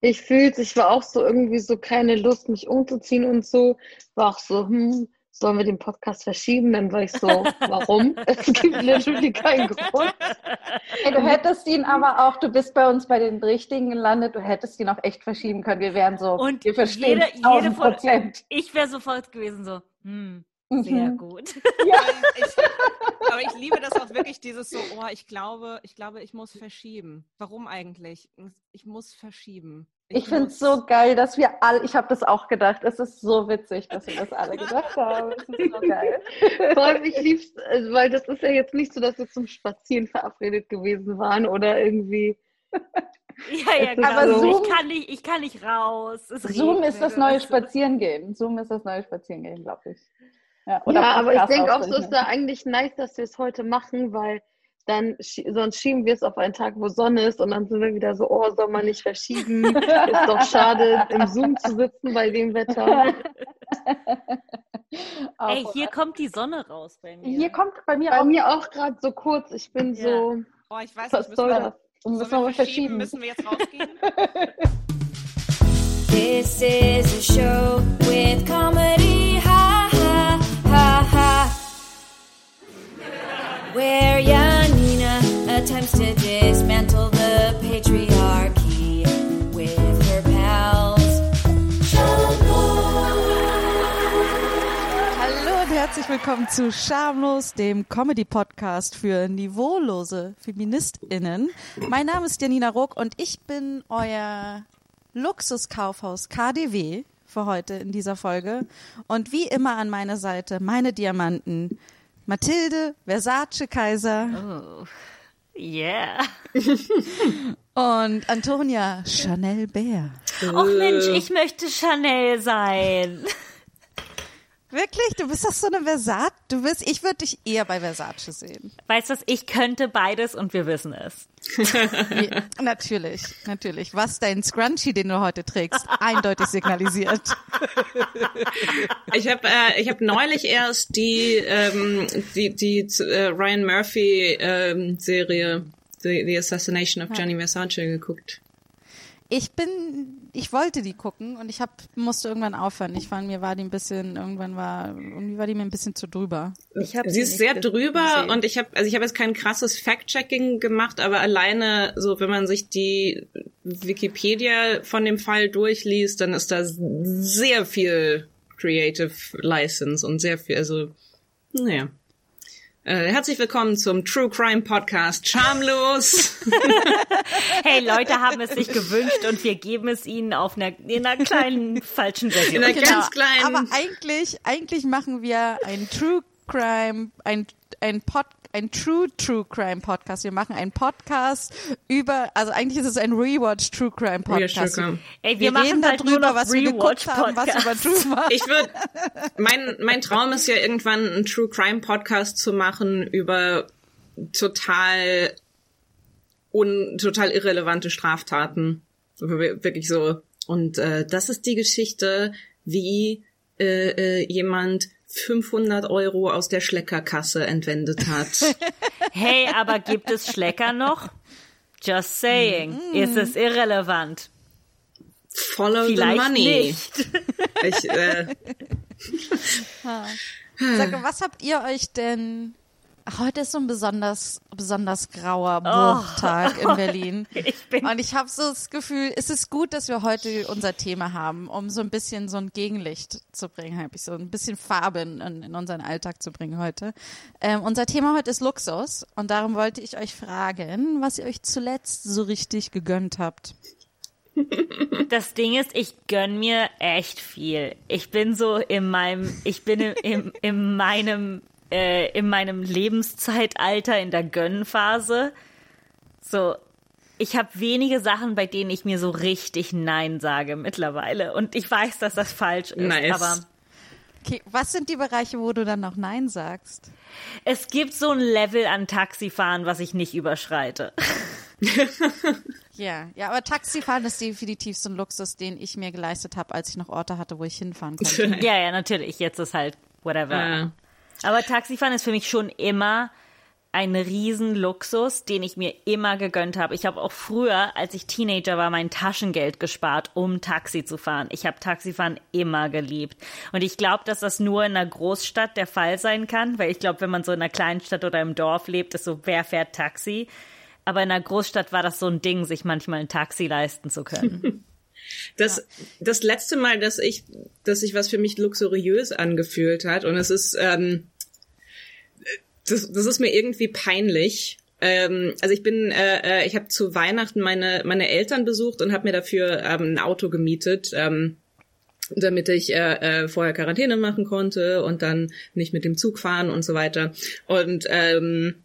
Ich fühl's, ich war auch so irgendwie so keine Lust, mich umzuziehen und so. War auch so, hm, sollen wir den Podcast verschieben? Dann war ich so, warum? es gibt natürlich keinen Grund. Hey, du hättest ihn aber auch, du bist bei uns bei den Richtigen gelandet, du hättest ihn auch echt verschieben können. Wir wären so, Und wir verstehen jede, jede von, Prozent. ich wäre sofort gewesen so, hm, sehr Mhm. gut. Ich, aber ich liebe das auch wirklich, dieses so, oh, ich glaube, ich glaube, ich muss verschieben. Warum eigentlich? Ich muss verschieben. Ich finde es so geil, dass wir alle, ich habe das auch gedacht, es ist so witzig, dass wir das alle gedacht haben. Es ist so geil. Vor allem, ich lieb's, äh, weil das ist ja jetzt nicht so, dass wir zum Spazieren verabredet gewesen waren oder irgendwie. Ja, ja, genau. Aber so- Zoom- ich, kann nicht, ich kann nicht raus. Es Zoom ist das neue. Spazierengehen. Zoom ist das neue Spazierengehen, glaube ich. Ja, oder ja, aber ich denke auch, so ist da eigentlich nice, dass wir es heute machen, weil dann sonst schieben wir es auf einen Tag, wo Sonne ist und dann sind wir wieder so, oh, soll man nicht verschieben. ist doch schade, im Zoom zu sitzen bei dem Wetter. Ey, hier kommt die Sonne raus bei mir. hier kommt bei mir Bei auch mir auch gerade so kurz. Ich bin Ja. so, Oh, ich weiß was nicht, soll müssen das? und wir, müssen wir wir verschieben. verschieben? Müssen wir jetzt rausgehen? This is a show with comedy, Where Janina attempts to dismantle the patriarchy with her pals. Hallo und herzlich willkommen zu Schamlos, dem Comedy-Podcast für niveaulose FeministInnen. Mein Name ist Janina Ruck und ich bin euer Luxuskaufhaus KDW für heute in dieser Folge. Und wie immer an meiner Seite meine Diamanten Mathilde, Versace Kaiser Oh. Yeah. und Antonia Chanel Bär. Och Mensch, ich möchte Chanel sein. Wirklich? Du bist doch so eine Versace? Du bist, ich würde dich eher bei Versace sehen. Weißt du was? Ich könnte beides und wir wissen es. Ja, natürlich, natürlich. Was dein Scrunchie, den du heute trägst, eindeutig signalisiert. Ich habe äh, ich hab neulich erst die ähm, die die äh, Ryan Murphy ähm, Serie The, The Assassination of Gianni Versace geguckt. Ich bin, ich wollte die gucken und ich hab, musste irgendwann aufhören. Ich fand, mir war die ein bisschen, irgendwann war, irgendwie war die mir ein bisschen zu drüber. Ich hab Sie ist sehr drüber gesehen. und ich habe also ich habe jetzt kein krasses Fact-Checking gemacht, aber alleine so wenn man sich die Wikipedia von dem Fall durchliest, dann ist da sehr viel Creative License und sehr viel also naja. Äh, herzlich willkommen zum True Crime Podcast Schamlos. Hey, Leute haben es sich gewünscht und wir geben es ihnen auf einer, in einer kleinen falschen Version. In einer Genau. ganz kleinen Aber eigentlich, eigentlich machen wir ein True Crime, ein, ein Pod, ein True True Crime Podcast. Wir machen einen Podcast über, also eigentlich ist es ein Rewatch True Crime Podcast. True Crime. Ey, wir, Wir, machen nur darüber, noch was wir geguckt haben, was über. True war. Ich würde, mein, mein Traum ist ja irgendwann einen True Crime Podcast zu machen über total un, total irrelevante Straftaten. Wirklich so. Und äh, das ist die Geschichte, wie äh, äh, jemand 500 Euro aus der Schleckerkasse entwendet hat. Hey, aber gibt es Schlecker noch? Just saying. Ist es irrelevant? Follow Vielleicht the money. nicht. Ich, äh, Sag, mal, was habt ihr euch denn? Heute ist so ein besonders, besonders grauer Oh. Tag in Berlin. Ich bin Und ich habe so das Gefühl, es ist gut, dass wir heute unser Thema haben, um so ein bisschen so ein Gegenlicht zu bringen, habe ich so ein bisschen Farbe in, in unseren Alltag zu bringen heute. Ähm, unser Thema heute ist Luxus und darum wollte ich euch fragen, was ihr euch zuletzt so richtig gegönnt habt. Das Ding ist, ich gönn mir echt viel. Ich bin so in meinem, ich bin im, im, in meinem, äh, in meinem Lebenszeitalter in der Gönnphase. So, ich habe wenige Sachen, bei denen ich mir so richtig Nein sage mittlerweile. Und ich weiß, dass das falsch ist. Nice. Aber Okay, was sind die Bereiche, wo du dann noch Nein sagst? es gibt so ein Level an Taxifahren, was ich nicht überschreite. Ja, ja, aber Taxifahren ist definitiv so ein Luxus, den ich mir geleistet habe, als ich noch Orte hatte, wo ich hinfahren konnte. Ja, ja, natürlich. Jetzt ist halt whatever. äh, Aber Taxifahren ist für mich schon immer ein Riesenluxus, den ich mir immer gegönnt habe. Ich habe auch früher, als ich Teenager war, mein Taschengeld gespart, um Taxi zu fahren. Ich habe Taxifahren immer geliebt. Und ich glaube, dass das nur in einer Großstadt der Fall sein kann, weil ich glaube, wenn man so in einer kleinen Stadt oder im Dorf lebt, ist so, wer fährt Taxi? Aber in einer Großstadt war das so ein Ding, sich manchmal ein Taxi leisten zu können. Das, das letzte Mal, dass ich, dass sich was für mich luxuriös angefühlt hat, und es ist, ähm, das, das ist mir irgendwie peinlich. Ähm, also ich bin, äh, äh, ich habe zu Weihnachten meine meine Eltern besucht und habe mir dafür ähm, ein Auto gemietet. Ähm, damit ich äh, äh, vorher Quarantäne machen konnte und dann nicht mit dem Zug fahren und so weiter. Und ähm,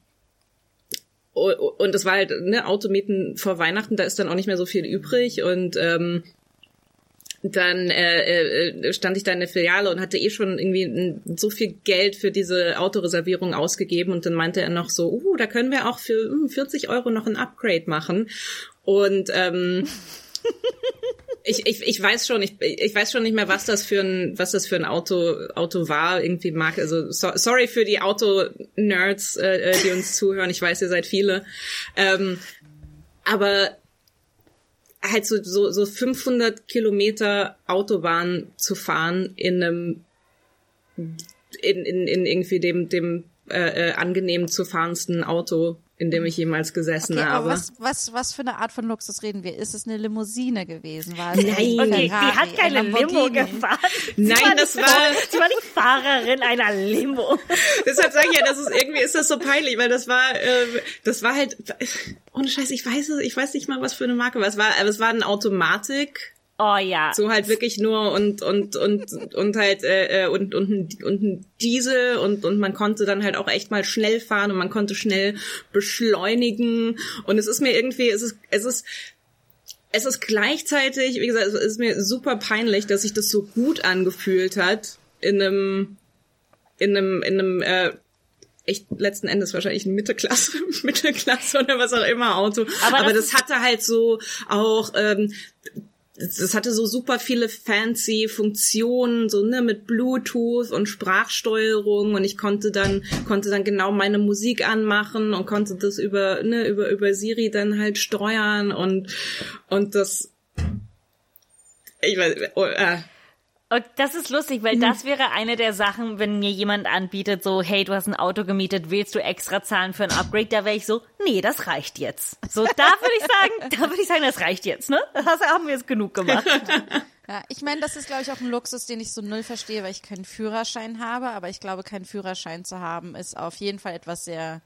und das war halt ne Automieten vor Weihnachten, da ist dann auch nicht mehr so viel übrig und ähm, dann äh, äh, stand ich da in der Filiale und hatte eh schon irgendwie so viel Geld für diese Autoreservierung ausgegeben und dann meinte er noch so, uh, da können wir auch für uh, 40 Euro noch ein Upgrade machen und ähm, ich, ich, ich weiß schon, ich, ich weiß schon nicht mehr, was das für ein, was das für ein Auto, Auto war, irgendwie mag. Also so, sorry für die Auto-Nerds, äh, äh, die uns zuhören. Ich weiß, ihr seid viele. Ähm, aber halt so, so, so 500 Kilometer Autobahn zu fahren in einem, in, in, in irgendwie dem, dem äh, äh, angenehm zu fahrendsten Auto in dem ich jemals gesessen Okay, aber habe. was, was, was für eine Art von Luxus reden wir? Ist es eine Limousine gewesen? War es Nein. ein Okay, die Ferrari, hat keine ein Limo gefahren. Nein, sie das war- Sie war nicht Fahrerin einer Limo. Deshalb sage ich ja, das ist irgendwie ist das so peinlich, weil das war, äh, das war halt ohne Scheiß, ich weiß es, ich weiß nicht mal, was für eine Marke war. Es war, aber es war eine Automatik, Oh ja. so halt wirklich nur und und und und halt äh, äh, und und ein, und ein Diesel und und man konnte dann halt auch echt mal schnell fahren und man konnte schnell beschleunigen und es ist mir irgendwie, es ist es ist es ist gleichzeitig, wie gesagt, es ist mir super peinlich, dass sich das so gut angefühlt hat in einem in einem in einem äh, echt letzten Endes wahrscheinlich ein Mittelklasse, Mittelklasse oder was auch immer Auto. Aber Aber, das das, hatte halt so auch, ähm, das hatte so super viele fancy Funktionen, so ne mit Bluetooth und Sprachsteuerung und ich konnte dann konnte dann genau meine Musik anmachen und konnte das über ne über über Siri dann halt steuern und und das ich weiß oh, äh, Und das ist lustig, weil das wäre eine der Sachen, wenn mir jemand anbietet, so, hey, du hast ein Auto gemietet, willst du extra zahlen für ein Upgrade? Da wäre ich so, nee, das reicht jetzt. So, da würde ich sagen, da würde ich sagen, das reicht jetzt, ne? Das haben wir jetzt genug gemacht. Ja, ich meine, das ist, glaube ich, auch ein Luxus, den ich so null verstehe, weil ich keinen Führerschein habe. Aber ich glaube, keinen Führerschein zu haben, ist auf jeden Fall etwas sehr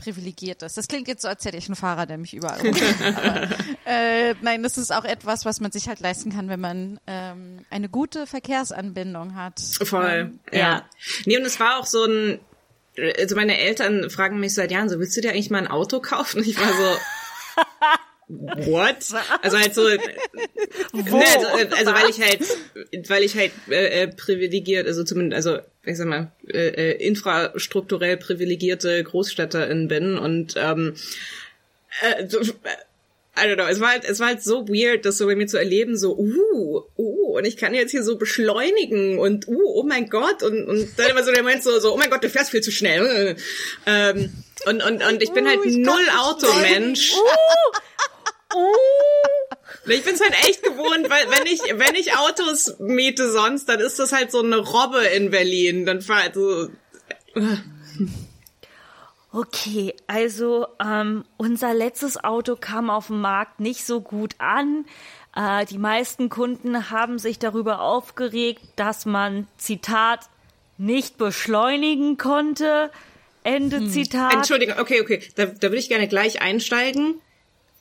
Privilegiertes. Das klingt jetzt so, als hätte ich einen Fahrer, der mich überall rumfährt. Aber äh, nein, das ist auch etwas, was man sich halt leisten kann, wenn man ähm, eine gute Verkehrsanbindung hat. Voll, ja. ja. Nee, und es war auch so ein, also meine Eltern fragen mich seit Jahren so, willst du dir eigentlich mal ein Auto kaufen? Ich war so, what? Also halt so, ne, also, also weil ich halt, weil ich halt äh, äh, privilegiert, also zumindest, also ich sag mal, äh, äh, infrastrukturell privilegierte Großstädterin bin und ähm, äh, so, I don't know, es war halt, es war halt so weird, das so bei mir zu erleben, so, uh, uh, und ich kann jetzt hier so beschleunigen und, uh, oh mein Gott, und, und dann immer so der Moment so, so, oh mein Gott, du fährst viel zu schnell. Ähm, und, und, und ich bin halt null Automensch. Ich bin's halt echt gewohnt, weil wenn ich, wenn ich Autos miete sonst, dann ist das halt so eine Robbe in Berlin. Dann fahr so, Okay, also ähm, unser letztes Auto kam auf dem Markt nicht so gut an. Äh, die meisten Kunden haben sich darüber aufgeregt, dass man, Zitat, nicht beschleunigen konnte. Ende Zitat. Entschuldigung, okay, okay, da, da würde ich gerne gleich einsteigen.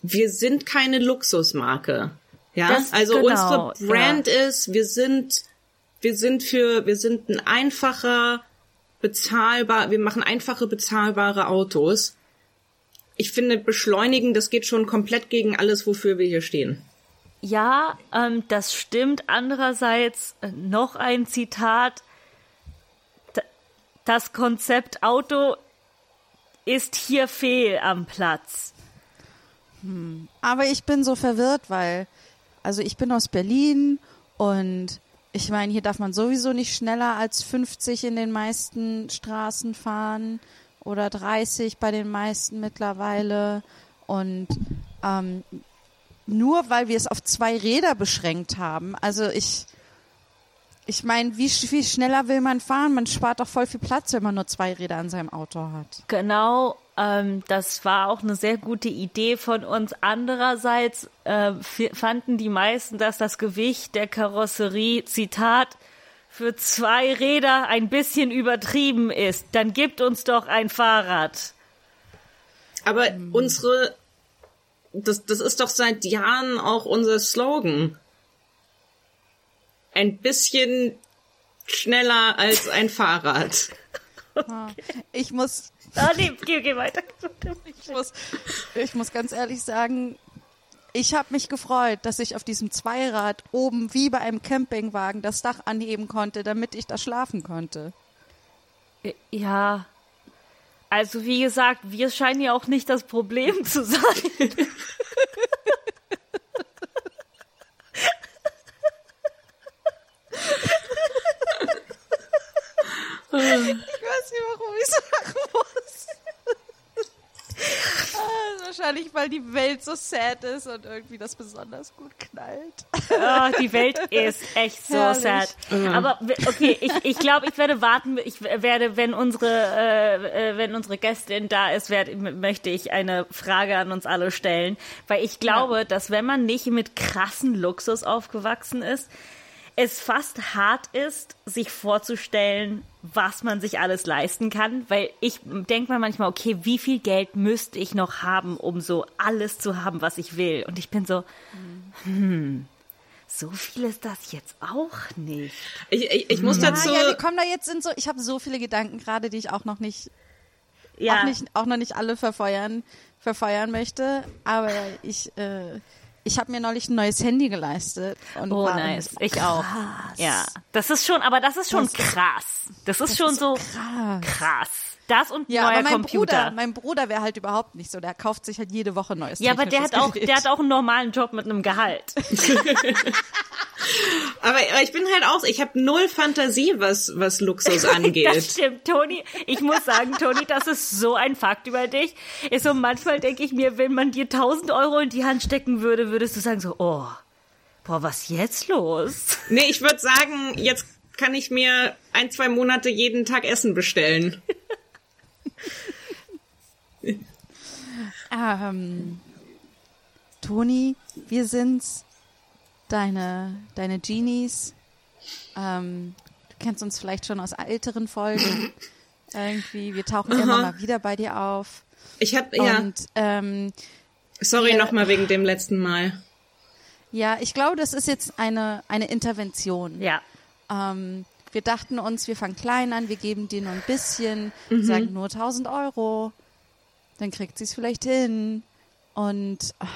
Wir sind keine Luxusmarke. Ja, Das- also genau, unsere Brand ist, wir sind, wir sind für, wir sind ein einfacher, bezahlbar, wir machen einfache, bezahlbare Autos. Ich finde, beschleunigen, das geht schon komplett gegen alles, wofür wir hier stehen. Ja, ähm, das stimmt. Andererseits äh, noch ein Zitat. Das Konzept Auto ist hier fehl am Platz. Aber ich bin so verwirrt, weil, also ich bin aus Berlin und ich meine, hier darf man sowieso nicht schneller als 50 in den meisten Straßen fahren. oder 30 bei den meisten mittlerweile. Und ähm, nur weil wir es auf zwei Räder beschränkt haben, also ich, ich meine, wie viel schneller will man fahren? Man spart doch voll viel Platz, wenn man nur zwei Räder an seinem Auto hat. Genau, ähm, das war auch eine sehr gute Idee von uns. Andererseits äh, fanden die meisten, dass das Gewicht der Karosserie, Zitat, für zwei Räder ein bisschen übertrieben ist. Dann gibt uns doch ein Fahrrad. Aber unsere, das, das ist doch seit Jahren auch unser Slogan. Ein bisschen schneller als ein Fahrrad. Ich muss, Ah, nee, geh, geh weiter. ich muss, ich muss ganz ehrlich sagen, ich habe mich gefreut, dass ich auf diesem Zweirad oben wie bei einem Campingwagen das Dach anheben konnte, damit ich da schlafen konnte. Ja. Also wie gesagt, wir scheinen ja auch nicht das Problem zu sein. Ich weiß nicht, warum ich sagen muss. Ah, Wahrscheinlich, weil die Welt so sad ist und irgendwie das besonders gut knallt. Ah, die Welt ist echt so Herrlich. sad. Aber w- okay, ich, ich glaube, ich werde warten. Ich werde, wenn unsere, äh, äh, wenn unsere Gästin da ist, werd, möchte ich eine Frage an uns alle stellen, weil ich glaube, dass wenn man nicht mit krassen Luxus aufgewachsen ist, es fast hart ist, sich vorzustellen, was man sich alles leisten kann, weil ich denke mir manchmal, okay, wie viel Geld müsste ich noch haben, um so alles zu haben, was ich will? Und ich bin so, hm, so viel ist das jetzt auch nicht. Ich, ich, ich muss Ja, dazu, ja, wir kommen da jetzt in so, ich habe so viele Gedanken gerade, die ich auch noch nicht, Ja, auch nicht, auch noch nicht alle verfeuern, verfeuern möchte. Aber ich, äh, ich habe mir neulich ein neues Handy geleistet. Und oh nice, ich auch. Ja, das ist schon, aber das ist schon krass. Das ist schon so krass. krass. Das und Ja, neuer aber mein Computer. Bruder, mein Bruder wäre halt überhaupt nicht so. Der kauft sich halt jede Woche neues. ja, aber der hat auch, Gerät. der hat auch einen normalen Job mit einem Gehalt. aber, aber ich bin halt auch, ich habe null Fantasie, was, was Luxus Das angeht. stimmt, Toni. Ich muss sagen, Toni, das ist so ein Fakt über dich. Ist so manchmal denke ich mir, wenn man dir 1000 Euro in die Hand stecken würde, würdest du sagen so, oh, boah, was jetzt los? Nee, ich würde sagen, jetzt kann ich mir ein, zwei Monate jeden Tag Essen bestellen. Ähm, Toni, wir sind's. Deine, deine Genies. Ähm, du kennst uns vielleicht schon aus älteren Folgen. Irgendwie, wir tauchen immer mal wieder bei dir auf. Ich habe ja, Und ähm, sorry nochmal wegen dem letzten Mal. ja, ich glaube, das ist jetzt eine, eine Intervention. Ja. Ähm, wir dachten uns, wir fangen klein an, wir geben dir nur ein bisschen, Mhm. sagen nur 1000 Euro, dann kriegt sie es vielleicht hin. Und, ah,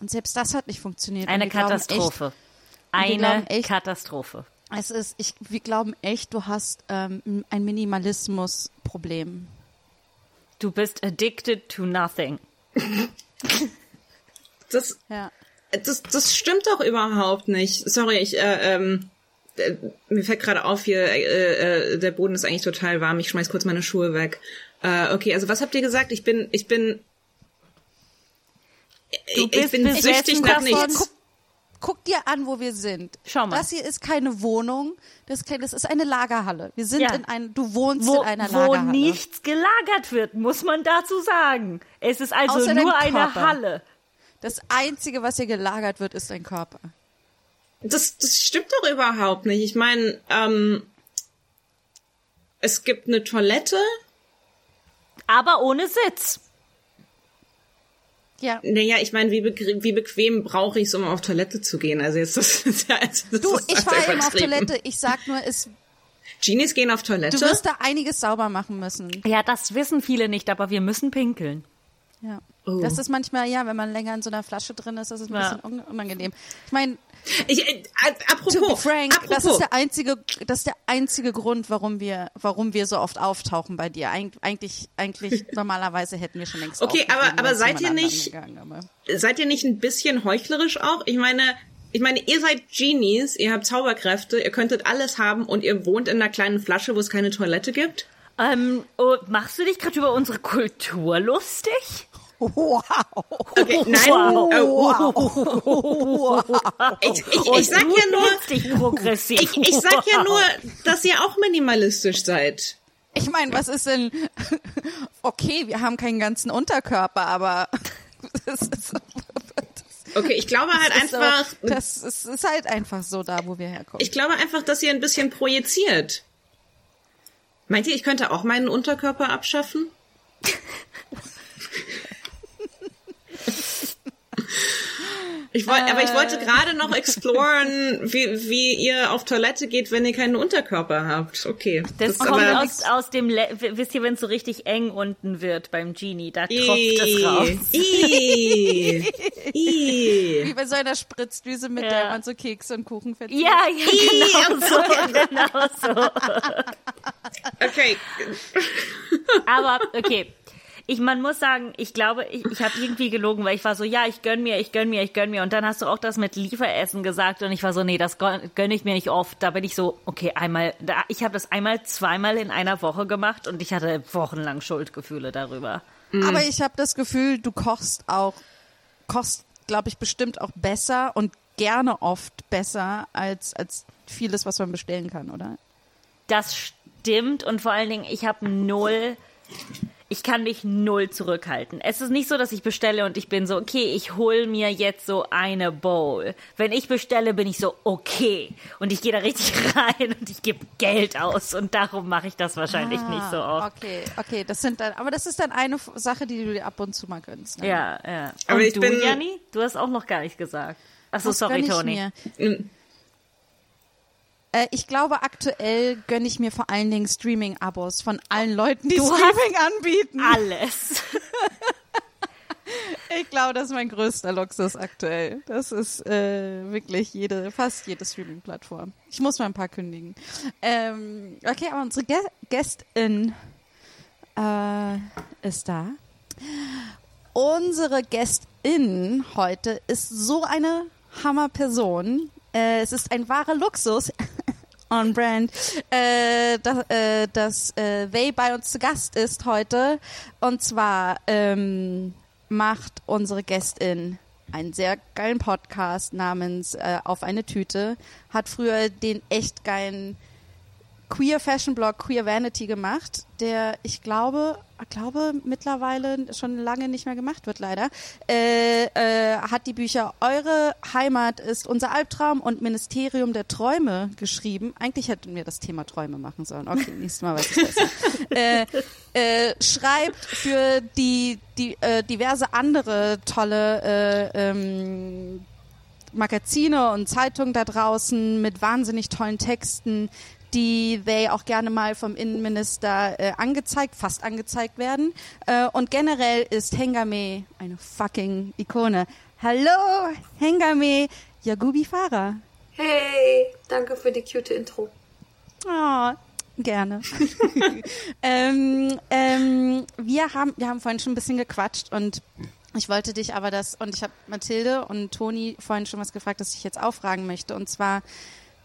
und selbst das hat nicht funktioniert. Eine Katastrophe. wir Eine echt- Katastrophe. Echt, es ist, ich, wir glauben echt, du hast ähm, ein Minimalismus-Problem. Du bist addicted to nothing. Das, Ja. das, das stimmt doch überhaupt nicht. Sorry, ich, äh, ähm, äh, mir fällt gerade auf hier, äh, äh, der Boden ist eigentlich total warm. Ich schmeiß kurz meine Schuhe weg. Äh, okay, also was habt ihr gesagt? Ich bin, ich bin, Du bist ich bin besessen süchtig nach davon. nichts. Guck, guck dir an, wo wir sind. Schau mal. Das hier ist keine Wohnung, das das ist eine Lagerhalle. Wir sind Ja. in ein, du wohnst Wo, in einer wo Lagerhalle. nichts gelagert wird, muss man dazu sagen. Es ist also Außer nur eine. Halle. Das Einzige, was hier gelagert wird, ist dein Körper. Das, das stimmt doch überhaupt nicht. Ich meine, ähm, es gibt eine Toilette. Aber ohne Sitz. Ja. Naja, ich meine, wie, bequem, wie bequem brauche ich es, um auf Toilette zu gehen? Also jetzt das ist ja, also das Du, ist ich fahre immer auf. Toilette. Ich sag nur, es, Genies gehen auf Toilette. du wirst da einiges sauber machen müssen. Ja, das wissen viele nicht, aber wir müssen pinkeln. Ja. Oh. Das ist manchmal, ja, wenn man länger in so einer Flasche drin ist, das ist ein Ja. bisschen un unangenehm. Ich meine, ich, äh, to be apropos, frank, apropos. das ist der einzige, das ist der einzige Grund, warum wir, warum wir so oft auftauchen bei dir. Eig eigentlich, eigentlich normalerweise hätten wir schon längst Okay, aber- aber seid ihr nicht- gegangen, aber- seid ihr nicht ein bisschen heuchlerisch auch? Ich meine, ich meine, ihr seid Genies, ihr habt Zauberkräfte, ihr könntet alles haben und ihr wohnt in einer kleinen Flasche, wo es keine Toilette gibt. Ähm, oh, machst du dich gerade über unsere Kultur lustig? Wow. Okay, nein, Wow. ich, ich, ich sag ja nur, ich, ich sag ja nur, dass ihr auch minimalistisch seid. Ich meine, was ist denn? Okay, wir haben keinen ganzen Unterkörper, aber das ist, Okay, ich glaube halt so, einfach, das ist, ist halt einfach so da, wo wir herkommen. ich glaube einfach, dass ihr ein bisschen projiziert. Meint ihr, ich könnte auch meinen Unterkörper abschaffen? Ich wollte, aber ich wollte gerade noch exploren, wie, wie ihr auf Toilette geht, wenn ihr keinen Unterkörper habt. Okay. Das, ist kommt aus, aus dem, Le wisst ihr, wenn es so richtig eng unten wird beim Genie, da tropft es raus. Wie bei so einer Spritzdüse, mit Ja. der man so Kekse und Kuchen verzieht. Ja, ja, genau so, genau so. Okay. Aber okay. Ich, man muss sagen, ich glaube, ich, ich habe irgendwie gelogen, weil ich war so, ja, ich gönn mir, ich gönn mir, ich gönn mir. Und dann hast du auch das mit Lieferessen gesagt und ich war so, nee, das gönn gönn ich mir nicht oft. Da bin ich so, okay, einmal, da, ich habe das einmal, zweimal in einer Woche gemacht und ich hatte wochenlang Schuldgefühle darüber. Aber ich habe das Gefühl, du kochst auch, kochst, glaube ich, bestimmt auch besser und gerne oft besser als, als vieles, was man bestellen kann, oder? Das stimmt und vor allen Dingen, ich habe null, ich kann mich null zurückhalten. Es ist nicht so, dass ich bestelle und ich bin so, okay, ich hol mir jetzt so eine Bowl. Wenn ich bestelle, bin ich so, okay. Und ich gehe da richtig rein und ich gebe Geld aus und darum mache ich das wahrscheinlich nicht so oft. Ah, Okay, okay, das sind dann, aber das ist dann eine Sache, die du dir ab und zu mal gönnst. Ne? Ja, ja. Aber und ich du, bin- Janni? Du hast auch noch gar nicht gesagt. Achso, sorry, Toni. Mir? Äh, ich glaube, aktuell gönne ich mir vor allen Dingen Streaming-Abos von allen Leuten, die Du Streaming anbieten. Alles. Ich glaube, das ist mein größter Luxus aktuell. Das ist äh, wirklich jede, fast jede Streaming-Plattform. Ich muss mal ein paar kündigen. Ähm, okay, aber unsere Gä Gästin äh, ist da. Unsere Gästin heute ist so eine Hammerperson. Äh, es ist ein wahrer Luxus. On brand, äh, dass, äh, dass äh, They bei uns zu Gast ist heute. Und zwar ähm, macht unsere Gästin einen sehr geilen Podcast namens äh, Auf eine Tüte. Hat früher den echt geilen Queer Fashion Blog Queer Vanity gemacht, der ich glaube, glaube mittlerweile schon lange nicht mehr gemacht wird, leider. Äh, äh, hat die Bücher Eure Heimat ist unser Albtraum und Ministerium der Träume geschrieben. Eigentlich hätten wir das Thema Träume machen sollen. Okay, nächstes Mal weiß ich besser. äh, äh, schreibt für die, die äh, diverse andere tolle äh, ähm, Magazine und Zeitungen da draußen mit wahnsinnig tollen Texten, die they auch gerne mal vom Innenminister äh, angezeigt, fast angezeigt werden. Äh, und generell ist Hengame eine fucking Ikone. Hallo, Hengame Yagubi Farah. Hey, danke für die cute Intro. Oh, gerne. ähm, ähm, wir haben, wir haben vorhin schon ein bisschen gequatscht und ich wollte dich aber das, und ich habe Mathilde und Toni vorhin schon was gefragt, das ich jetzt auffragen möchte. Und zwar,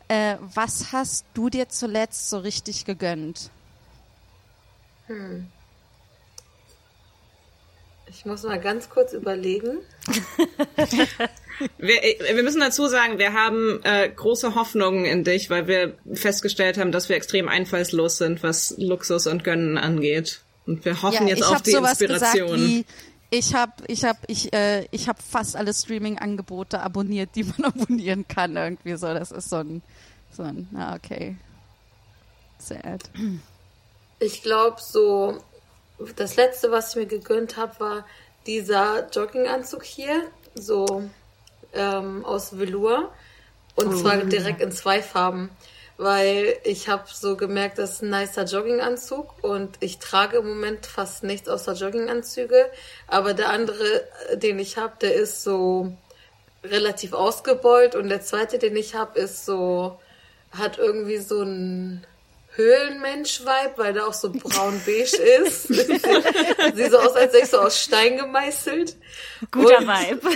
äh, was hast du dir zuletzt so richtig gegönnt? Ich muss mal ganz kurz überlegen. Wir, äh, wir müssen dazu sagen, wir haben äh, große Hoffnungen in dich, weil wir festgestellt haben, dass wir extrem einfallslos sind, was Luxus und Gönnen angeht. Und wir hoffen jetzt ich auf die sowas Inspiration. Gesagt wie, ich habe ich hab, ich, äh, ich hab fast alle Streaming-Angebote abonniert, die man abonnieren kann. Irgendwie so. Das ist so ein, so ein, na okay. Sad. Ich glaube, so das letzte, was ich mir gegönnt habe, war dieser Jogginganzug hier, so ähm, aus Velour. Und zwar direkt in zwei Farben. Weil ich habe so gemerkt, das ist ein nicer Jogginganzug und ich trage im Moment fast nichts außer Jogginganzüge. Aber der andere, äh, den ich habe, der ist so relativ ausgebeult und der zweite, den ich habe, ist so, hat irgendwie so einen Höhlenmensch-Vibe, weil der auch so braun-beige ist. Sieht so aus, als wäre ich so aus Stein gemeißelt. Guter Und Vibe.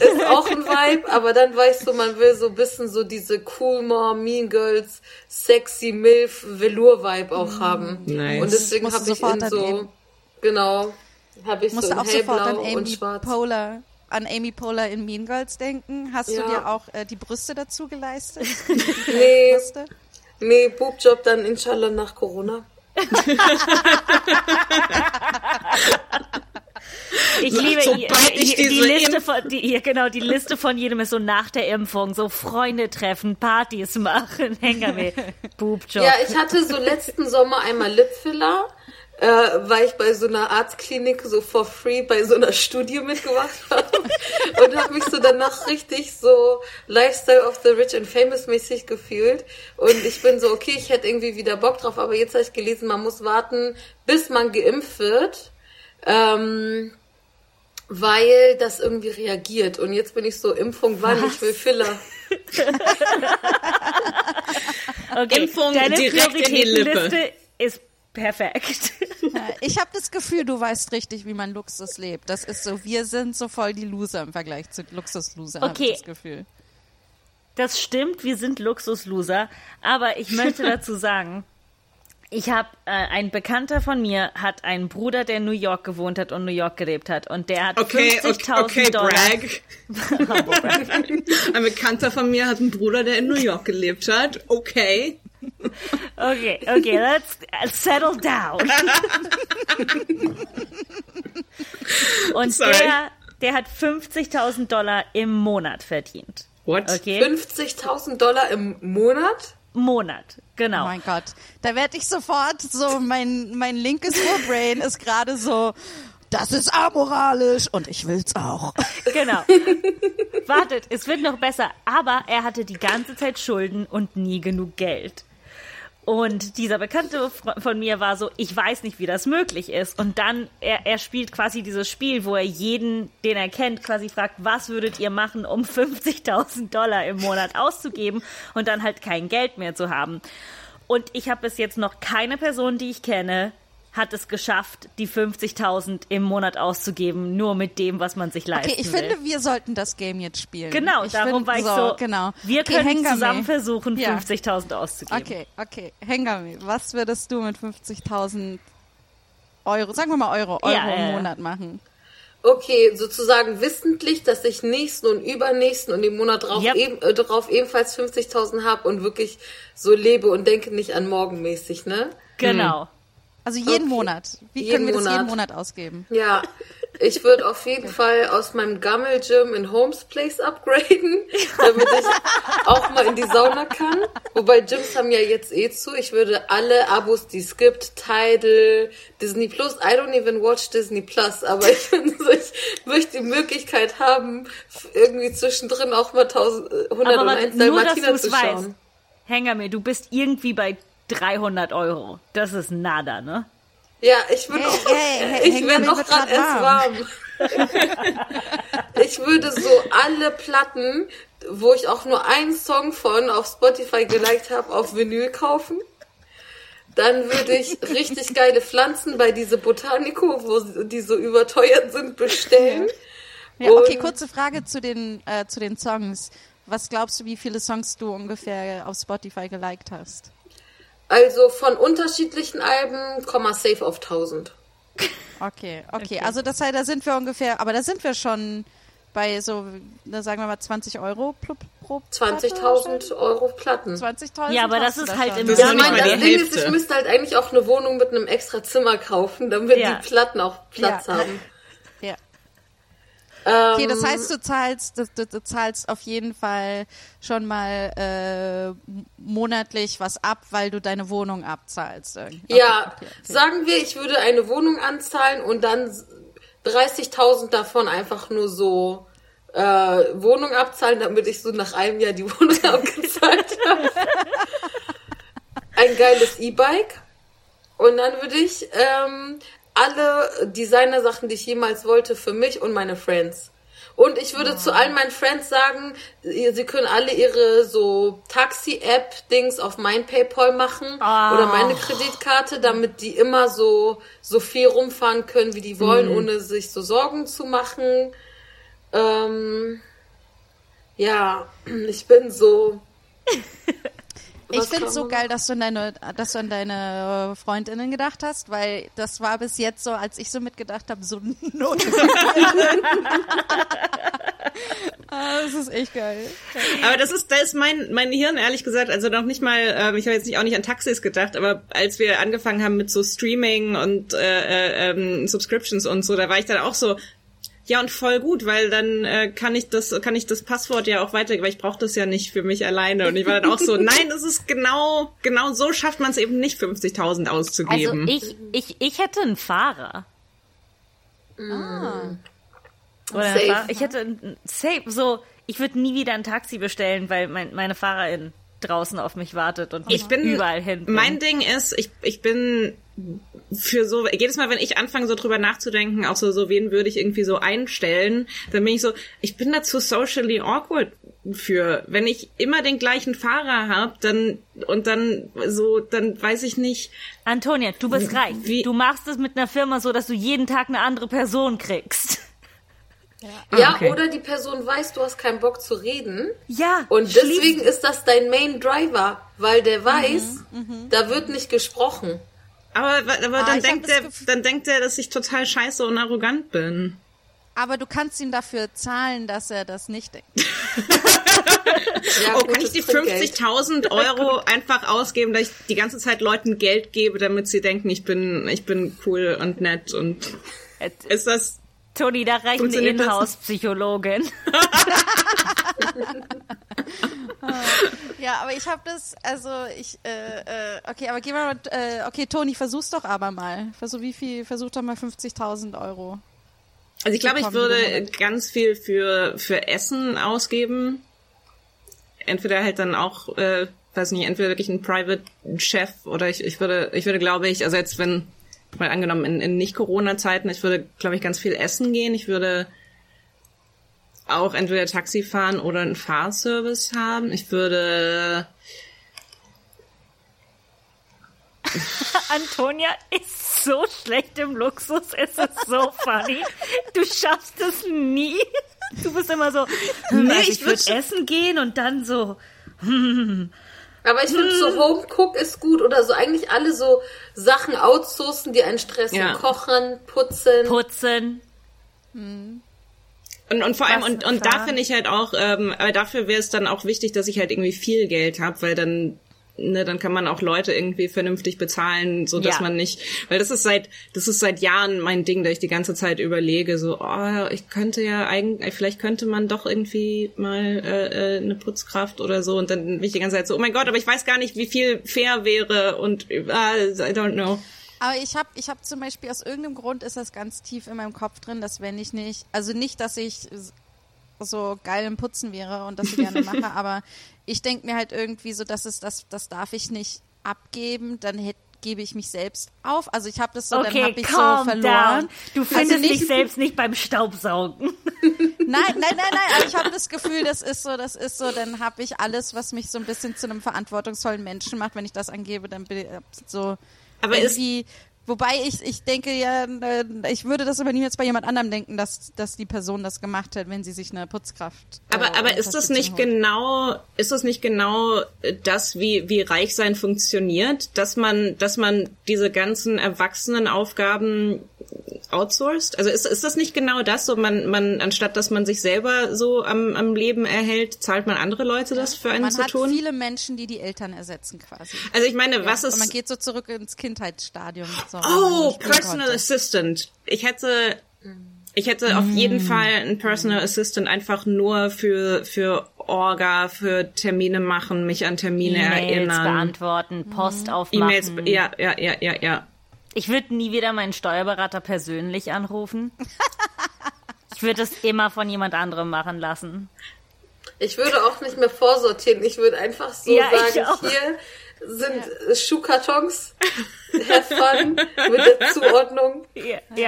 Ist auch ein Vibe, aber dann ich so, man will so ein bisschen so diese Cool Mom, Mean Girls, Sexy MILF, Velour-Vibe auch haben. Nice. Und deswegen du habe ich in an so, Amy- genau, habe ich so Musst in du auch sofort an hellblau und Amy schwarz. Poehler, an Amy Poehler in Mean Girls denken. Hast Ja. du dir auch äh, die Brüste dazu geleistet? Nee, Brüste? Nee, Boobjob dann inshallah nach Corona. Ich liebe die, ich die, die Liste von die, genau die Liste von jedem ist so nach der Impfung so Freunde treffen, Partys machen, Hängerme, Boobjob. Ja, ich hatte so letzten Sommer einmal Lipfiller, äh, weil ich bei so einer Arztklinik so for free bei so einer Studie mitgemacht habe und habe mich so danach richtig so Lifestyle of the Rich and Famous mäßig gefühlt und ich bin so, okay, ich hätte irgendwie wieder Bock drauf, aber jetzt habe ich gelesen, man muss warten, bis man geimpft wird. Ähm, weil das irgendwie reagiert. Und jetzt bin ich so, Impfung wann? Ich will Filler. okay. Impfung Deine direkt in die Lippe. Prioritätenliste ist perfekt. Ich habe das Gefühl, du weißt richtig, wie man Luxus lebt. Das ist so, wir sind so voll die Loser im Vergleich zu Luxusloser, habe Okay. ich das Gefühl. Das stimmt, wir sind Luxusloser, aber ich möchte dazu sagen, ich habe äh, ein Bekannter von mir hat einen Bruder, der in New York gewohnt hat und New York gelebt hat und der hat Okay, okay, 50.000 okay, Dollar. brag. Ein Bekannter von mir hat einen Bruder, der in New York gelebt hat. Okay. Okay, okay, let's uh, settle down. Und Sorry. der, der hat 50.000 Dollar im Monat verdient. What? Okay, 50.000 Dollar im Monat? Monat, Oh genau. mein Gott. Da werde ich sofort so, mein, mein linkes Urbrain ist gerade so, das ist amoralisch und ich will's auch. Genau. Wartet, es wird noch besser. Aber er hatte die ganze Zeit Schulden und nie genug Geld. Und dieser Bekannte von mir war so, ich weiß nicht, wie das möglich ist. Und dann, er, er spielt quasi dieses Spiel, wo er jeden, den er kennt, quasi fragt, was würdet ihr machen, um 50.000 Dollar im Monat auszugeben und dann halt kein Geld mehr zu haben. Und ich habe bis jetzt noch keine Person, die ich kenne, hat es geschafft, die 50.000 im Monat auszugeben, nur mit dem, was man sich leisten Okay, ich will. finde, wir sollten das Game jetzt spielen. Genau, ich darum find- war ich so, Genau. wir Okay, können Hengame. zusammen versuchen, Ja. 50.000 auszugeben. Okay, okay. Hengame, was würdest du mit 50.000 Euro, sagen wir mal Euro, Euro Ja, im ja. Monat machen? Okay, sozusagen wissentlich, dass ich nächsten und übernächsten und den Monat drauf, Yep. eben, äh, drauf ebenfalls 50.000 habe und wirklich so lebe und denke nicht an morgen mäßig, ne? Genau. Also jeden Okay. Monat. Wie Jeden können wir das jeden Monat. Ausgeben? Ja, ich würde auf jeden Fall aus meinem Gammel-Gym in Holmes Place upgraden, damit ich auch mal in die Sauna kann. Wobei Gyms haben ja jetzt eh zu. Ich würde alle Abos, die es gibt, Tidal, Disney Plus, I don't even watch Disney Plus, aber ich, ich möchte die Möglichkeit haben, irgendwie zwischendrin auch mal 1000, äh, 100 Aber und warte, 1 nur, dass Dalmatiner du es zu weißt. schauen. Hengame, du bist irgendwie bei 300 Euro. Das ist nada, ne? Ja, ich bin Hey, auch, hey, hey, ich werde noch gerade erst warm. ich würde so alle Platten, wo ich auch nur einen Song von auf Spotify geliked habe, auf Vinyl kaufen. Dann würde ich richtig geile Pflanzen bei diese Botanico, wo die so überteuert sind, bestellen. Ja, okay, kurze Frage zu den, äh, zu den Songs. Was glaubst du, wie viele Songs du ungefähr auf Spotify geliked hast? Also von unterschiedlichen Alben, Komma safe auf 1000. Okay, okay. Also das heißt, da sind wir ungefähr, aber da sind wir schon bei so, na, sagen wir mal 20 Euro pro, pro Platte 20.000 Euro Platten. 20.000? Ja, aber das ist da halt im Das Jahr. nicht Ich meine, mal das die Ding ist, ich müsste halt eigentlich auch eine Wohnung mit einem extra Zimmer kaufen, damit Ja. die Platten auch Platz Ja. haben. Ähm, Okay, das heißt, du zahlst, du, du, du zahlst auf jeden Fall schon mal äh, monatlich was ab, weil du deine Wohnung abzahlst. Okay, ja, okay, okay. sagen wir, ich würde eine Wohnung anzahlen und dann 30.000 davon einfach nur so äh, Wohnung abzahlen, damit ich so nach einem Jahr die Wohnung abgezahlt habe. Ein geiles E-Bike. Und dann würde ich ähm, alle Designer-Sachen, die ich jemals wollte, für mich und meine Friends. Und ich würde zu allen meinen Friends sagen, sie können alle ihre so Taxi-App-Dings auf mein PayPal machen Ah. oder meine Kreditkarte, damit die immer so, so viel rumfahren können, wie die wollen, ohne sich so Sorgen zu machen. Ähm, ja, ich bin so. Ich finde es so geil, dass du, an deine, dass du an deine Freundinnen gedacht hast, weil das war bis jetzt so, als ich so mitgedacht habe, so null. ah, das ist echt geil. Aber das ist, da ist mein, mein Hirn ehrlich gesagt, also noch nicht mal, ähm, ich habe jetzt nicht auch nicht an Taxis gedacht, aber als wir angefangen haben mit so Streaming und äh, äh, ähm, Subscriptions und so, da war ich dann auch so, ja und voll gut, weil dann äh, kann ich das, kann ich das Passwort ja auch weiter, weil ich brauche das ja nicht für mich alleine. Und ich war dann auch so, nein, das ist genau, genau so schafft man es eben nicht, 50.000 Also auszugeben. ich, ich, ich hätte einen Fahrer. Ah. Oder Safe. Fahrer. Ich hätte ein Safe, so, ich würde nie wieder ein Taxi bestellen, weil mein, meine Fahrerin draußen auf mich wartet und mich ich bin überall hin. Mein Ding ist, ich, ich bin für so jedes Mal, wenn ich anfange so drüber nachzudenken, auch so so wen würde ich irgendwie so einstellen, dann bin ich so, ich bin dazu socially awkward für, wenn ich immer den gleichen Fahrer habe, dann und dann so, dann weiß ich nicht. Antonia, du bist reich. wie- Du machst es mit einer Firma so, dass du jeden Tag eine andere Person kriegst. Ja, okay. oder die Person weiß, du hast keinen Bock zu reden. Ja. Und deswegen ist das dein Main Driver, weil der weiß, da wird nicht gesprochen. Aber, aber Ah, dann denkt er, dann denkt er, dass ich total scheiße und arrogant bin. Aber du kannst ihm dafür zahlen, dass er das nicht denkt. Ja, Oh, kann ich die Trinkgeld. 50.000 Euro einfach ausgeben, dass ich die ganze Zeit Leuten Geld gebe, damit sie denken, ich bin, ich bin cool und nett und ist das, Toni, da reicht eine? Inhouse-Psychologin. Ja, aber ich habe das, also ich, äh, äh, okay, aber geh mal, mit, äh, okay, Toni, versuch's doch aber mal. Versuch, wie viel, versuch doch mal 50.000 Euro. also ich glaube, ich würde ganz viel für, für Essen ausgeben. Entweder halt dann auch, äh, weiß nicht, entweder wirklich ein Private Chef oder ich, ich würde, ich würde glaube ich, also jetzt wenn, mal angenommen in, in Nicht-Corona-Zeiten, ich würde, glaube ich, ganz viel essen gehen. Ich würde auch entweder Taxi fahren oder einen Fahrservice haben. Ich würde Antonia ist so schlecht im Luxus, es ist so funny. Du schaffst es nie. Du bist immer so, hm, Nee, also ich ich würde würd- essen gehen und dann so, Aber ich finde so Home Cook ist gut oder so eigentlich alle so Sachen outsourcen, die einen stressen. Ja. Kochen, putzen. putzen. Und, und vor allem, und, und da finde ich halt auch, ähm, aber dafür wäre es dann auch wichtig, dass ich halt irgendwie viel Geld habe, weil dann, ne, dann kann man auch Leute irgendwie vernünftig bezahlen, so dass Ja. man nicht, weil das ist seit, das ist seit Jahren mein Ding, da ich die ganze Zeit überlege, so, oh, ich könnte ja eigentlich, vielleicht könnte man doch irgendwie mal äh, äh, eine Putzkraft oder so und dann bin ich die ganze Zeit so, oh mein Gott, aber ich weiß gar nicht, wie viel fair wäre und äh, I don't know. Aber ich habe ich hab zum Beispiel aus irgendeinem Grund ist das ganz tief in meinem Kopf drin, dass wenn ich nicht, also nicht, dass ich so geil im Putzen wäre und das so gerne mache, aber ich denke mir halt irgendwie so, dass es das, das darf ich nicht abgeben, dann hätt, gebe ich mich selbst auf. Also ich habe das so, dann Okay, habe ich so verloren. down. Du findest also nicht, dich selbst nicht beim Staubsaugen. Nein, nein, nein, nein. Aber ich habe das Gefühl, das ist so, das ist so, dann habe ich alles, was mich so ein bisschen zu einem verantwortungsvollen Menschen macht. Wenn ich das angebe, dann bin ich so Aber ist- irgendwie. Wobei ich, ich denke ja, äh, ich würde das aber niemals bei jemand anderem denken, dass, dass die Person das gemacht hat, wenn sie sich eine Putzkraft. äh, Aber, aber ist das nicht holt. genau, ist das nicht genau das, wie, wie reich sein funktioniert, dass man, dass man diese ganzen erwachsenen Aufgaben outsourced? Also ist, ist das nicht genau das, so man, man, anstatt dass man sich selber so am, am Leben erhält, zahlt man andere Leute das für einen Man zu hat tun? viele Menschen, die die Eltern ersetzen quasi. Also ich meine, was Und man ist, geht so zurück ins Kindheitsstadium. So, oh, man Personal konnte. Assistant. Ich hätte, ich hätte auf jeden Fall einen Personal Assistant einfach nur für, für Orga, für Termine machen, mich an Termine E-Mails erinnern. beantworten, Post E-Mails, aufmachen. ja, ja, ja, ja, ja. Ich würde nie wieder meinen Steuerberater persönlich anrufen. Ich würde es immer von jemand anderem machen lassen. Ich würde auch nicht mehr vorsortieren. Ich würde einfach so Ja, sagen, hier, sind äh, Schuhkartons. Have fun mit der Zuordnung.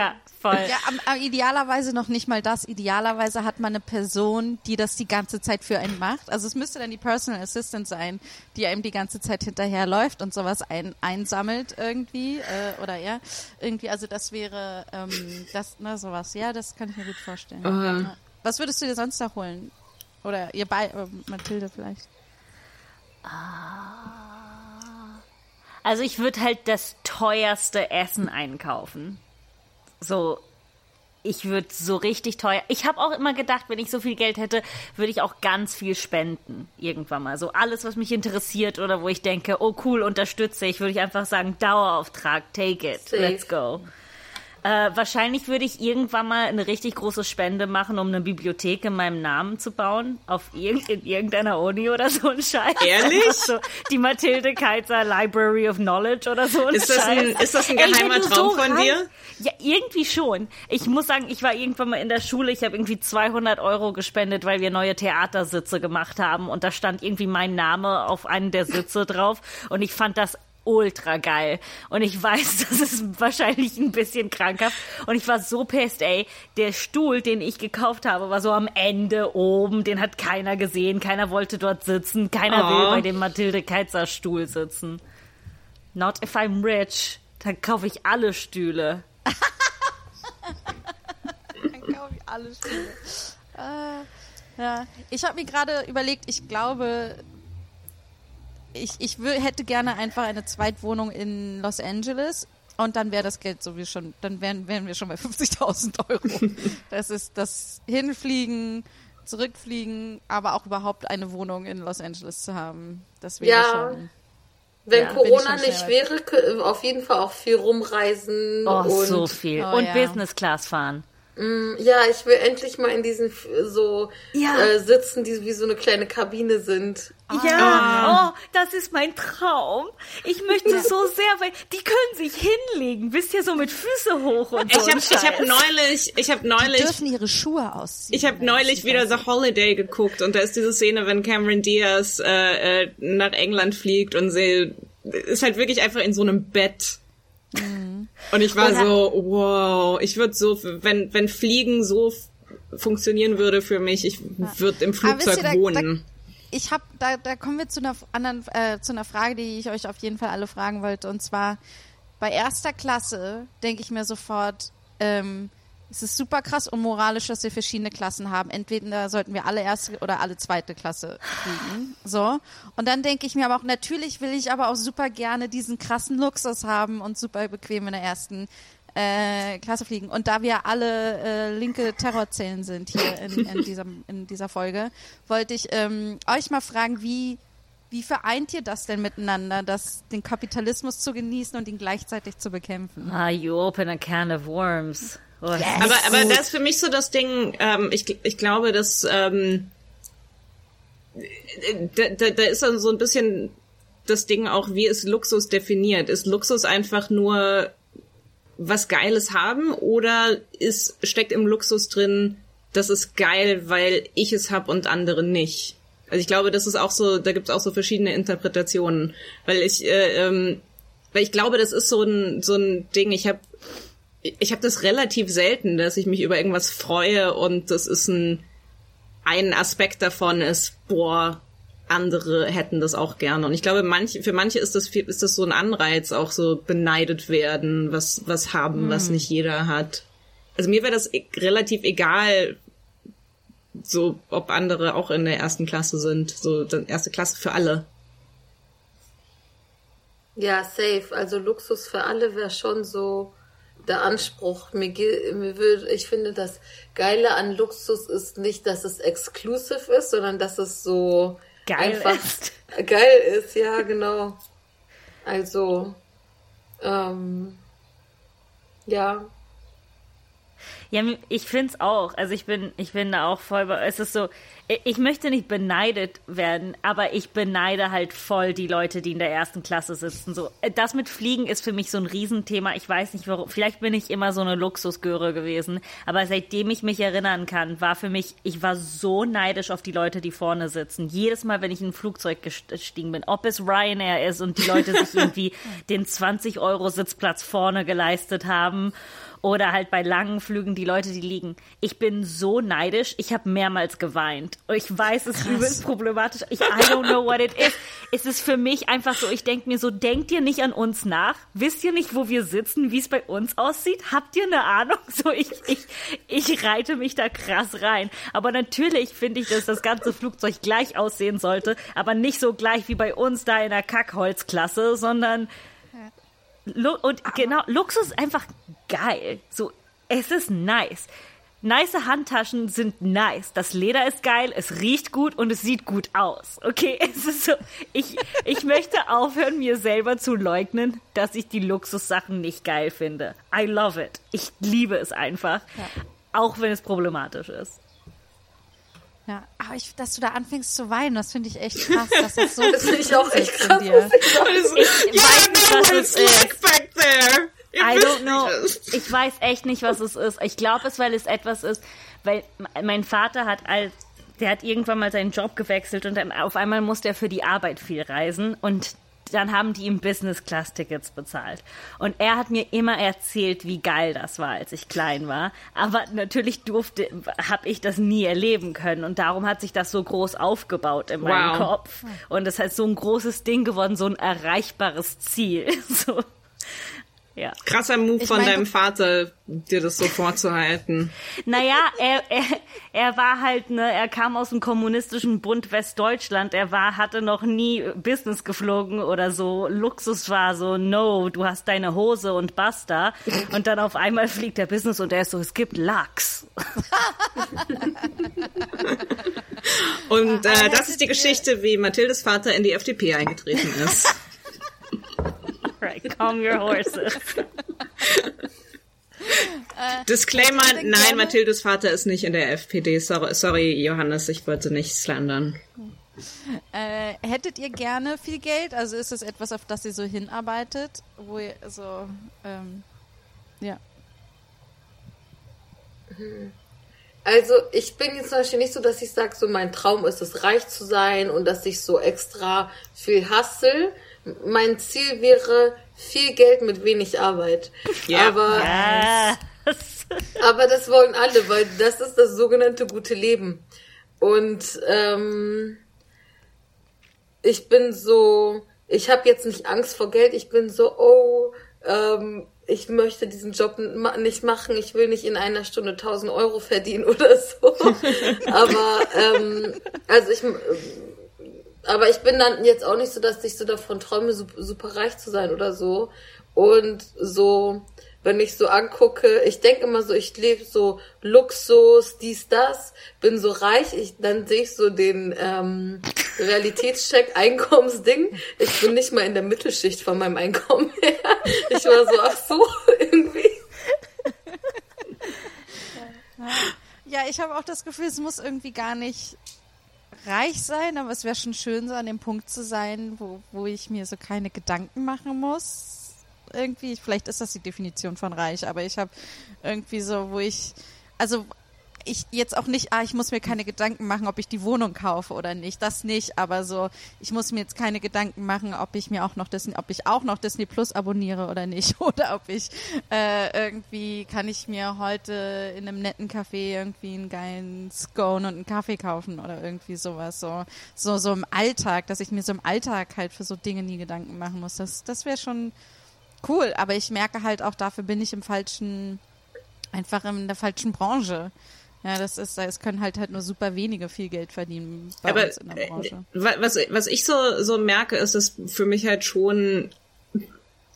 Ja, voll. Ja, am, am idealerweise noch nicht mal das. Idealerweise hat man eine Person, die das die ganze Zeit für einen macht. Also es müsste dann die Personal Assistant sein, die einem die ganze Zeit hinterherläuft und sowas ein, einsammelt irgendwie äh, oder ja irgendwie. Also das wäre ähm, das ne sowas. Ja, das kann ich mir gut vorstellen. Ja. Was würdest du dir sonst noch holen? Oder ihr bei äh, Mathilde vielleicht? Also ich würde halt das teuerste Essen einkaufen. So, ich würde so richtig teuer. Ich habe auch immer gedacht, wenn ich so viel Geld hätte, würde ich auch ganz viel spenden. Irgendwann mal. So alles, was mich interessiert oder wo ich denke, oh cool, unterstütze ich, würde ich einfach sagen, Dauerauftrag, take it, Safe. let's go. Äh, wahrscheinlich würde ich irgendwann mal eine richtig große Spende machen, um eine Bibliothek in meinem Namen zu bauen. Auf irg in irgendeiner Uni oder so ein Scheiß. Ehrlich? so, die Mathilde Kaiser Library of Knowledge oder so ein Ist das ein, Scheiß. ist das ein Ey, geheimer du Traum so von dir? Ja, irgendwie schon. Ich muss sagen, ich war irgendwann mal in der Schule, ich habe irgendwie 200 Euro gespendet, weil wir neue Theatersitze gemacht haben und da stand irgendwie mein Name auf einen der Sitze drauf und ich fand das ultra geil. Und ich weiß, das ist wahrscheinlich ein bisschen krankhaft. Und ich war so pissed, ey. Der Stuhl, den ich gekauft habe, war so am Ende oben. Den hat keiner gesehen. Keiner wollte dort sitzen. Keiner Oh. will bei dem Mathilde Keizer Stuhl sitzen. Not if I'm rich. Dann kaufe ich alle Stühle. Dann kaufe ich alles Stühle. Äh, ja, ich habe mir gerade überlegt, ich glaube, ich, ich hätte gerne einfach eine Zweitwohnung in Los Angeles und dann wäre das Geld sowieso schon, dann wären, wären wir schon bei 50.000 Euro. das ist das Hinfliegen, Zurückfliegen, aber auch überhaupt eine Wohnung in Los Angeles zu haben. Das wäre Ja. schon. Wenn Ja, Corona nicht wäre, auf jeden Fall auch viel rumreisen Oh, und so viel. Oh, und ja. Business Class fahren. Ja, ich will endlich mal in diesen so Ja. äh, sitzen, die wie so eine kleine Kabine sind. Ja, oh, das ist mein Traum. Ich möchte so sehr, weil die können sich hinlegen, wisst ihr, so mit Füße hoch und so. Ich habe hab neulich, ich habe Die neulich dürfen ihre Schuhe ausziehen. Ich habe neulich wieder The Holiday geguckt und da ist diese Szene, wenn Cameron Diaz äh, äh, nach England fliegt und sie ist halt wirklich einfach in so einem Bett. Und ich war so, wow, ich würde so, wenn wenn Fliegen so funktionieren würde für mich, ich würde im Flugzeug ihr, da- wohnen. ich habe, da, da kommen wir zu einer anderen, äh, zu einer Frage, die ich euch auf jeden Fall alle fragen wollte. Und zwar bei erster Klasse denke ich mir sofort, ähm, es ist super krass und moralisch, dass wir verschiedene Klassen haben. Entweder sollten wir alle erste oder alle zweite Klasse fliegen. So. Und dann denke ich mir aber auch, natürlich will ich aber auch super gerne diesen krassen Luxus haben und super bequem in der ersten äh, Klasse fliegen. Und da wir alle äh, linke Terrorzellen sind hier in, in, dieser, in dieser Folge, wollte ich ähm, euch mal fragen, wie, wie vereint ihr das denn miteinander, das, den Kapitalismus zu genießen und ihn gleichzeitig zu bekämpfen? Ah, you open a can of worms. Oh, Aber, aber das ist für mich so das Ding, ähm, ich, ich glaube, dass ähm, da, da, da ist dann so ein bisschen das Ding auch, wie ist Luxus definiert? Ist Luxus einfach nur was Geiles haben oder ist, steckt im Luxus drin, das ist geil, weil ich es hab und andere nicht? Also ich glaube, das ist auch so, da gibt's auch so verschiedene Interpretationen, weil ich, äh, ähm, weil ich glaube, das ist so ein so ein Ding. Ich habe ich habe das relativ selten, dass ich mich über irgendwas freue und das ist ein ein Aspekt davon ist, boah, andere hätten das auch gerne. Und ich glaube, manche, für manche ist das, viel- ist das so ein Anreiz, auch so beneidet werden, was, was haben, was nicht jeder hat. Also mir wäre das e relativ egal, so, ob andere auch in der ersten Klasse sind. So, dann erste Klasse für alle. Ja, safe. Also Luxus für alle wäre schon so der Anspruch. Mir, mir würde, ich finde, das Geile an Luxus ist nicht, dass es exclusive ist, sondern dass es so Geil einfach ist. geil ist. Ja, genau. Also, ähm, ja, Ja, ich find's auch. Also ich bin, ich bin da auch voll. Es ist so, ich möchte nicht beneidet werden, aber ich beneide halt voll die Leute, die in der ersten Klasse sitzen. So, das mit Fliegen ist für mich so ein Riesenthema. Ich weiß nicht warum. Vielleicht bin ich immer so eine Luxusgöre gewesen. Aber seitdem ich mich erinnern kann, war für mich, ich war so neidisch auf die Leute, die vorne sitzen. Jedes Mal, wenn ich in ein Flugzeug gestiegen bin, ob es Ryanair ist und die Leute sich irgendwie den 20 Euro Sitzplatz vorne geleistet haben oder halt bei langen Flügen die Leute, die liegen. Ich bin so neidisch. Ich habe mehrmals geweint. Ich weiß, es ist übelst problematisch. Ich, I don't know what it is. Es ist für mich einfach so, ich denke mir so, denkt ihr nicht an uns nach? Wisst ihr nicht, wo wir sitzen, wie es bei uns aussieht? Habt ihr eine Ahnung? So, ich, ich, ich reite mich da krass rein. Aber natürlich finde ich, dass das ganze Flugzeug gleich aussehen sollte, aber nicht so gleich wie bei uns da in der Kackholzklasse, sondern und genau, Luxus ist einfach geil. So, es ist nice. Nice Handtaschen sind nice. Das Leder ist geil, es riecht gut und es sieht gut aus. Okay, es ist so. Ich, ich möchte aufhören, mir selber zu leugnen, dass ich die Luxussachen nicht geil finde. I love it. Ich liebe es einfach. Ja. Auch wenn es problematisch ist. Ja, aber ich, dass du da anfängst zu weinen, das finde ich echt krass. Dass das so Das finde ich auch echt krass. dir. Ich weiß nicht, was es ist. back there. I don't know. Ich weiß echt nicht, was es ist. Ich glaube es, weil es etwas ist, weil mein Vater hat als der hat irgendwann mal seinen Job gewechselt und dann auf einmal musste er für die Arbeit viel reisen und dann haben die ihm Business Class Tickets bezahlt. Und er hat mir immer erzählt, wie geil das war, als ich klein war. Aber natürlich durfte, habe ich das nie erleben können. Und darum hat sich das so groß aufgebaut in meinem Wow. Kopf. Und es ist so ein großes Ding geworden, so ein erreichbares Ziel. So. Ja. Krasser Move Ich von mein, deinem Vater, dir das so vorzuhalten. Naja, er, er, er war halt, ne, er kam aus dem kommunistischen Bund Westdeutschland. Er war, hatte noch nie Business geflogen oder so. Luxus war so, no, du hast deine Hose und basta. Und dann auf einmal fliegt der Business und er ist so, es gibt Lachs. Und äh, das ist die Geschichte, wie Mathildes Vater in die FDP eingetreten ist. Right, calm your horses. Disclaimer, ihr denn nein, Mathildes Vater ist nicht in der FPD. Sorry, sorry Johannes, ich wollte nicht slandern. Äh, hättet ihr gerne viel Geld? Also ist es etwas, auf das ihr so hinarbeitet? Wo ihr so, ähm, ja. Also ich bin jetzt zum Beispiel nicht so, dass ich sage, so mein Traum ist es, reich zu sein und dass ich so extra viel hustle. Mein Ziel wäre viel Geld mit wenig Arbeit. Ja. Aber, Yes. aber das wollen alle, weil das ist das sogenannte gute Leben. Und ähm, ich bin so, ich habe jetzt nicht Angst vor Geld, ich bin so, oh, ähm, ich möchte diesen Job nicht machen, ich will nicht in einer Stunde 1000 Euro verdienen oder so. aber ähm, also ich, aber ich bin dann jetzt auch nicht so, dass ich so davon träume, super, reich zu sein oder so. Und so, wenn ich so angucke, ich denke immer so, ich lebe so Luxus, dies, das, bin so reich, ich, dann sehe ich so den ähm, Realitätscheck, Einkommensding. Ich bin nicht mal in der Mittelschicht von meinem Einkommen her. Ich war so, ach so, irgendwie. Ja, ich habe auch das Gefühl, es muss irgendwie gar nicht reich sein, aber es wäre schon schön, so an dem Punkt zu sein, wo, wo ich mir so keine Gedanken machen muss. Irgendwie, vielleicht ist das die Definition von reich, aber ich habe irgendwie so, wo ich, also ich jetzt auch nicht, ah, ich muss mir keine Gedanken machen, ob ich die Wohnung kaufe oder nicht. Das nicht, aber so, ich muss mir jetzt keine Gedanken machen, ob ich mir auch noch Disney, ob ich auch noch Disney Plus abonniere oder nicht. Oder ob ich äh, irgendwie kann ich mir heute in einem netten Café irgendwie einen geilen Scone und einen Kaffee kaufen oder irgendwie sowas. So, so, so im Alltag, dass ich mir so im Alltag halt für so Dinge nie Gedanken machen muss. Das, das wäre schon cool. Aber ich merke halt auch, dafür bin ich im falschen, einfach in der falschen Branche. Ja, das ist, es können halt halt nur super wenige viel Geld verdienen bei Aber uns in der äh, Branche. wa- was, was ich so, so merke, ist, dass für mich halt schon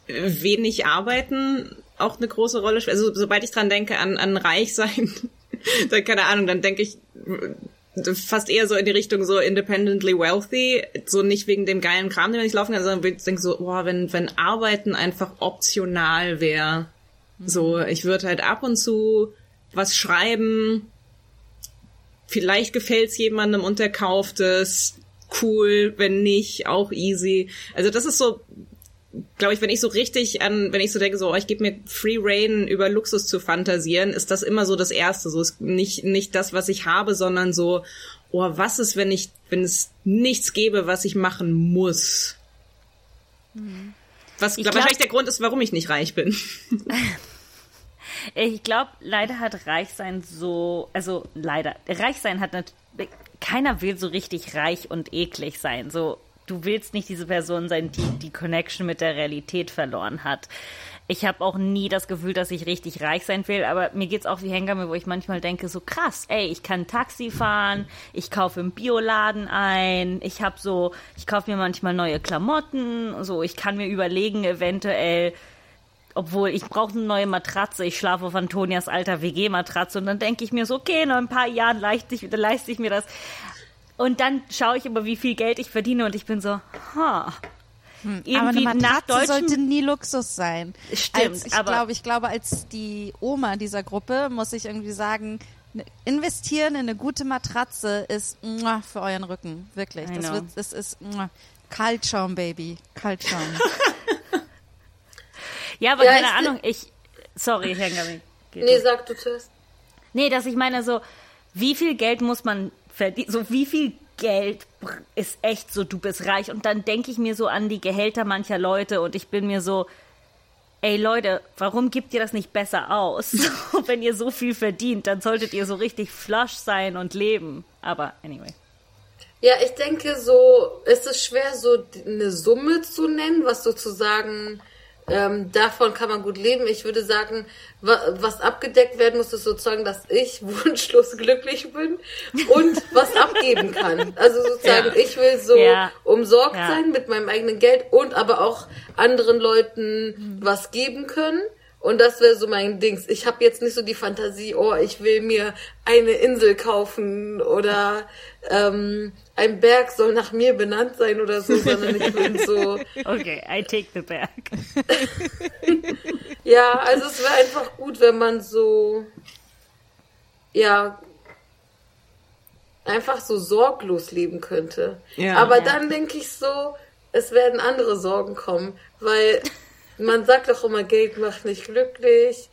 wenig Arbeiten auch eine große Rolle spielt. Also sobald ich dran denke an, an reich sein, dann keine Ahnung, dann denke ich äh, fast eher so in die Richtung so independently wealthy, so nicht wegen dem geilen Kram, den man nicht laufen kann, sondern ich denke so, boah, wenn, wenn Arbeiten einfach optional wäre, so, ich würde halt ab und zu was schreiben, vielleicht gefällt's jemandem und der kauft es. Cool, wenn nicht, auch easy. Also das ist so, glaube ich, wenn ich so richtig an, wenn ich so denke, so, oh, ich gebe mir Free Reign über Luxus zu fantasieren, ist das immer so das Erste. So ist nicht, nicht das, was ich habe, sondern so, oh, was ist, wenn ich, wenn es nichts gäbe, was ich machen muss? Was Ich glaub, glaub- wahrscheinlich der Grund ist, warum ich nicht reich bin. Ich glaube, leider hat Reichsein so, also leider, Reichsein hat natürlich, keiner will so richtig reich und eklig sein. So, du willst nicht diese Person sein, die die Connection mit der Realität verloren hat. Ich habe auch nie das Gefühl, dass ich richtig reich sein will, aber mir geht's auch wie Hengame, wo ich manchmal denke, so krass, ey, ich kann Taxi fahren, ich kaufe im Bioladen ein, ich habe so, ich kaufe mir manchmal neue Klamotten, so, ich kann mir überlegen, eventuell obwohl ich brauche eine neue Matratze. Ich schlafe auf Antonias alter WG-Matratze und dann denke ich mir so, okay, in ein paar Jahren leiste ich, leiste ich mir das. Und dann schaue ich aber, wie viel Geld ich verdiene und ich bin so, ha. Irgendwie aber eine Matratze sollte nie Luxus sein. Stimmt, als, ich aber- glaube, ich glaube, als die Oma dieser Gruppe muss ich irgendwie sagen, ne- investieren in eine gute Matratze ist muah, für euren Rücken, wirklich. Das wird, das ist muah, Kaltschaum, Baby, Kaltschaum. Ja, aber Ja, keine Ahnung, ich. Sorry, Herr Gami. Nee, sag du zuerst. Nee, dass ich meine, so, wie viel Geld muss man verdienen? So, wie viel Geld ist echt so, du bist reich? Und dann denke ich mir so an die Gehälter mancher Leute und ich bin mir so, ey Leute, warum gibt ihr das nicht besser aus? So, wenn ihr so viel verdient, dann solltet ihr so richtig flush sein und leben. Aber anyway. Ja, ich denke so, es ist schwer, so eine Summe zu nennen, was sozusagen ähm, davon kann man gut leben. Ich würde sagen, wa was abgedeckt werden muss, ist sozusagen, dass ich wunschlos glücklich bin und was abgeben kann. Also sozusagen, Ja. ich will so Ja. umsorgt Ja. sein mit meinem eigenen Geld und aber auch anderen Leuten was geben können. Und das wäre so mein Dings. Ich habe jetzt nicht so die Fantasie, oh, ich will mir eine Insel kaufen oder ähm, ein Berg soll nach mir benannt sein oder so, sondern ich bin so, Okay, I take the bag. ja, also es wäre einfach gut, wenn man so, ja, einfach so sorglos leben könnte. Ja. Aber Ja. dann denke ich so, es werden andere Sorgen kommen, weil man sagt doch immer, Geld macht nicht glücklich.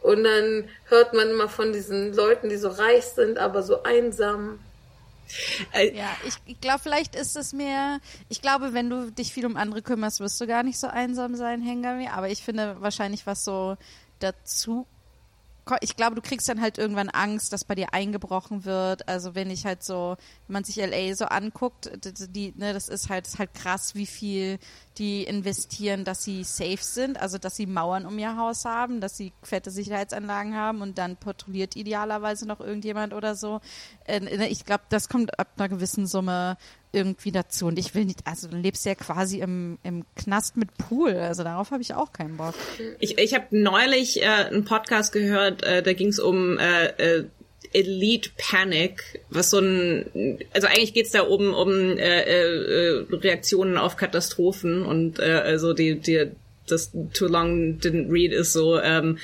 Und dann hört man immer von diesen Leuten, die so reich sind, aber so einsam. Äh, Ja, ich, glaube, vielleicht ist es mehr, ich glaube, wenn du dich viel um andere kümmerst, wirst du gar nicht so einsam sein, Hengami. Aber ich finde wahrscheinlich, was so dazu ich glaube, du kriegst dann halt irgendwann Angst, dass bei dir eingebrochen wird. Also wenn ich halt so, wenn man sich LA so anguckt, die, ne, das ist halt, ist halt krass, wie viel die investieren, dass sie safe sind, also dass sie Mauern um ihr Haus haben, dass sie fette Sicherheitsanlagen haben und dann patrouilliert idealerweise noch irgendjemand oder so. Äh, ne, ich glaube, das kommt ab einer gewissen Summe irgendwie dazu. Und ich will nicht, also du lebst ja quasi im, im Knast mit Pool, also darauf habe ich auch keinen Bock. Ich, ich habe neulich äh, einen Podcast gehört, äh, da ging es um äh, äh, Elite Panic, was so ein, also eigentlich geht's da um um äh, äh, Reaktionen auf Katastrophen und äh, also die die das Too Long Didn't Read ist so ähm,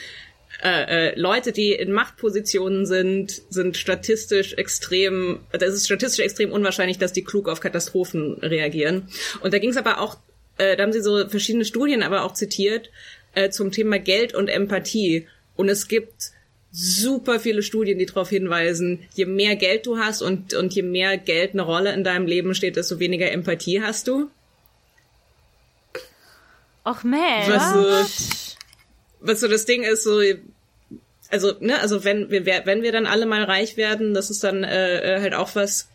äh, äh, Leute, die in Machtpositionen sind, sind statistisch extrem, das ist statistisch extrem unwahrscheinlich, dass die klug auf Katastrophen reagieren. Und da ging es aber auch, äh, da haben sie so verschiedene Studien aber auch zitiert äh, zum Thema Geld und Empathie. Und es gibt super viele Studien, die darauf hinweisen, je mehr Geld du hast und, und je mehr Geld eine Rolle in deinem Leben steht, desto weniger Empathie hast du. Och man. Was so, was so das Ding ist, so, also, ne, also wenn wir, wenn wir dann alle mal reich werden, das ist dann äh, äh, halt auch was,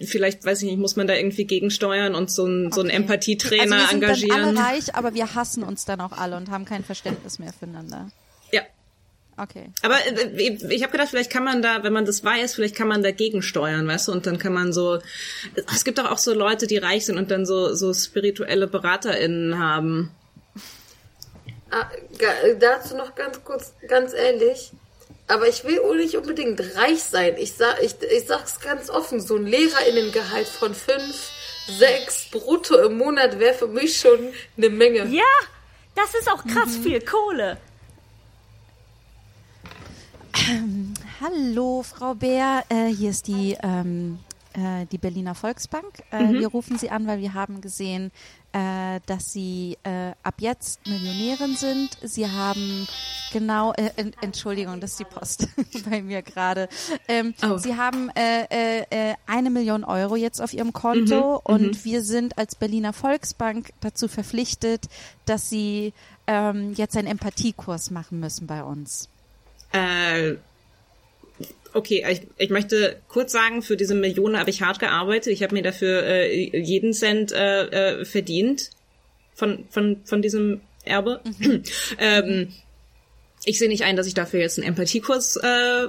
vielleicht, weiß ich nicht, muss man da irgendwie gegensteuern und so ein, so einen Okay. Empathietrainer also wir sind engagieren. Dann alle reich, aber wir hassen uns dann auch alle und haben kein Verständnis mehr füreinander. Okay. Aber äh, ich, habe gedacht, vielleicht kann man da, wenn man das weiß, vielleicht kann man dagegen steuern, weißt du, und dann kann man so, es gibt doch auch so Leute, die reich sind und dann so, so spirituelle BeraterInnen haben. Ah, dazu noch ganz kurz, ganz ehrlich. Aber ich will auch nicht unbedingt reich sein. Ich sag, ich, ich sag's ganz offen, so ein LehrerInnengehalt von fünf, sechs brutto im Monat wäre für mich schon eine Menge. Ja, das ist auch krass viel Kohle. Hallo, Frau Bär. Äh, hier ist die, ähm, äh, die Berliner Volksbank. Äh, Wir rufen Sie an, weil wir haben gesehen, äh, dass Sie äh, ab jetzt Millionärin sind. Sie haben genau, äh, en- Entschuldigung, das ist die Post bei mir gerade. Ähm, Oh. Sie haben äh, äh, äh, eine Million Euro jetzt auf Ihrem Konto und wir sind als Berliner Volksbank dazu verpflichtet, dass Sie ähm, jetzt einen Empathiekurs machen müssen bei uns. Äh, okay, ich, ich möchte kurz sagen, für diese Millionen habe ich hart gearbeitet. Ich habe mir dafür äh, jeden Cent äh, äh, verdient von, von, von diesem Erbe. ähm, ich sehe nicht ein, dass ich dafür jetzt einen Empathiekurs äh,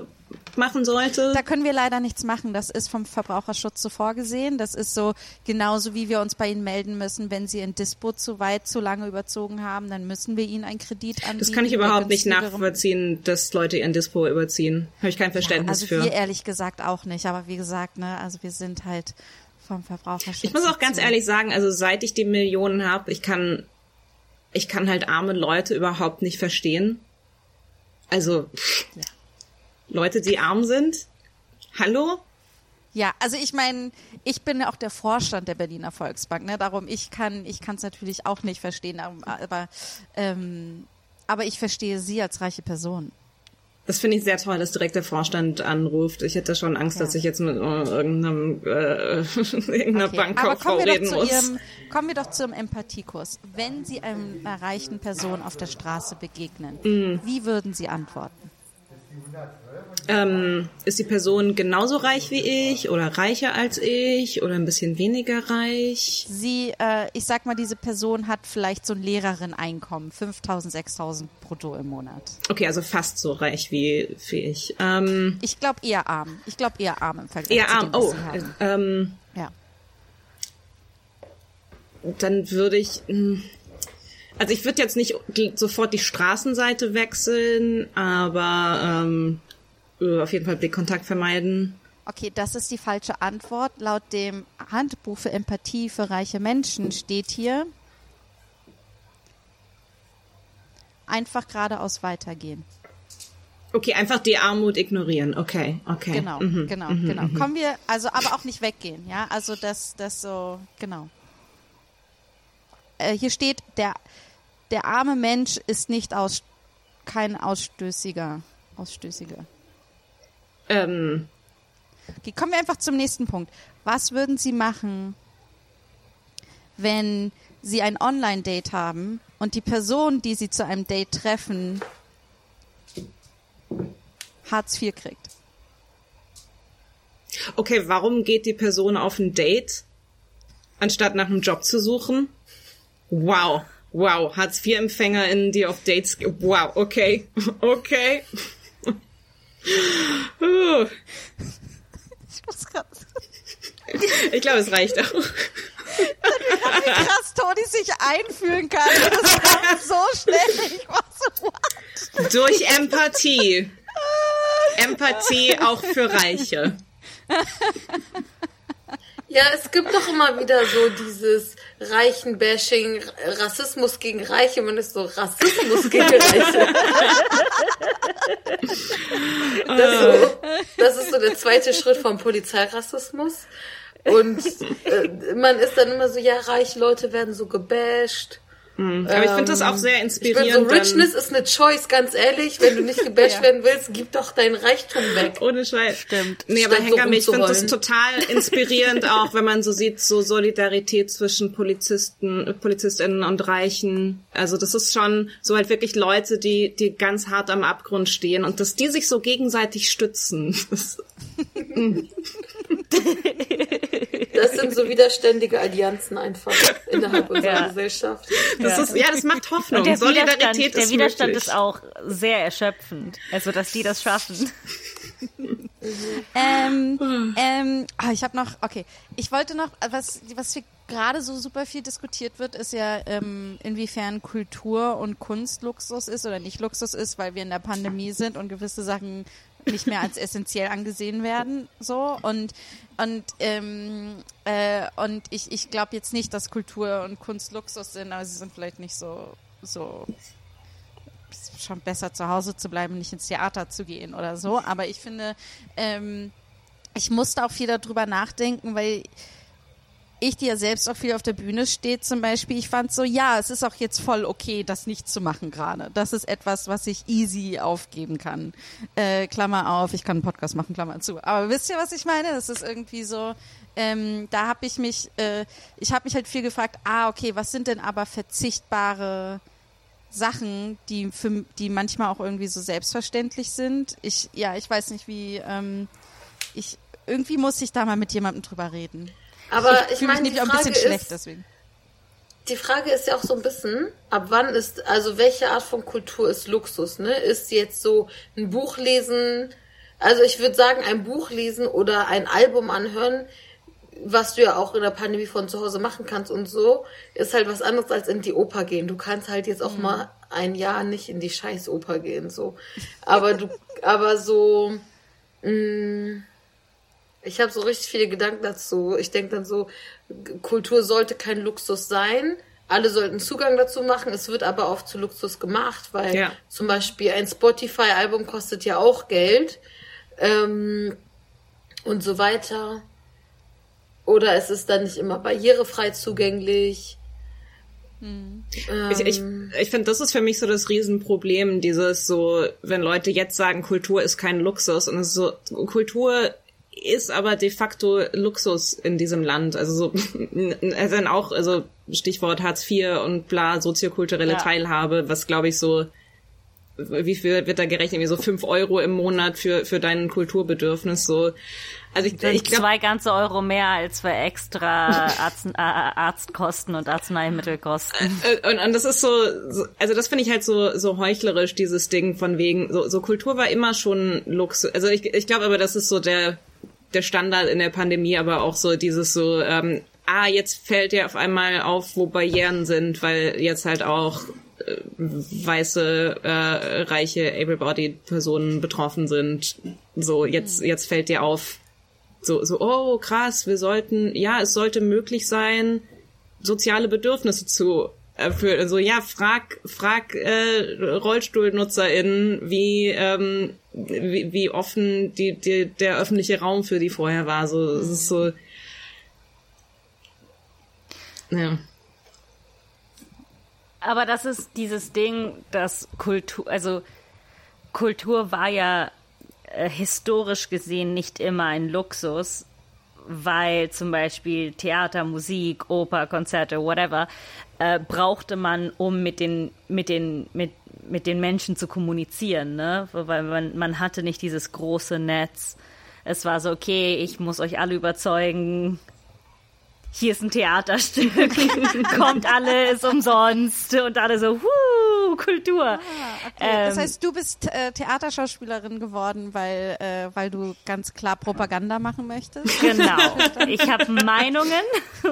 machen sollte. Da können wir leider nichts machen. Das ist vom Verbraucherschutz so vorgesehen. Das ist so genauso, wie wir uns bei Ihnen melden müssen, wenn Sie ein Dispo zu weit, zu lange überzogen haben, dann müssen wir Ihnen einen Kredit anbieten. Das kann ich überhaupt nicht nachvollziehen, dass Leute ihren Dispo überziehen. Habe ich kein Verständnis Also für. wir ehrlich gesagt auch nicht. Aber wie gesagt, ne, also wir sind halt vom Verbraucherschutz. Ich muss auch ganz ehrlich sagen, also seit ich die Millionen habe, ich kann, ich kann halt arme Leute überhaupt nicht verstehen. Also pff, Leute, die arm sind. Hallo? Ja, also ich meine, ich bin ja auch der Vorstand der Berliner Volksbank, ne? Darum ich kann, ich kann es natürlich auch nicht verstehen, aber, aber, ähm, aber ich verstehe Sie als reiche Person. Das finde ich sehr toll, dass direkt der Vorstand anruft. Ich hätte schon Angst, Ja. dass ich jetzt mit äh, irgendeinem, äh, irgendeiner Okay, Bankkauffrau Aber kommen wir, reden doch zu muss. Ihrem, kommen wir doch zum Empathiekurs. Wenn Sie einer reichen Person auf der Straße begegnen, Mhm. wie würden Sie antworten? Ähm, ist die Person genauso reich wie ich oder reicher als ich oder ein bisschen weniger reich? Sie, äh, ich sag mal, diese Person hat vielleicht so ein Lehrerin-Einkommen, 5.000, 6.000 brutto im Monat. Okay, also fast so reich wie, wie ich. Ähm, Ich glaube eher arm. Ich glaube eher arm im Vergleich eher zu arm. dem, was Oh, Sie haben. ähm, Ja. dann würde ich. mh, Also ich würde jetzt nicht sofort die Straßenseite wechseln, aber ähm, äh, auf jeden Fall Blickkontakt vermeiden. Okay, das ist die falsche Antwort. Laut dem Handbuch für Empathie für reiche Menschen steht hier einfach geradeaus weitergehen. Okay, einfach die Armut ignorieren. Okay, okay. Genau, Mhm, genau, mhm, genau. mhm. Kommen wir, also aber auch nicht weggehen, ja. Also das, das so, genau. Äh, hier steht, der, der arme Mensch ist nicht aus, kein Ausstößiger, Ausstößiger. Ähm, Okay, kommen wir einfach zum nächsten Punkt. Was würden Sie machen, wenn Sie ein Online-Date haben und die Person, die Sie zu einem Date treffen, Hartz IV kriegt? okay, warum geht die Person auf ein Date, anstatt nach einem Job zu suchen? Wow. Wow, Hartz-IV-EmpfängerInnen, die auf Dates, ge- wow, okay, okay. Ich muss grad, ich glaube, es reicht auch. wie krass Toni sich einfühlen kann. Das kam so schnell. Ich war so, what? Durch Empathie. Empathie auch für Reiche. Ja, es gibt doch immer wieder so dieses Reichenbashing, Rassismus gegen Reiche. Man ist so Rassismus gegen Reiche. Das, so, das ist so der zweite Schritt vom Polizeirassismus. Und äh, man ist dann immer so, ja, reiche Leute werden so gebasht. Aber ich finde das auch sehr Ich bin so, inspirierend. Richness ist eine Choice, ganz ehrlich. Wenn du nicht gebasht werden willst, gib doch deinen Reichtum weg. Ohne Scheiß. Stimmt. Nee, aber Statt so ich finde das total inspirierend auch, wenn man so sieht, so Solidarität zwischen Polizisten, PolizistInnen und Reichen. Also das ist schon so halt wirklich Leute, die, die ganz hart am Abgrund stehen und dass die sich so gegenseitig stützen. Das, sind so widerständige Allianzen einfach innerhalb unserer Ja. Gesellschaft. das ist, ja, das macht Hoffnung. Und der Solidarität Widerstand, der ist Widerstand möglich. ist auch sehr erschöpfend. Also, dass die das schaffen. Ähm, ähm, ah, ich habe noch, okay, ich wollte noch, was, was wir gerade so super viel diskutiert wird, ist ja, ähm, inwiefern Kultur und Kunst Luxus ist oder nicht Luxus ist, weil wir in der Pandemie sind und gewisse Sachen nicht mehr als essentiell angesehen werden, so und und ähm, äh, und ich ich glaube jetzt nicht, dass Kultur und Kunst Luxus sind, aber sie sind vielleicht nicht so so schon besser zu Hause zu bleiben, nicht ins Theater zu gehen oder so. Aber ich finde, ähm, ich musste auch viel darüber nachdenken, weil ich, die ja selbst auch viel auf der Bühne steht zum Beispiel, ich fand so, ja, es ist auch jetzt voll okay, das nicht zu machen gerade. Das ist etwas, was ich easy aufgeben kann. Äh, Klammer auf, ich kann einen Podcast machen, Klammer zu. Aber wisst ihr, was ich meine? Das ist irgendwie so, ähm, da habe ich mich, äh, ich habe mich halt viel gefragt, ah, okay, was sind denn aber verzichtbare Sachen, die für, die manchmal auch irgendwie so selbstverständlich sind. Ich, ja, ich weiß nicht, wie, ähm, ich, irgendwie muss ich da mal mit jemandem drüber reden. Aber ich, mich meine, die Frage schlecht ist, deswegen. die Frage ist ja auch so ein bisschen, ab wann ist, also welche Art von Kultur ist Luxus, ne? Ist jetzt so ein Buch lesen, also ich würde sagen, ein Buch lesen oder ein Album anhören, was du ja auch in der Pandemie von zu Hause machen kannst und so, ist halt was anderes als in die Oper gehen. Du kannst halt jetzt auch mal ein Jahr nicht in die Scheißoper gehen, so. Aber du, aber so, mh, ich habe so richtig viele Gedanken dazu. Ich denke dann so, Kultur sollte kein Luxus sein. Alle sollten Zugang dazu machen. Es wird aber oft zu Luxus gemacht, weil Ja. zum Beispiel ein Spotify-Album kostet ja auch Geld ähm, und so weiter. Oder es ist dann nicht immer barrierefrei zugänglich. Ich, ich, ich finde, das ist für mich so das Riesenproblem, dieses so, wenn Leute jetzt sagen, Kultur ist kein Luxus und es ist so, Kultur ist aber de facto Luxus in diesem Land. Also so, also dann auch, also Stichwort Hartz IV und bla, soziokulturelle Ja. Teilhabe, was glaube ich so, wie viel wird da gerechnet? Irgendwie so fünf Euro im Monat für, für dein Kulturbedürfnis, so. Also ich, ich glaube, zwei ganze Euro mehr als für extra Arzt, äh, Arztkosten und Arzneimittelkosten. Äh, Und, und das ist so, so also das finde ich halt so so heuchlerisch dieses Ding von wegen so, so Kultur war immer schon Luxus. Also ich, ich glaube aber das ist so der der Standard in der Pandemie, aber auch so dieses so ähm, ah jetzt fällt dir auf einmal auf, wo Barrieren sind, weil jetzt halt auch äh, weiße äh, reiche able-bodied Personen betroffen sind. So jetzt jetzt fällt dir auf so so oh krass, wir sollten ja es sollte möglich sein soziale Bedürfnisse zu erfüllen. Also ja, frag, frag äh, RollstuhlnutzerInnen, wie, ähm, wie, wie offen die, die, der öffentliche Raum für die vorher war. So, es ist so. Ja. Aber das ist dieses Ding, dass Kultur, also Kultur war ja äh, historisch gesehen nicht immer ein Luxus, weil zum Beispiel Theater, Musik, Oper, Konzerte, whatever, äh, brauchte man, um mit den, mit den, mit, mit den Menschen zu kommunizieren, ne? Weil man, man hatte nicht dieses große Netz. Es war so, okay, ich muss euch alle überzeugen, hier ist ein Theaterstück, kommt alle, ist umsonst und alle so, huh, Kultur. Okay, das Ähm, heißt, du bist äh, Theaterschauspielerin geworden, weil, äh, weil du ganz klar Propaganda machen möchtest? Genau. Ich habe Meinungen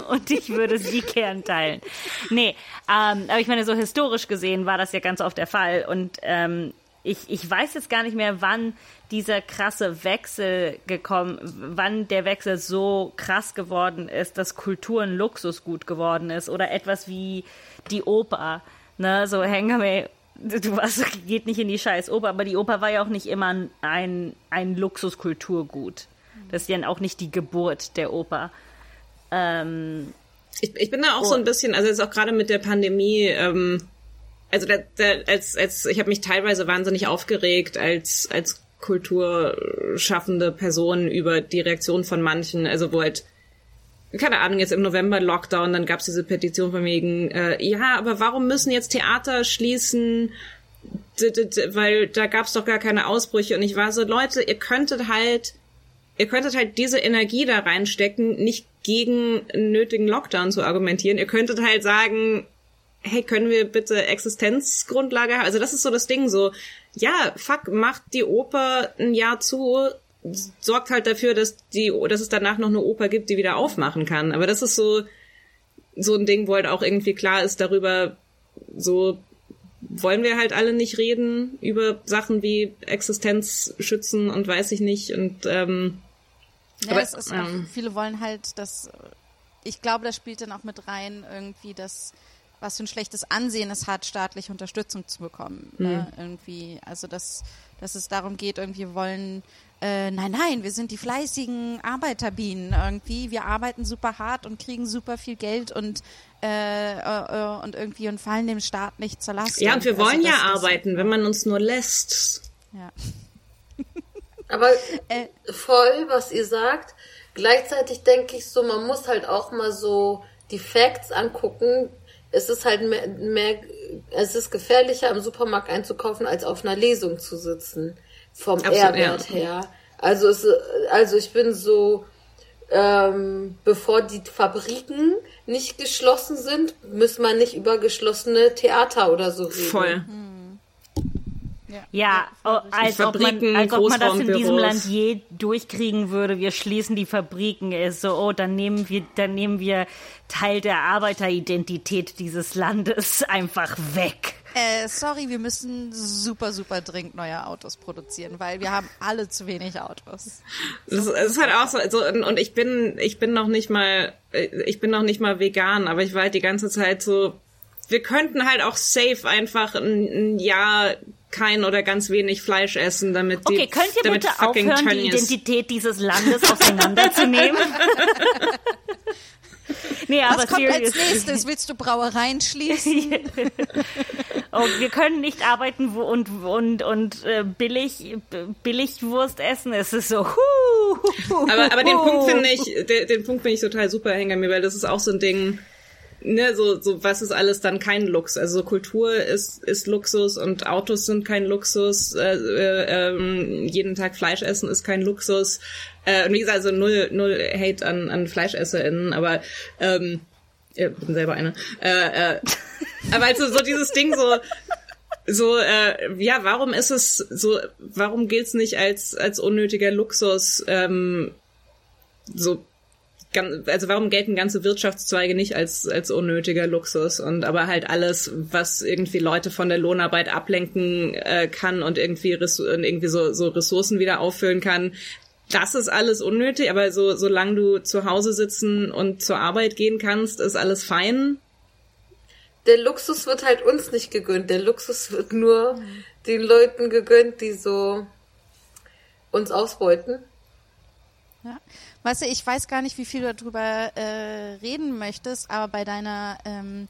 und ich würde sie gern teilen. Nee, ähm, aber ich meine, so historisch gesehen war das ja ganz oft der Fall. Und ähm, ich, ich weiß jetzt gar nicht mehr, wann dieser krasse Wechsel gekommen, wann der Wechsel so krass geworden ist, dass Kultur ein Luxusgut geworden ist oder etwas wie die Oper. Ne, so Hengame, du was geht nicht in die scheiß Oper, aber die Oper war ja auch nicht immer ein, ein Luxuskulturgut. Das ist ja auch nicht die Geburt der Oper. Ähm, Ich, ich bin da auch so ein bisschen, also jetzt auch gerade mit der Pandemie, ähm, also da, da, als, als ich habe mich teilweise wahnsinnig aufgeregt als als kulturschaffende Person über die Reaktion von manchen, also wo halt keine Ahnung, jetzt im November Lockdown, dann gab's diese Petition von wegen, äh, ja, aber warum müssen jetzt Theater schließen? D -d -d weil da gab's doch gar keine Ausbrüche. Und ich war so, Leute, ihr könntet halt, ihr könntet halt diese Energie da reinstecken, nicht gegen nötigen Lockdown zu argumentieren. Ihr könntet halt sagen, hey, können wir bitte Existenzgrundlage haben? Also das ist so das Ding, so, ja, fuck, macht die Oper ein Jahr zu, sorgt halt dafür, dass die, dass es danach noch eine Oper gibt, die wieder aufmachen kann. Aber das ist so, so ein Ding, wo halt auch irgendwie klar ist darüber, so wollen wir halt alle nicht reden über Sachen wie Existenz schützen und weiß ich nicht und ähm, Ja, Aber, es ist auch, ähm, viele wollen halt, dass ich glaube, das spielt dann auch mit rein irgendwie, dass was für ein schlechtes Ansehen es hat, staatliche Unterstützung zu bekommen. Ne? Irgendwie, also dass, dass es darum geht, irgendwie wir wollen, äh, nein, nein, wir sind die fleißigen Arbeiterbienen irgendwie, wir arbeiten super hart und kriegen super viel Geld und äh, äh, und irgendwie und fallen dem Staat nicht zur Last. Ja, und wir Also wollen ja arbeiten, wenn man uns nur lässt. Ja. Aber Äh. voll, was ihr sagt. Gleichzeitig denke ich so, man muss halt auch mal so die Facts angucken. Es ist halt mehr, mehr es ist gefährlicher, im Supermarkt einzukaufen, als auf einer Lesung zu sitzen. Vom Absolut, ja. her. Also, es, also ich bin so, ähm, bevor die Fabriken nicht geschlossen sind, muss man nicht über geschlossene Theater oder so reden. Voll. Ja, oh, als, ob man, als ob man das in diesem. Land je durchkriegen würde. Wir schließen die Fabriken. Ist so, oh, dann nehmen wir, dann nehmen wir Teil der Arbeiteridentität dieses Landes einfach weg. Äh, sorry, wir müssen super, super dringend neue Autos produzieren, weil wir haben alle zu wenig Autos. Das, das ist halt auch so, also, und ich bin, ich bin noch nicht mal, ich bin noch nicht mal vegan, aber ich war halt die ganze Zeit so, wir könnten halt auch safe einfach ein, ein Jahr kein oder ganz wenig Fleisch essen, damit die, Okay, könnt ihr damit bitte aufhören, die Identität dieses Landes auseinanderzunehmen? nee, aber Was kommt als serious. nächstes? Willst du Brauereien schließen? Oh, wir können nicht arbeiten wo- und und und äh, billig Billigwurst essen. Es ist so. Huh, huh, Aber, aber den. Punkt finde ich, den, den Punkt finde ich total super, Hengami, weil das ist auch so ein Ding, ne, so, so was ist alles dann kein Luxus. Also so Kultur ist, ist Luxus und Autos sind kein Luxus, äh, äh, ähm, jeden Tag Fleisch essen ist kein Luxus. Äh, und wie gesagt, also null, null Hate an, an FleischesserInnen, aber ähm, ich bin selber eine. Äh, äh, aber also so dieses Ding so, so, äh, ja, warum ist es so, warum gilt's nicht als, als unnötiger Luxus, ähm, so, also warum gelten ganze Wirtschaftszweige nicht als, als unnötiger Luxus und aber halt alles, was irgendwie Leute von der Lohnarbeit ablenken äh, kann und irgendwie, und irgendwie so, so Ressourcen wieder auffüllen kann, das ist alles unnötig, aber so, solange du zu Hause sitzen und zur Arbeit gehen kannst, ist alles fein. Der Luxus wird halt uns nicht gegönnt. Der Luxus wird nur den Leuten gegönnt, die so uns ausbeuten. Ja. Weißt du, ich weiß gar nicht, wie viel du darüber äh, reden möchtest, aber bei deiner, ähm,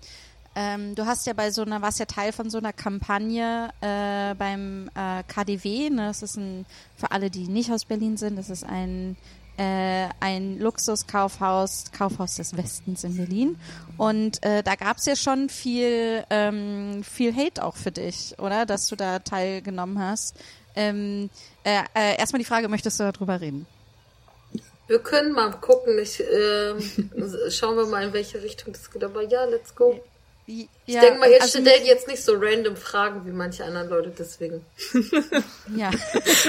ähm, du hast ja bei so einer, warst ja Teil von so einer Kampagne äh, beim äh, KDW, ne? das ist ein, für alle, die nicht aus Berlin sind, das ist ein äh, ein Luxuskaufhaus, Kaufhaus des Westens in Berlin. Und äh, da gab's ja schon viel, ähm, viel Hate auch für dich, oder? Dass du da teilgenommen hast. Ähm, äh, äh, erstmal die Frage, möchtest du darüber reden? Wir können mal gucken. Ich, ähm, schauen wir mal, in welche Richtung das geht. Aber ja, let's go. Ich Ich denke mal, ihr also, stellt jetzt nicht so random Fragen wie manche anderen Leute, deswegen. Ja.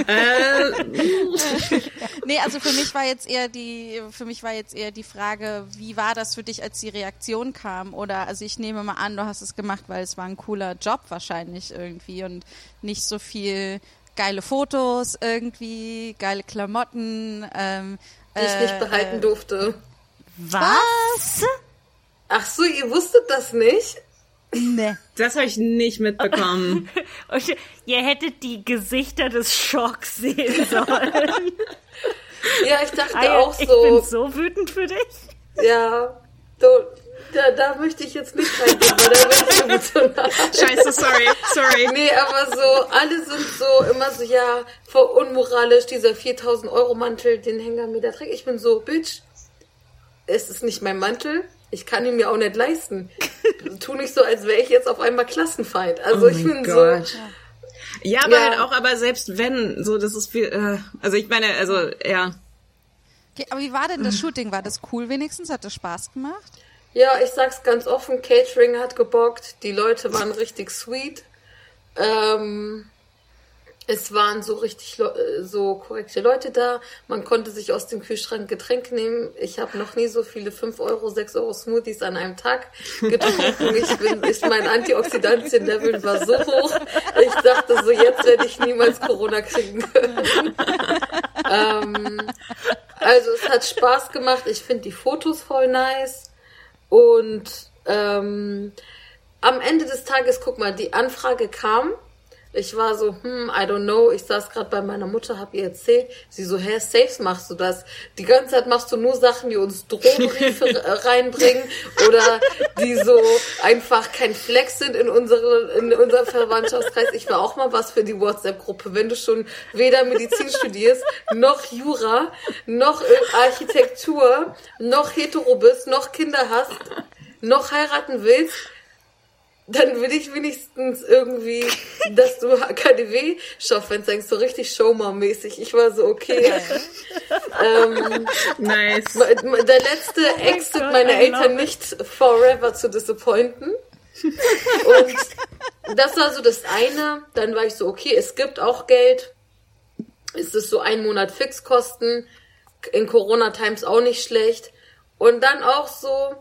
Äh, Nee, also für mich war jetzt eher die, für mich war jetzt eher die Frage, wie war das für dich, als die Reaktion kam? Oder, also ich nehme mal an, du hast es gemacht, weil es war ein cooler Job wahrscheinlich irgendwie und nicht so viel geile Fotos irgendwie, geile Klamotten. Ähm, Die ich nicht behalten durfte. Was? Ach so, ihr wusstet das nicht? Nee. das habe ich nicht mitbekommen. Ihr hättet die Gesichter des Schocks sehen sollen. Ja, ich dachte Ah ja, auch Ich bin so. so wütend für dich. Ja, du, da, da möchte ich jetzt nicht reingehen, weil da bin ich emotional. Scheiße, sorry, sorry. Nee, aber so, alle sind so immer so, ja, voll unmoralisch, dieser 4000 Euro Mantel, den Hänger mir da trägt. Ich bin so, Bitch, es ist nicht mein Mantel. Ich kann ihn mir auch nicht leisten. Tu nicht so, als wäre ich jetzt auf einmal Klassenfeind. Also Oh ich bin Gott. so, Ja, aber Ja. halt auch, aber selbst wenn, so, das ist viel, äh, also ich meine, also, ja. Okay, aber wie war denn das Shooting? War das cool wenigstens? Hat das Spaß gemacht? Ja, ich sag's ganz offen, Catering hat gebockt, die Leute waren richtig sweet. Ähm, es waren so richtig äh, so korrekte Leute da. Man konnte sich aus dem Kühlschrank Getränk nehmen. Ich habe noch nie so viele 5 Euro, 6 Euro Smoothies an einem Tag getrunken. Ich bin, ich, mein Antioxidantien-Level war so hoch. Ich dachte so, jetzt werde ich niemals Corona kriegen können. ähm, also es hat Spaß gemacht. Ich finde die Fotos voll nice. Und ähm, am Ende des Tages, guck mal, die Anfrage kam. Ich war so, hm, I don't know. Ich saß gerade bei meiner Mutter, hab ihr erzählt. Sie so, hä, Saves machst du das? Die ganze Zeit machst du nur Sachen, die uns Drohbriefe reinbringen oder die so einfach kein Flex sind in, unsere, in unserem Verwandtschaftskreis. Ich war auch mal was für die WhatsApp-Gruppe. Wenn du schon weder Medizin studierst, noch Jura, noch Architektur, noch hetero bist, noch Kinder hast, noch heiraten willst, dann will ich wenigstens irgendwie, dass du KDW-Schaufenster so richtig Showmom-mäßig. Ich war so, okay. ähm, Nice. der letzte Exit God, meiner Eltern nicht forever zu disappointen. Und das war so das eine. Dann war ich so, okay, es gibt auch Geld. Es ist so ein Monat Fixkosten. In Corona-Times auch nicht schlecht. Und dann auch so,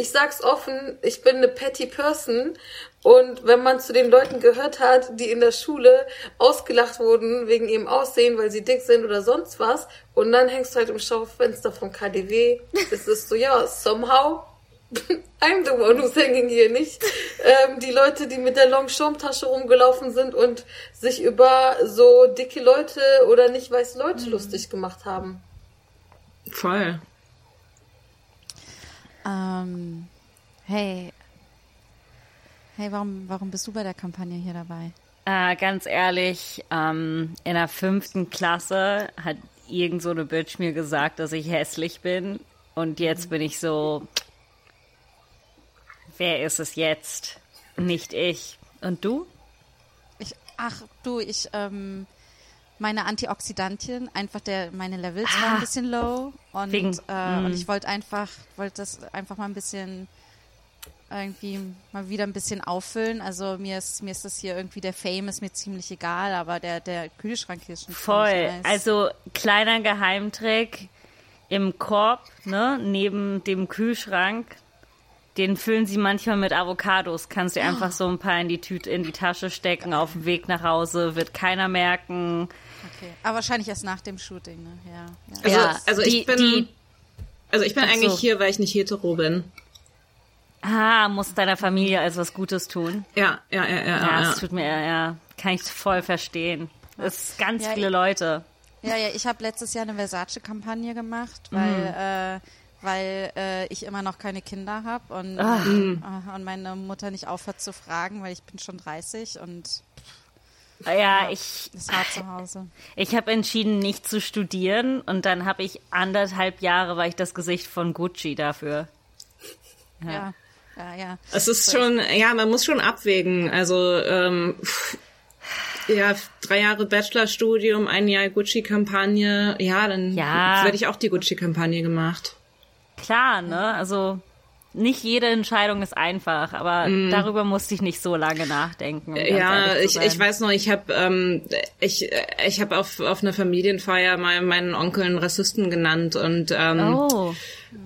ich sag's offen, ich bin eine petty person und wenn man zu den Leuten gehört hat, die in der Schule ausgelacht wurden wegen ihrem Aussehen, weil sie dick sind oder sonst was, und dann hängst du halt im Schaufenster vom KDW, ist es so, ja, somehow, I'm the one who's hanging hier, nicht ähm, die Leute, die mit der Longchamp-Tasche rumgelaufen sind und sich über so dicke Leute oder nicht weiße Leute lustig gemacht haben. Voll. Ähm, hey. Hey, warum, warum bist du bei der Kampagne hier dabei? Äh, ganz ehrlich, ähm, in der fünften Klasse hat irgend so eine Bitch mir gesagt, dass ich hässlich bin. Und jetzt bin ich so, wer ist es jetzt? Nicht ich. Und du? Ich, ach, du, ich, ähm, meine Antioxidantien, einfach der, meine Levels waren ein bisschen low und, Wegen- äh, mm. und ich wollte einfach, wollte das einfach mal ein bisschen irgendwie mal wieder ein bisschen auffüllen. Also mir ist, mir ist das hier irgendwie, der Fame ist mir ziemlich egal, aber der, der Kühlschrank hier ist schon Voll. nice. Also kleiner Geheimtrick im Korb, ne, neben dem Kühlschrank. Den füllen sie manchmal mit Avocados. Kannst du einfach so ein paar in die Tüte, in die Tasche stecken, auf dem Weg nach Hause, wird keiner merken. Okay. Aber wahrscheinlich erst nach dem Shooting, ne? Ja. ja. Also, Ja, also die- ich bin, die- also ich bin so. eigentlich hier, weil ich nicht hetero bin. Ah, muss deiner Familie also was Gutes tun. Ja, ja, ja, ja. Ja, ja, es tut mir, ja, kann ich voll verstehen. Es ist ganz Ja, viele ich- Leute. Ja, ja, ich habe letztes Jahr eine Versace-Kampagne gemacht, weil, äh, weil äh, ich immer noch keine Kinder habe und, äh, und meine Mutter nicht aufhört zu fragen, weil ich bin schon 30 und Ja, ich, ist hart zu Hause. ich habe entschieden, nicht zu studieren und dann habe ich anderthalb Jahre, war ich das Gesicht von Gucci dafür. Ja, ja, ja. Es ist schon, ja, man muss schon abwägen. Also, ähm, ja, drei Jahre Bachelorstudium, ein Jahr Gucci-Kampagne. Ja, dann Ja. werde ich auch die Gucci-Kampagne gemacht. Klar, ne? Also nicht jede Entscheidung ist einfach, aber darüber musste ich nicht so lange nachdenken. Um Ja, ich, ich weiß noch, ich habe ähm, ich, ich hab auf, auf einer Familienfeier mal meinen Onkel einen Rassisten genannt und ähm, Oh,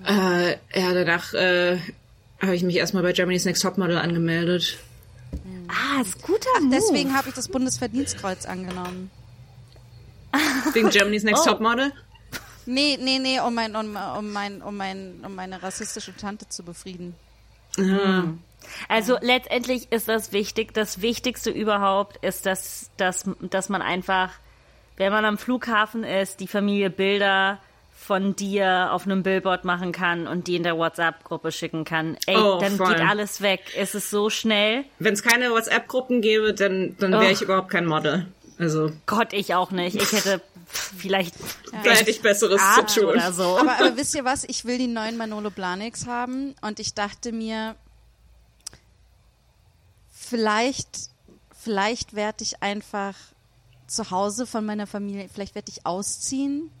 äh, ja, danach äh, habe ich mich erstmal bei Germany's Next Topmodel angemeldet. ah, ist guter Move. Deswegen habe ich das Bundesverdienstkreuz angenommen. Wegen Germany's Next Oh. Topmodel? Nee, nee, nee, um, mein, um, um, mein, um, mein, um meine rassistische Tante zu befrieden. Also letztendlich ist das wichtig. Das Wichtigste überhaupt ist, dass, dass, dass man einfach, wenn man am Flughafen ist, die Familie Bilder von dir auf einem Billboard machen kann und die in der WhatsApp-Gruppe schicken kann. Ey, Oh, dann voll. geht alles weg. Es ist so schnell. Wenn es keine WhatsApp-Gruppen gäbe, dann, dann wäre Oh. ich überhaupt kein Model. Also, Gott, ich auch nicht. Ich hätte vielleicht da hätte ich Besseres Art zu tun. oder so. Aber, aber wisst ihr was? Ich will die neuen Manolo Blahniks haben und ich dachte mir, vielleicht, vielleicht werde ich einfach zu Hause von meiner Familie, vielleicht werde ich ausziehen,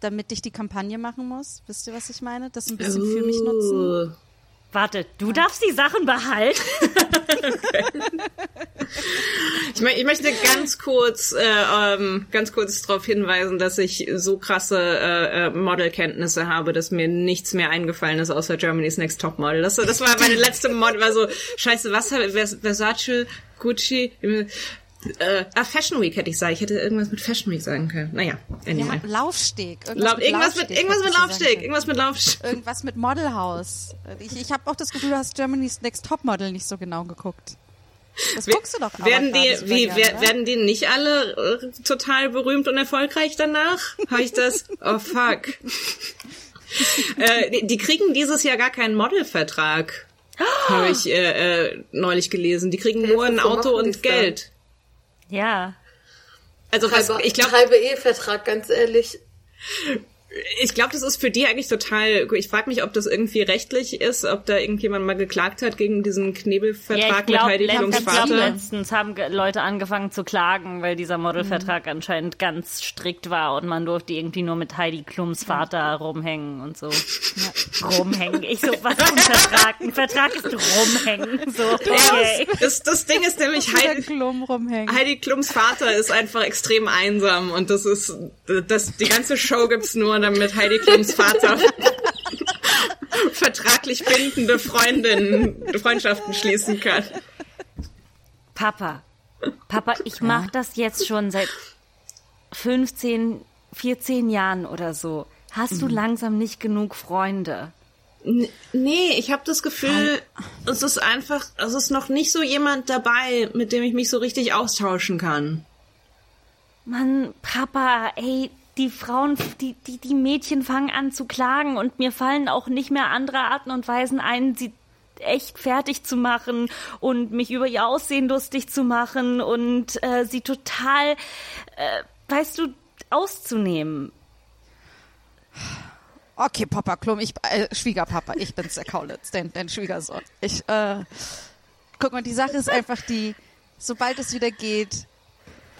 damit ich die Kampagne machen muss. Wisst ihr, was ich meine? Das ein bisschen für mich nutzen. Warte, du darfst die Sachen behalten? Ich, mö- ich möchte ganz kurz, äh, ähm, ganz kurz darauf hinweisen, dass ich so krasse äh, äh, Modelkenntnisse habe, dass mir nichts mehr eingefallen ist außer Germany's Next Top Model. Das, das war meine letzte Model, war so, scheiße, was Versace, Gucci, Äh, ah, Fashion Week hätte ich sagen. Ich hätte irgendwas mit Fashion Week sagen können. Naja, anyway. Ja, Laufsteg. Lau irgendwas mit, irgendwas mit hättest du sagen Laufsteg. Irgendwas mit Laufsteg. Irgendwas mit Modelhaus. Ich, ich habe auch das Gefühl, du hast Germany's Next Topmodel nicht so genau geguckt. Das guckst du doch Werden die, wie, gerne, wer, oder? werden die nicht alle äh, total berühmt und erfolgreich danach? Habe ich das? Oh fuck. äh, die, die kriegen dieses Jahr gar keinen Modelvertrag. Habe ich äh, äh, neulich gelesen. Die kriegen nur ein Auto und Geld. Ja. Also was, Halber, ich glaube, halbe Ehevertrag, ganz ehrlich. Ich glaube, das ist für die eigentlich total. Ich frage mich, ob das irgendwie rechtlich ist, ob da irgendjemand mal geklagt hat gegen diesen Ja, Knebelvertrag ich mit Heidi Klums Vater. letztens haben Leute angefangen zu klagen, weil dieser Modelvertrag anscheinend ganz strikt war und man durfte irgendwie nur mit Heidi Klums Vater rumhängen und so. Rumhängen. Ich so, was ist ein Vertrag? Ein Vertrag ist rumhängen. So, okay. Das, das Ding ist nämlich Heidi, Klum rumhängen. Heidi Klums Vater ist einfach extrem einsam und das ist das die ganze Show gibt's nur, damit Heidi Klums Vater vertraglich bindende Freundinnen Freundschaften schließen kann. Papa, Papa, ich mache das jetzt schon seit 15, 14 Jahren oder so. Hast du langsam nicht genug Freunde? Nee, ich habe das Gefühl, es ist einfach, es ist noch nicht so jemand dabei, mit dem ich mich so richtig austauschen kann. Mann, Papa, ey, die Frauen, die, die, die Mädchen fangen an zu klagen und mir fallen auch nicht mehr andere Arten und Weisen ein, sie echt fertig zu machen und mich über ihr Aussehen lustig zu machen und äh, sie total, äh, weißt du, auszunehmen. Okay, Papa Klum, ich, äh, Schwiegerpapa, ich bin's, der Kaulitz, dein, dein Schwiegersohn. Ich, äh, guck mal, die Sache ist einfach die, sobald es wieder geht,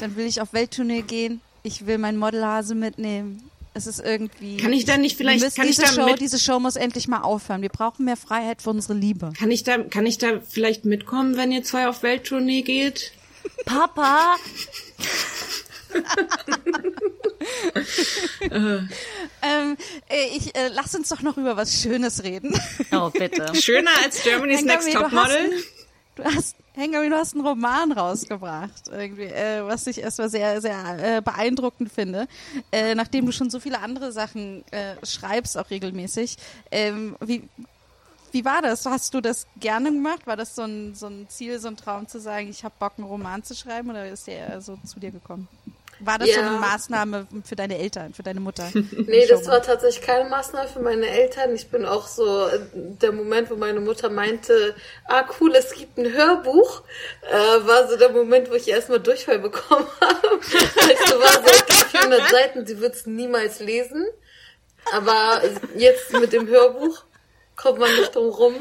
dann will ich auf Welttournee gehen, ich will meinen Modelhase mitnehmen. Es ist irgendwie. Kann ich da nicht vielleicht- müssen kann ich diese da Show, mit- diese Show muss endlich mal aufhören. Wir brauchen mehr Freiheit für unsere Liebe. Kann ich da, kann ich da vielleicht mitkommen, wenn ihr zwei auf Welttournee geht? Papa, Ähm, äh, ich, äh, lass uns doch noch über was Schönes reden. oh bitte. Schöner als Germany's Next du Topmodel? hast- Du hast, Hengami, du hast einen Roman rausgebracht, irgendwie, äh, was ich erstmal sehr, sehr äh, beeindruckend finde. Äh, nachdem du schon so viele andere Sachen äh, schreibst, auch regelmäßig. Ähm, wie, wie war das? Hast du das gerne gemacht? War das so ein, so ein Ziel, so ein Traum zu sagen, ich habe Bock, einen Roman zu schreiben oder ist der so zu dir gekommen? War das so Ja. eine Maßnahme für deine Eltern, für deine Mutter? Nee, das war tatsächlich keine Maßnahme für meine Eltern. Ich bin auch so, äh, der Moment, wo meine Mutter meinte, ah cool, es gibt ein Hörbuch, äh, war so der Moment, wo ich erstmal Durchfall bekommen habe. Also war so, okay, 400 Seiten, sie wird es niemals lesen. Aber jetzt mit dem Hörbuch kommt man nicht drum rum.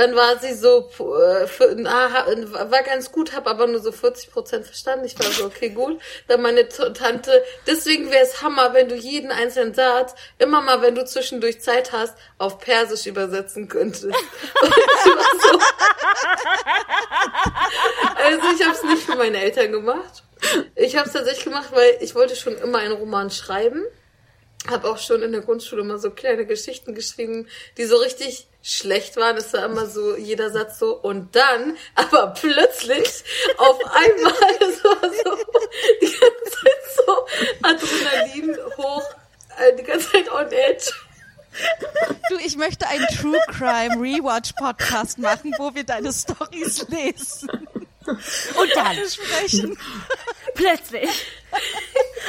Dann war sie so, äh, für, na, war ganz gut, habe aber nur so 40 Prozent verstanden. Ich war so, okay, gut. Dann meine Tante, deswegen wäre es Hammer, wenn du jeden einzelnen Satz, immer mal, wenn du zwischendurch Zeit hast, auf Persisch übersetzen könntest. Und ich war so, also ich habe es nicht für meine Eltern gemacht. Ich habe es tatsächlich gemacht, weil ich wollte schon immer einen Roman schreiben. Habe auch schon in der Grundschule immer so kleine Geschichten geschrieben, die so richtig schlecht waren. Es war immer so, jeder Satz so, und dann, aber plötzlich, auf einmal, es war so, die ganze Zeit so, Adrenalin hoch, äh, die ganze Zeit on edge. Du, ich möchte einen True Crime Rewatch Podcast machen, wo wir deine Stories lesen. Und dann, Sprechen. plötzlich,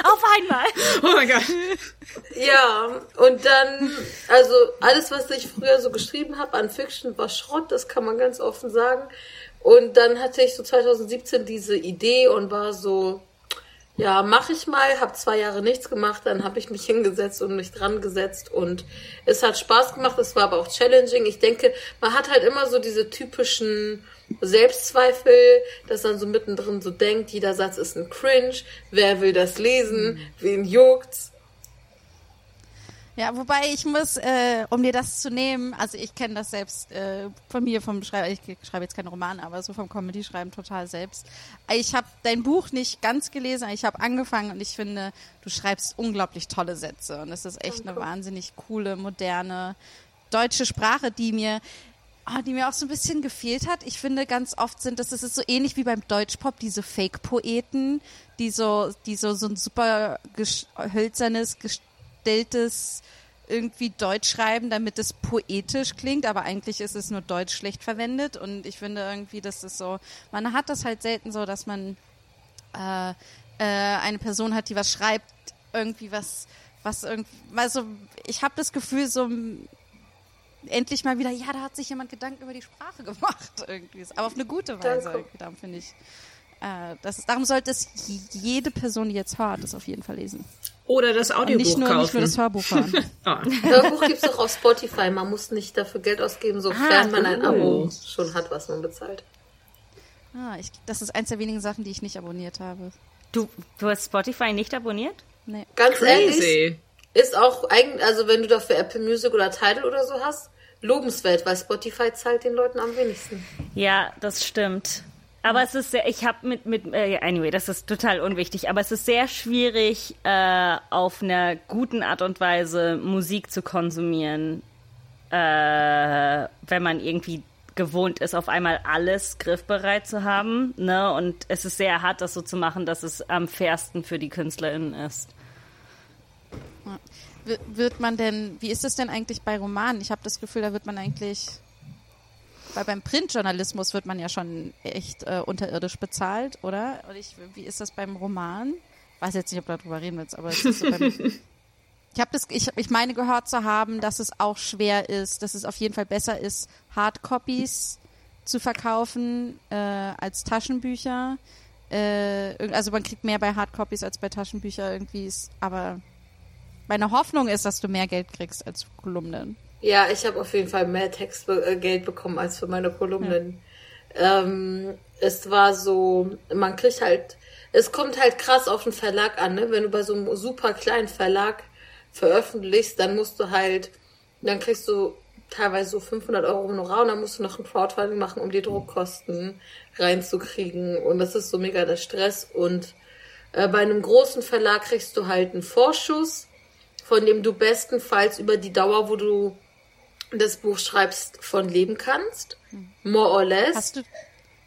auf einmal. Oh mein Gott. Ja, und dann, also alles, was ich früher so geschrieben habe an Fiction, war Schrott, das kann man ganz offen sagen. Und dann hatte ich so 2017 diese Idee und war so, ja, mach ich mal, habe zwei Jahre nichts gemacht, dann habe ich mich hingesetzt und mich dran gesetzt und es hat Spaß gemacht, es war aber auch challenging. Ich denke, man hat halt immer so diese typischen Selbstzweifel, dass man so mittendrin so denkt, jeder Satz ist ein Cringe, wer will das lesen, wen juckt's? Ja, wobei ich muss, äh, um dir das zu nehmen, also ich kenne das selbst äh, von mir, vom Schreiben, ich schreibe jetzt keinen Roman, aber so vom Comedy-Schreiben total selbst. Ich habe dein Buch nicht ganz gelesen, ich habe angefangen und ich finde, du schreibst unglaublich tolle Sätze und es ist echt eine wahnsinnig coole, moderne deutsche Sprache, die mir Ah, die mir auch so ein bisschen gefehlt hat. Ich finde, ganz oft sind das, es ist so ähnlich wie beim Deutschpop, diese Fake-Poeten, die so, die so, so ein super ges- hölzernes, gestelltes irgendwie Deutsch schreiben, damit es poetisch klingt, aber eigentlich ist es nur Deutsch schlecht verwendet und ich finde irgendwie, das ist so, man hat das halt selten so, dass man äh, äh, eine Person hat, die was schreibt, irgendwie was, was irgendwie, also ich habe das Gefühl, so endlich mal wieder, ja, da hat sich jemand Gedanken über die Sprache gemacht, irgendwie, aber auf eine gute Weise. Darum finde ich, äh, das ist, darum sollte es jede Person, die jetzt hört, das auf jeden Fall lesen. Oder das Und Audiobuch nicht nur, kaufen. nicht nur das Hörbuch hören. Ah. Hörbuch gibt's auch auf Spotify. Man muss nicht dafür Geld ausgeben, sofern Ah, man ein. Abo schon hat, was man bezahlt. ah, ich, das ist eins der wenigen Sachen, die ich nicht abonniert habe. Du, du hast Spotify nicht abonniert? Nee. Ganz ehrlich, Crazy. Ist auch eigentlich, also wenn du dafür Apple Music oder Tidal oder so hast, lobenswert, weil Spotify zahlt den Leuten am wenigsten. Ja, das stimmt. Aber es ist sehr, ich habe mit, mit, äh, anyway, das ist total unwichtig, aber es ist sehr schwierig, äh, auf einer guten Art und Weise Musik zu konsumieren, äh, wenn man irgendwie gewohnt ist, auf einmal alles griffbereit zu haben, ne? Und es ist sehr hart, das so zu machen, dass es am fairsten für die KünstlerInnen ist. Wird man denn, wie ist es denn eigentlich bei Romanen? Ich habe das Gefühl, da wird man eigentlich, weil beim Printjournalismus wird man ja schon echt äh, unterirdisch bezahlt, oder? Und ich, wie ist das beim Roman? Weiß jetzt nicht, ob du darüber reden willst, aber es ist so ich habe das, ich, ich meine gehört zu haben, dass es auch schwer ist, dass es auf jeden Fall besser ist, Hardcopies zu verkaufen äh, als Taschenbücher. Äh, also man kriegt mehr bei Hardcopies als bei Taschenbüchern irgendwie, ist, aber meine Hoffnung ist, dass du mehr Geld kriegst als Kolumnen. Ja, ich habe auf jeden Fall mehr Textgeld bekommen als für meine Kolumnen. Ähm, es war so, man kriegt halt, es kommt halt krass auf den Verlag an, ne? Wenn du bei so einem super kleinen Verlag veröffentlichst, dann musst du halt, dann kriegst du teilweise so 500 Euro Honorar und dann musst du noch ein Crowdfunding machen, um die Druckkosten reinzukriegen. Und das ist so mega der Stress. Und äh, bei einem großen Verlag kriegst du halt einen Vorschuss, von dem du bestenfalls über die Dauer, wo du das Buch schreibst, von leben kannst. More or less. Hast du,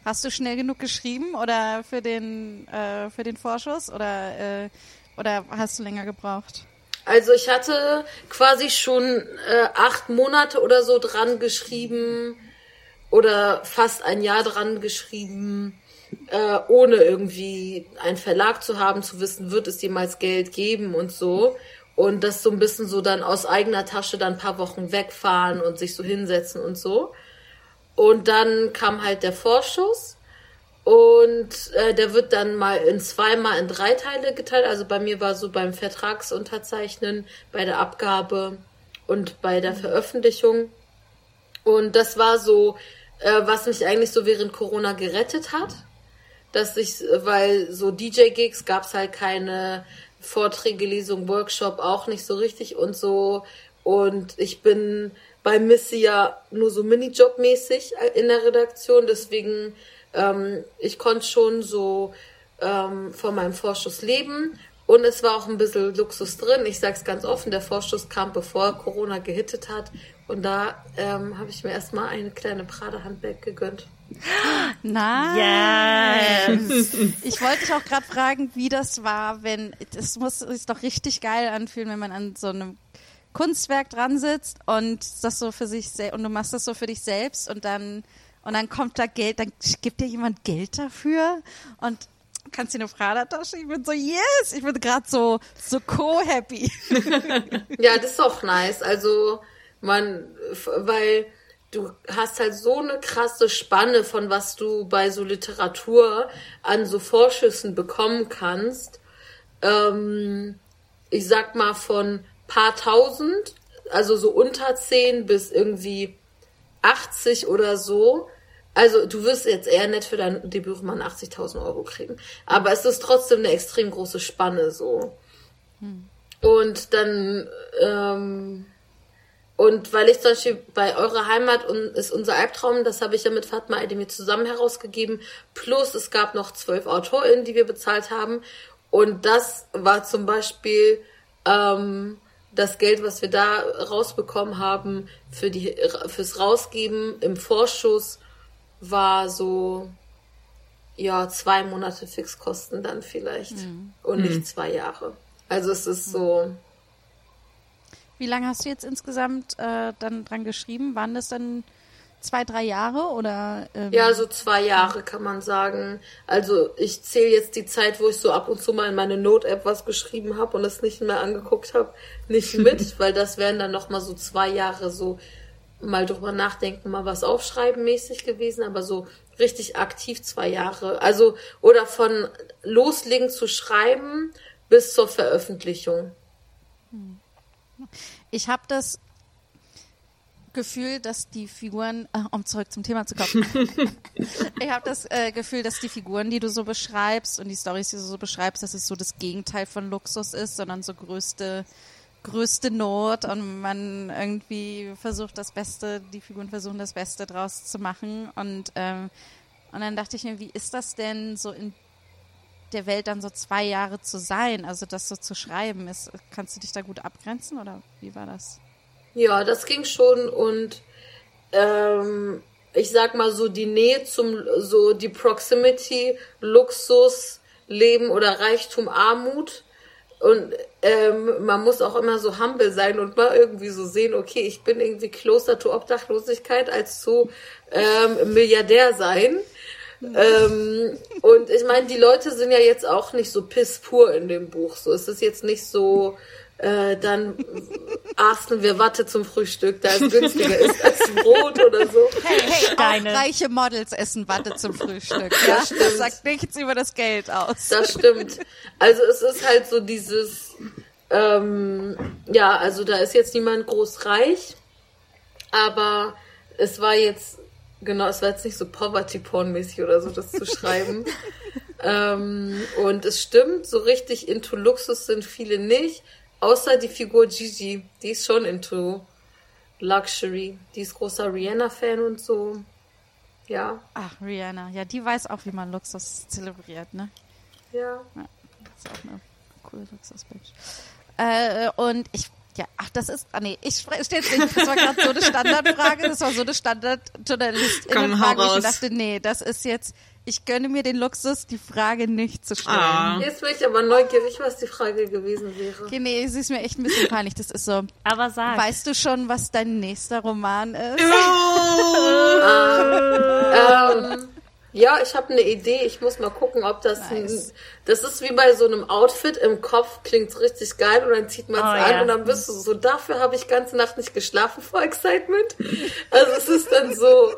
hast du schnell genug geschrieben oder für den, äh, für den Vorschuss oder, äh, oder hast du länger gebraucht? Also ich hatte quasi schon äh, acht Monate oder so dran geschrieben oder fast ein Jahr dran geschrieben, äh, ohne irgendwie einen Verlag zu haben, zu wissen, wird es jemals Geld geben und so. Und das so ein bisschen so dann aus eigener Tasche dann ein paar Wochen wegfahren und sich so hinsetzen und so. Und dann kam halt der Vorschuss. Und äh, der wird dann mal in zweimal in drei Teile geteilt. Also bei mir war so beim Vertragsunterzeichnen, bei der Abgabe und bei der Veröffentlichung. Und das war so, äh, was mich eigentlich so während Corona gerettet hat. Dass ich, weil so DJ-Gigs gab's halt keine Vorträge, Lesung, Workshop auch nicht so richtig und so. Und ich bin bei Missy ja nur so Minijob-mäßig in der Redaktion. Deswegen, ähm, ich konnte schon so ähm, von meinem Vorschuss leben. Und es war auch ein bisschen Luxus drin. Ich sag's ganz offen, der Vorschuss kam, bevor Corona gehittet hat. Und da ähm, habe ich mir erstmal eine kleine Prada-Handbag gegönnt. Nein. Yes. Ich wollte dich auch gerade fragen, wie das war, wenn das muss sich doch richtig geil anfühlen, wenn man an so einem Kunstwerk dran sitzt und das so für sich und du machst das so für dich selbst und dann und dann kommt da Geld, dann gibt dir jemand Geld dafür und kannst dir eine Prada-Tasche. Ich bin so yes, ich bin gerade so so co-happy. Ja, das ist auch nice. Also man, weil du hast halt so eine krasse Spanne von was du bei so Literatur an so Vorschüssen bekommen kannst. Ähm, ich sag mal von paar tausend, also so unter zehn bis irgendwie 80 oder so. Also du wirst jetzt eher nicht für dein Debütroman 80.000 Euro kriegen. Aber es ist trotzdem eine extrem große Spanne so. Und dann, ähm, und weil ich zum Beispiel bei eurer Heimat und ist unser Albtraum, das habe ich ja mit Fatma Edemir zusammen herausgegeben. Plus es gab noch zwölf AutorInnen, die wir bezahlt haben. Und das war zum Beispiel ähm, das Geld, was wir da rausbekommen haben für die fürs Rausgeben im Vorschuss, war so ja zwei Monate Fixkosten dann vielleicht und nicht zwei Jahre. Also es ist so Wie lange hast du jetzt insgesamt äh, dann dran geschrieben? Waren das dann zwei, drei Jahre oder? Ähm, Ja, so zwei Jahre kann man sagen. Also ich zähle jetzt die Zeit, wo ich so ab und zu mal in meine Note-App was geschrieben habe und es nicht mehr angeguckt habe, nicht mit, weil das wären dann noch mal so zwei Jahre so mal drüber nachdenken, mal was aufschreiben mäßig gewesen, aber so richtig aktiv zwei Jahre. Also oder von loslegen zu schreiben bis zur Veröffentlichung. Ich habe das Gefühl, dass die Figuren, äh, um zurück zum Thema zu kommen, ich habe das äh, Gefühl, dass die Figuren, die du so beschreibst und die Stories, die du so beschreibst, dass es so das Gegenteil von Luxus ist, sondern so größte größte Not und man irgendwie versucht das Beste, die Figuren versuchen das Beste draus zu machen. Und ähm, und dann dachte ich mir, wie ist das denn so in der Welt dann so zwei Jahre zu sein, also das so zu schreiben, ist, kannst du dich da gut abgrenzen oder wie war das? Ja, das ging schon und ähm, ich sag mal so die Nähe zum, so die Proximity, Luxus, Leben oder Reichtum, Armut. Und ähm, man muss auch immer so humble sein und mal irgendwie so sehen, okay, ich bin irgendwie closer to Obdachlosigkeit als zu ähm, Milliardär sein. Ähm, und ich meine, die Leute sind ja jetzt auch nicht so piss pur in dem Buch. So, es ist jetzt nicht so, äh, dann aßen wir Watte zum Frühstück, da es günstiger ist als Brot oder so. Hey, hey, Deine- auch reiche Models essen Watte zum Frühstück. Ja? Das. Das sagt nichts über das Geld aus. Das stimmt. Also es ist halt so dieses, ähm, ja, also da ist jetzt niemand groß reich, aber es war jetzt, genau, es war jetzt nicht so Poverty-Porn-mäßig oder so, das zu schreiben. ähm, und es stimmt, so richtig into Luxus sind viele nicht, außer die Figur Gigi, die ist schon into Luxury. Die ist großer Rihanna-Fan und so. Ja, Ach, Rihanna. Ja, die weiß auch, wie man Luxus zelebriert, ne? ja. Das ist auch eine coole Luxus-Bitch. Äh, und ich, ja, ach, das ist, ah nee, ich stelle nicht, das war gerade so eine Standardfrage, das war so eine hau Ich dachte, nee, das ist jetzt, ich gönne mir den Luxus, die Frage nicht zu stellen. Ah. Jetzt bin ich aber neugierig, was die Frage gewesen wäre. Okay, nee, es ist mir echt ein bisschen peinlich. Das ist so, Aber sag. weißt du schon, was dein nächster Roman ist? Ähm, ja, ich habe eine Idee. Ich muss mal gucken, ob das ein, Nice. das ist wie bei so einem Outfit im Kopf klingt's richtig geil und dann zieht man es Oh, an ja. und dann bist du so. Dafür habe ich ganze Nacht nicht geschlafen vor Excitement. Also es ist dann so,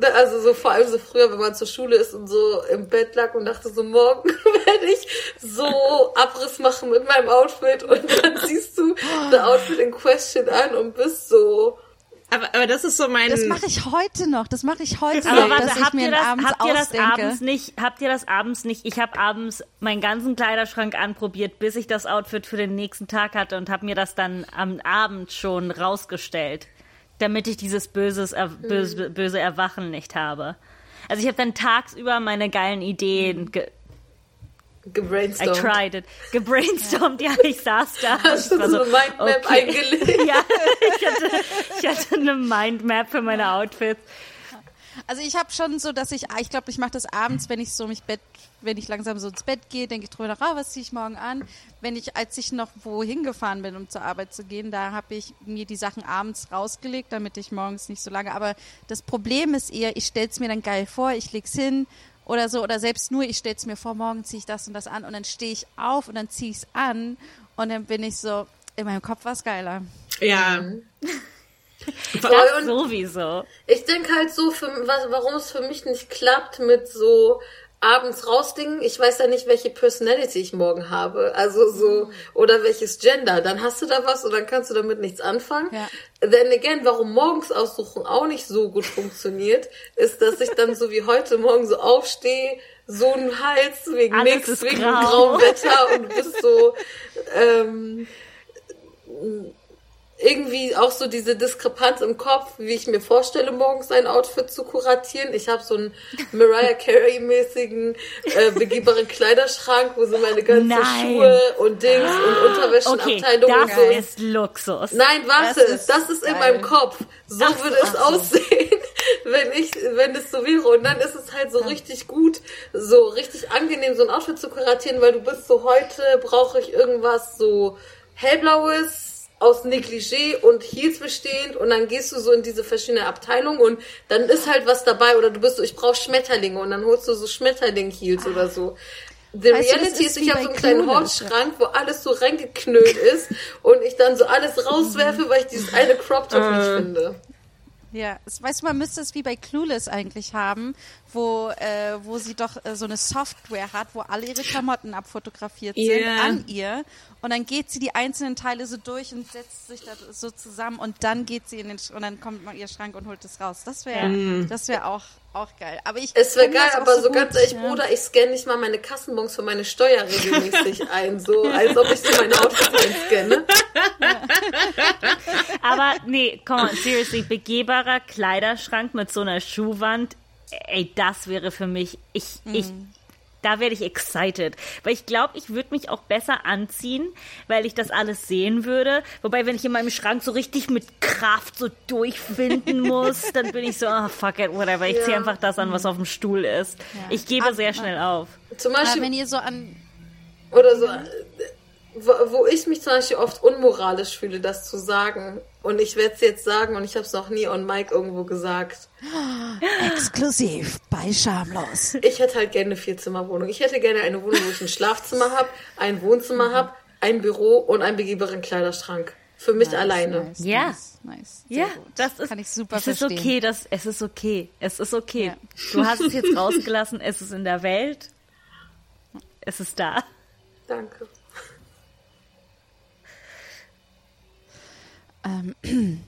also so vor allem so früher, wenn man zur Schule ist und so im Bett lag und dachte so morgen werde ich so Abriss machen mit meinem Outfit und dann siehst du the Outfit in question an und bist so. Aber, aber das ist so mein. Das mache ich heute noch. Das mache ich heute Aber noch, warte, dass ich habt mir ihr das, abends habt ihr das ausdenke. abends nicht, habt ihr das abends nicht, ich habe abends meinen ganzen Kleiderschrank anprobiert, bis ich das Outfit für den nächsten Tag hatte und habe mir das dann am Abend schon rausgestellt, damit ich dieses böses, er, böse, böse Erwachen nicht habe. Also ich habe dann tagsüber meine geilen Ideen ge I Gebrainstormt. tried it. Gebrainstormt, ja, ich saß da. Hast ich du so eine Mindmap eingelegt? Ja, ich hatte, ich hatte eine Mindmap für meine Outfits. Also ich habe schon so, dass ich, ich glaube, ich mache das abends, wenn ich so mich Bett, wenn ich langsam so ins Bett gehe, denke ich drüber nach, ah, was ziehe ich morgen an? Wenn ich, als ich noch wohin gefahren bin, um zur Arbeit zu gehen, da habe ich mir die Sachen abends rausgelegt, damit ich morgens nicht so lange. Aber das Problem ist eher, ich stell's mir dann geil vor, ich leg's hin oder so, oder selbst nur, ich stell's mir vor, morgen ziehe ich das und das an und dann stehe ich auf und dann ziehe ich's an und dann bin ich so, in meinem Kopf war's geiler. Ja. Das und- sowieso. Ich denke halt so, für, was, warum es für mich nicht klappt mit so abends rausdingen. Ich weiß ja nicht, welche Personality ich morgen habe. Also so, oder welches Gender. Dann hast du da was und dann kannst du damit nichts anfangen. Ja. Then again, warum morgens aussuchen auch nicht so gut funktioniert, ist, dass ich dann so wie heute Morgen so aufstehe, so ein Hals wegen Alles nix, wegen grau. grauem Wetter und du bist so, ähm, irgendwie auch so diese Diskrepanz im Kopf, wie ich mir vorstelle, morgens ein Outfit zu kuratieren. Ich habe so einen Mariah Carey-mäßigen äh, begehbaren Kleiderschrank, wo so meine ganzen Nein. Schuhe und Dings und Okay, Unterwäschenabteilung und das so. ist Luxus. Nein, warte, Das das ist ist, in meinem Kopf. So Ach, würde es ach aussehen, wenn ich, wenn es so wäre. Und dann ist es halt so richtig gut, so richtig angenehm, so ein Outfit zu kuratieren, weil du bist so, heute brauche ich irgendwas so hellblaues, aus Negligé und Heels bestehend und dann gehst du so in diese verschiedenen Abteilungen und dann ist halt was dabei oder du bist so, ich brauche Schmetterlinge und dann holst du so Schmetterling-Heels oder so. The Weißt du, reality ist ist, ich habe so einen kleinen. Holzschrank, wo alles so reingeknüllt ist und ich dann so alles rauswerfe, weil ich dieses eine Crop Top nicht finde. Ja, weißt du, man müsste es wie bei Clueless eigentlich haben, wo, äh, wo sie doch äh, so eine Software hat, wo alle ihre Klamotten abfotografiert sind an ihr. Und dann geht sie die einzelnen Teile so durch und setzt sich da so zusammen und dann geht sie in den Sch und dann kommt mal ihr Schrank und holt es raus. Das wäre das wäre auch, auch geil. Aber ich Es wäre geil, aber so ganz ehrlich, ja. Bruder, ich scanne nicht mal meine Kassenbons für meine Steuer regelmäßig ein, so als ob ich so meine Outfits einscanne. Aber nee, komm on, seriously, begehbarer Kleiderschrank mit so einer Schuhwand, ey, das wäre für mich, ich, ich, da werde ich excited. Weil ich glaube, ich würde mich auch besser anziehen, weil ich das alles sehen würde. Wobei, wenn ich in meinem Schrank so richtig mit Kraft so durchfinden muss, dann bin ich so, ah, fuck it, whatever. Ich ziehe Ja. einfach das an, was auf dem Stuhl ist. Ich gebe Aber- sehr schnell auf. Zum Aber Beispiel, wenn ihr so an oder so, äh, wo, wo ich mich zum Beispiel oft unmoralisch fühle, das zu sagen. Und ich werde es jetzt sagen und ich habe es noch nie on Mic irgendwo gesagt. exklusiv bei Schamlos. Ich hätte halt gerne eine Vierzimmerwohnung. Ich hätte gerne eine Wohnung, wo ich ein Schlafzimmer habe, ein Wohnzimmer habe, ein Büro und einen begehbaren Kleiderschrank. Für mich alleine. Nice, Ja. Nice, nice. Ja, gut. das ist, Kann ich super es ist verstehen. okay, das, es ist okay, es ist okay. Ja. Du hast es jetzt rausgelassen, es ist in der Welt, es ist da. Danke.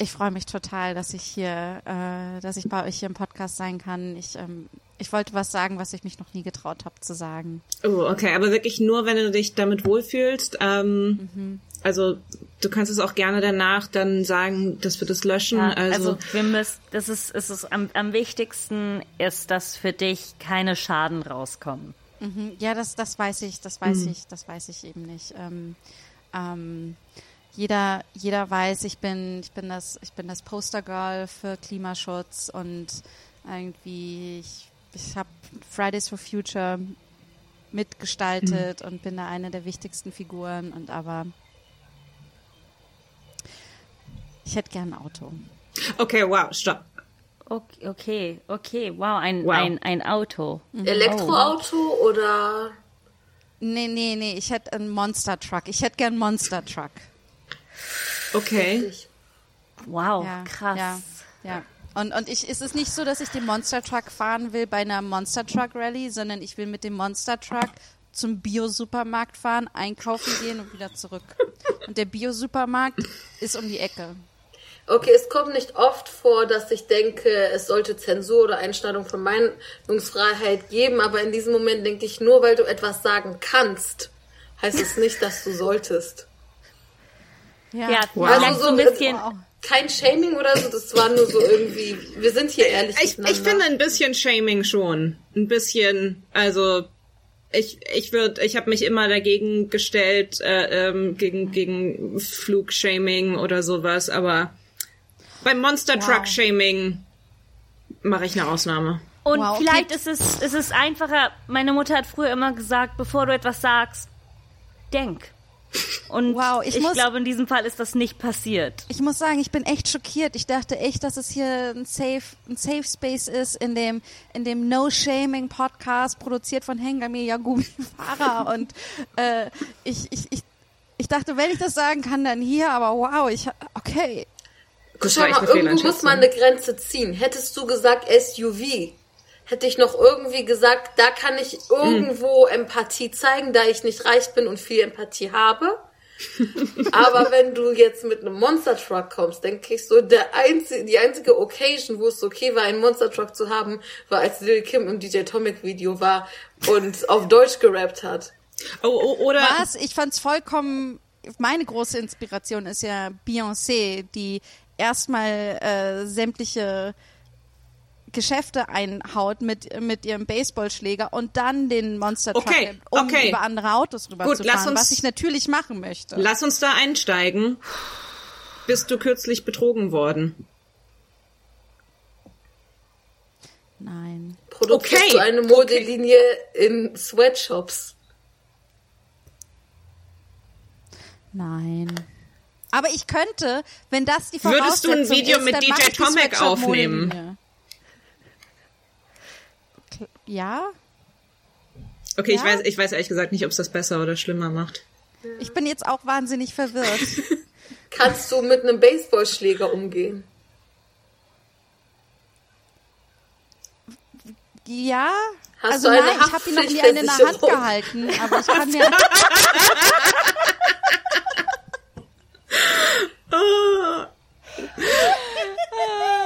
Ich freue mich total, dass ich hier, äh, dass ich bei euch hier im Podcast sein kann. Ich, ähm, ich wollte was sagen, was ich mich noch nie getraut habe zu sagen. Oh, okay, aber wirklich nur, wenn du dich damit wohlfühlst. Ähm, Also du kannst es auch gerne danach dann sagen, dass wir das löschen. Ja, also, also, wir müssen, das ist, es ist am, am wichtigsten ist, dass für dich keine Schaden rauskommen. Mhm. Ja, das, das weiß ich, das weiß ich, das weiß ich eben nicht. Ähm, ähm, jeder, jeder weiß, ich bin, ich bin das, ich bin das Postergirl für Klimaschutz und irgendwie, ich, ich habe Fridays for Future mitgestaltet und bin da eine der wichtigsten Figuren und aber ich hätte gern ein Auto. okay, wow, stopp. Okay, okay, okay. wow, ein, Wow. ein, ein Auto. Elektroauto oder Nee, nee, nee, ich hätte einen Monster Truck. Ich hätte gern einen Monster Truck. Okay. ich? Wow, Ja, krass. Ja, ja. Und, und ich, ist es nicht so, dass ich den Monster Truck fahren will bei einer Monster Truck Rally, sondern ich will mit dem Monster Truck zum Bio-Supermarkt fahren, einkaufen gehen und wieder zurück. Und der Bio-Supermarkt ist um die Ecke. Okay, es kommt nicht oft vor, dass ich denke, es sollte Zensur oder Einschneidung von Meinungsfreiheit geben, aber in diesem Moment denke ich, nur weil du etwas sagen kannst, heißt es nicht, dass du solltest. Ja, Wow. Also so ein bisschen. Wow. Kein Shaming oder so, das war nur so irgendwie, wir sind hier ehrlich Ich, ich finde ein bisschen Shaming schon. Ein bisschen, also ich, ich würde, ich habe mich immer dagegen gestellt, äh, ähm, gegen, gegen Flugshaming oder sowas, aber beim Monster Truck Shaming mache ich eine Ausnahme. Und Wow, okay. vielleicht ist es, ist es einfacher. Meine Mutter hat früher immer gesagt, bevor du etwas sagst, denk. Und Wow, ich ich, muss- glaube, in diesem Fall ist das nicht passiert. Ich muss sagen, ich bin echt schockiert. Ich dachte echt, dass es hier ein Safe, ein Safe Space ist, in dem, in dem No Shaming Podcast, produziert von Hengami Yagumi Farah. Und äh, ich, ich, ich, ich dachte, wenn ich das sagen kann, dann hier, aber wow, ich, okay. Schau mal, irgendwo muss man eine Grenze ziehen. Hättest du gesagt SUV, hätte ich noch irgendwie gesagt, da kann ich irgendwo Empathie zeigen, da ich nicht reich bin und viel Empathie habe. Aber wenn du jetzt mit einem Monster Truck kommst, denke ich so, der einzige, die einzige Occasion, wo es okay war, einen Monster Truck zu haben, war als Lil Kim im DJ Tomic Video war und auf Deutsch gerappt hat. Oh, oh, oder Was? Ich fand's vollkommen, meine große Inspiration ist ja Beyoncé, die erstmal äh, sämtliche Geschäfte einhaut mit, mit ihrem Baseballschläger und dann den Monster Truck Okay, nimmt, um okay. über andere Autos lass rüberzufahren, uns- was ich natürlich machen möchte. Lass uns da einsteigen. Bist du kürzlich betrogen worden? Nein. Produzierst Okay, du eine Modelinie in Sweatshops? Nein. Aber ich könnte, wenn das die Würdest du ein Voraussetzung Video ist, mit DJ Tomek aufnehmen? Modelinie. Ja, Okay, ich Ja? weiß, ich weiß ehrlich gesagt nicht, ob es das besser oder schlimmer macht. ich bin jetzt auch wahnsinnig verwirrt. Kannst du mit einem Baseballschläger umgehen? Ja, Hast also du eine nein, ich habe ihn noch nie eine in der Hand gehalten, aber ich kann mir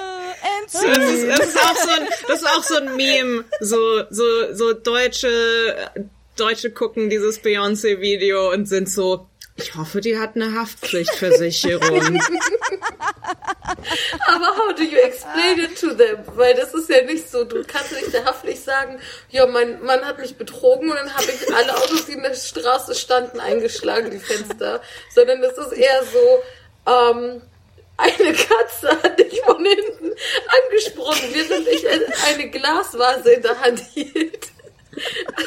Das ist, das ist auch so ein, das ist auch so ein Meme. So, so, so Deutsche, Deutsche gucken dieses Beyoncé-Video und sind so, ich hoffe, die hat eine Haftpflichtversicherung. Aber how do you explain it to them? Weil das ist ja nicht so, du kannst nicht der Haftpflicht sagen, ja, mein Mann hat mich betrogen und dann habe ich alle Autos, die in der Straße standen, eingeschlagen, die Fenster. Sondern es ist eher so, ähm, eine Katze hat dich von hinten angesprochen, während ich eine Glasvase in der Hand hielt.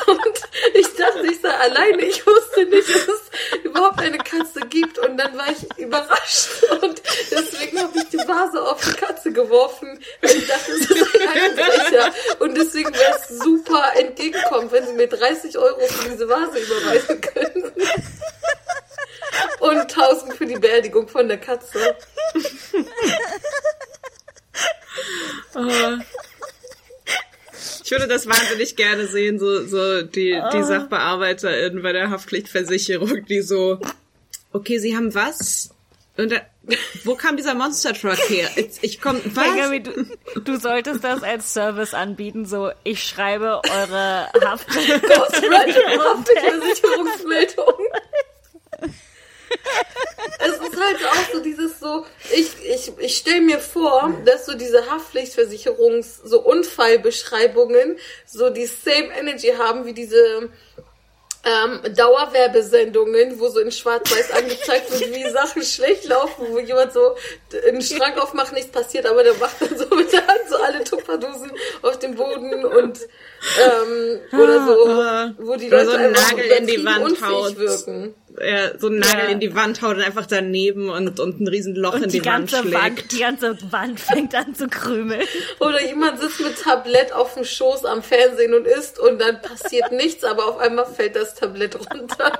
Und ich dachte, ich sei alleine. Ich wusste nicht, dass es überhaupt eine Katze gibt. Und dann war ich überrascht. Und deswegen habe ich die Vase auf die Katze geworfen. Weil ich dachte, es ist ein Einbrecher. Und deswegen wäre es super entgegenkommen, wenn sie mir 30 Euro für diese Vase überweisen können. Und 1000 für die Beerdigung von der Katze. Ich würde das wahnsinnig gerne sehen, so, so die, die Sachbearbeiterin bei der Haftpflichtversicherung, die so, okay, Sie haben was? Und da, wo kam dieser Monster Truck her? Ich, komm, was? Du, du solltest das als Service anbieten, so ich schreibe eure Haft. Es ist halt auch so dieses so, ich, ich, ich stelle mir vor, dass so diese Haftpflichtversicherungs-, so Unfallbeschreibungen so die same Energy haben wie diese ähm, Dauerwerbesendungen, wo so in Schwarz-Weiß angezeigt wird, wie Sachen schlecht laufen, wo jemand so einen Schrank aufmacht, nichts passiert, aber der macht dann so mit der Hand so alle Tupperdosen auf dem Boden und ähm, oder so, wo die Leute so einen Nagel in die Wand haut. wirken. Ja, so einen Nagel Ja. in die Wand haut und einfach daneben und, und ein riesen Loch in Und die, die Wand ganze schlägt. Wand, die ganze Wand fängt an zu krümeln. Oder jemand sitzt mit Tablett auf dem Schoß am Fernsehen und isst und dann passiert nichts, aber auf einmal fällt das Tablett runter.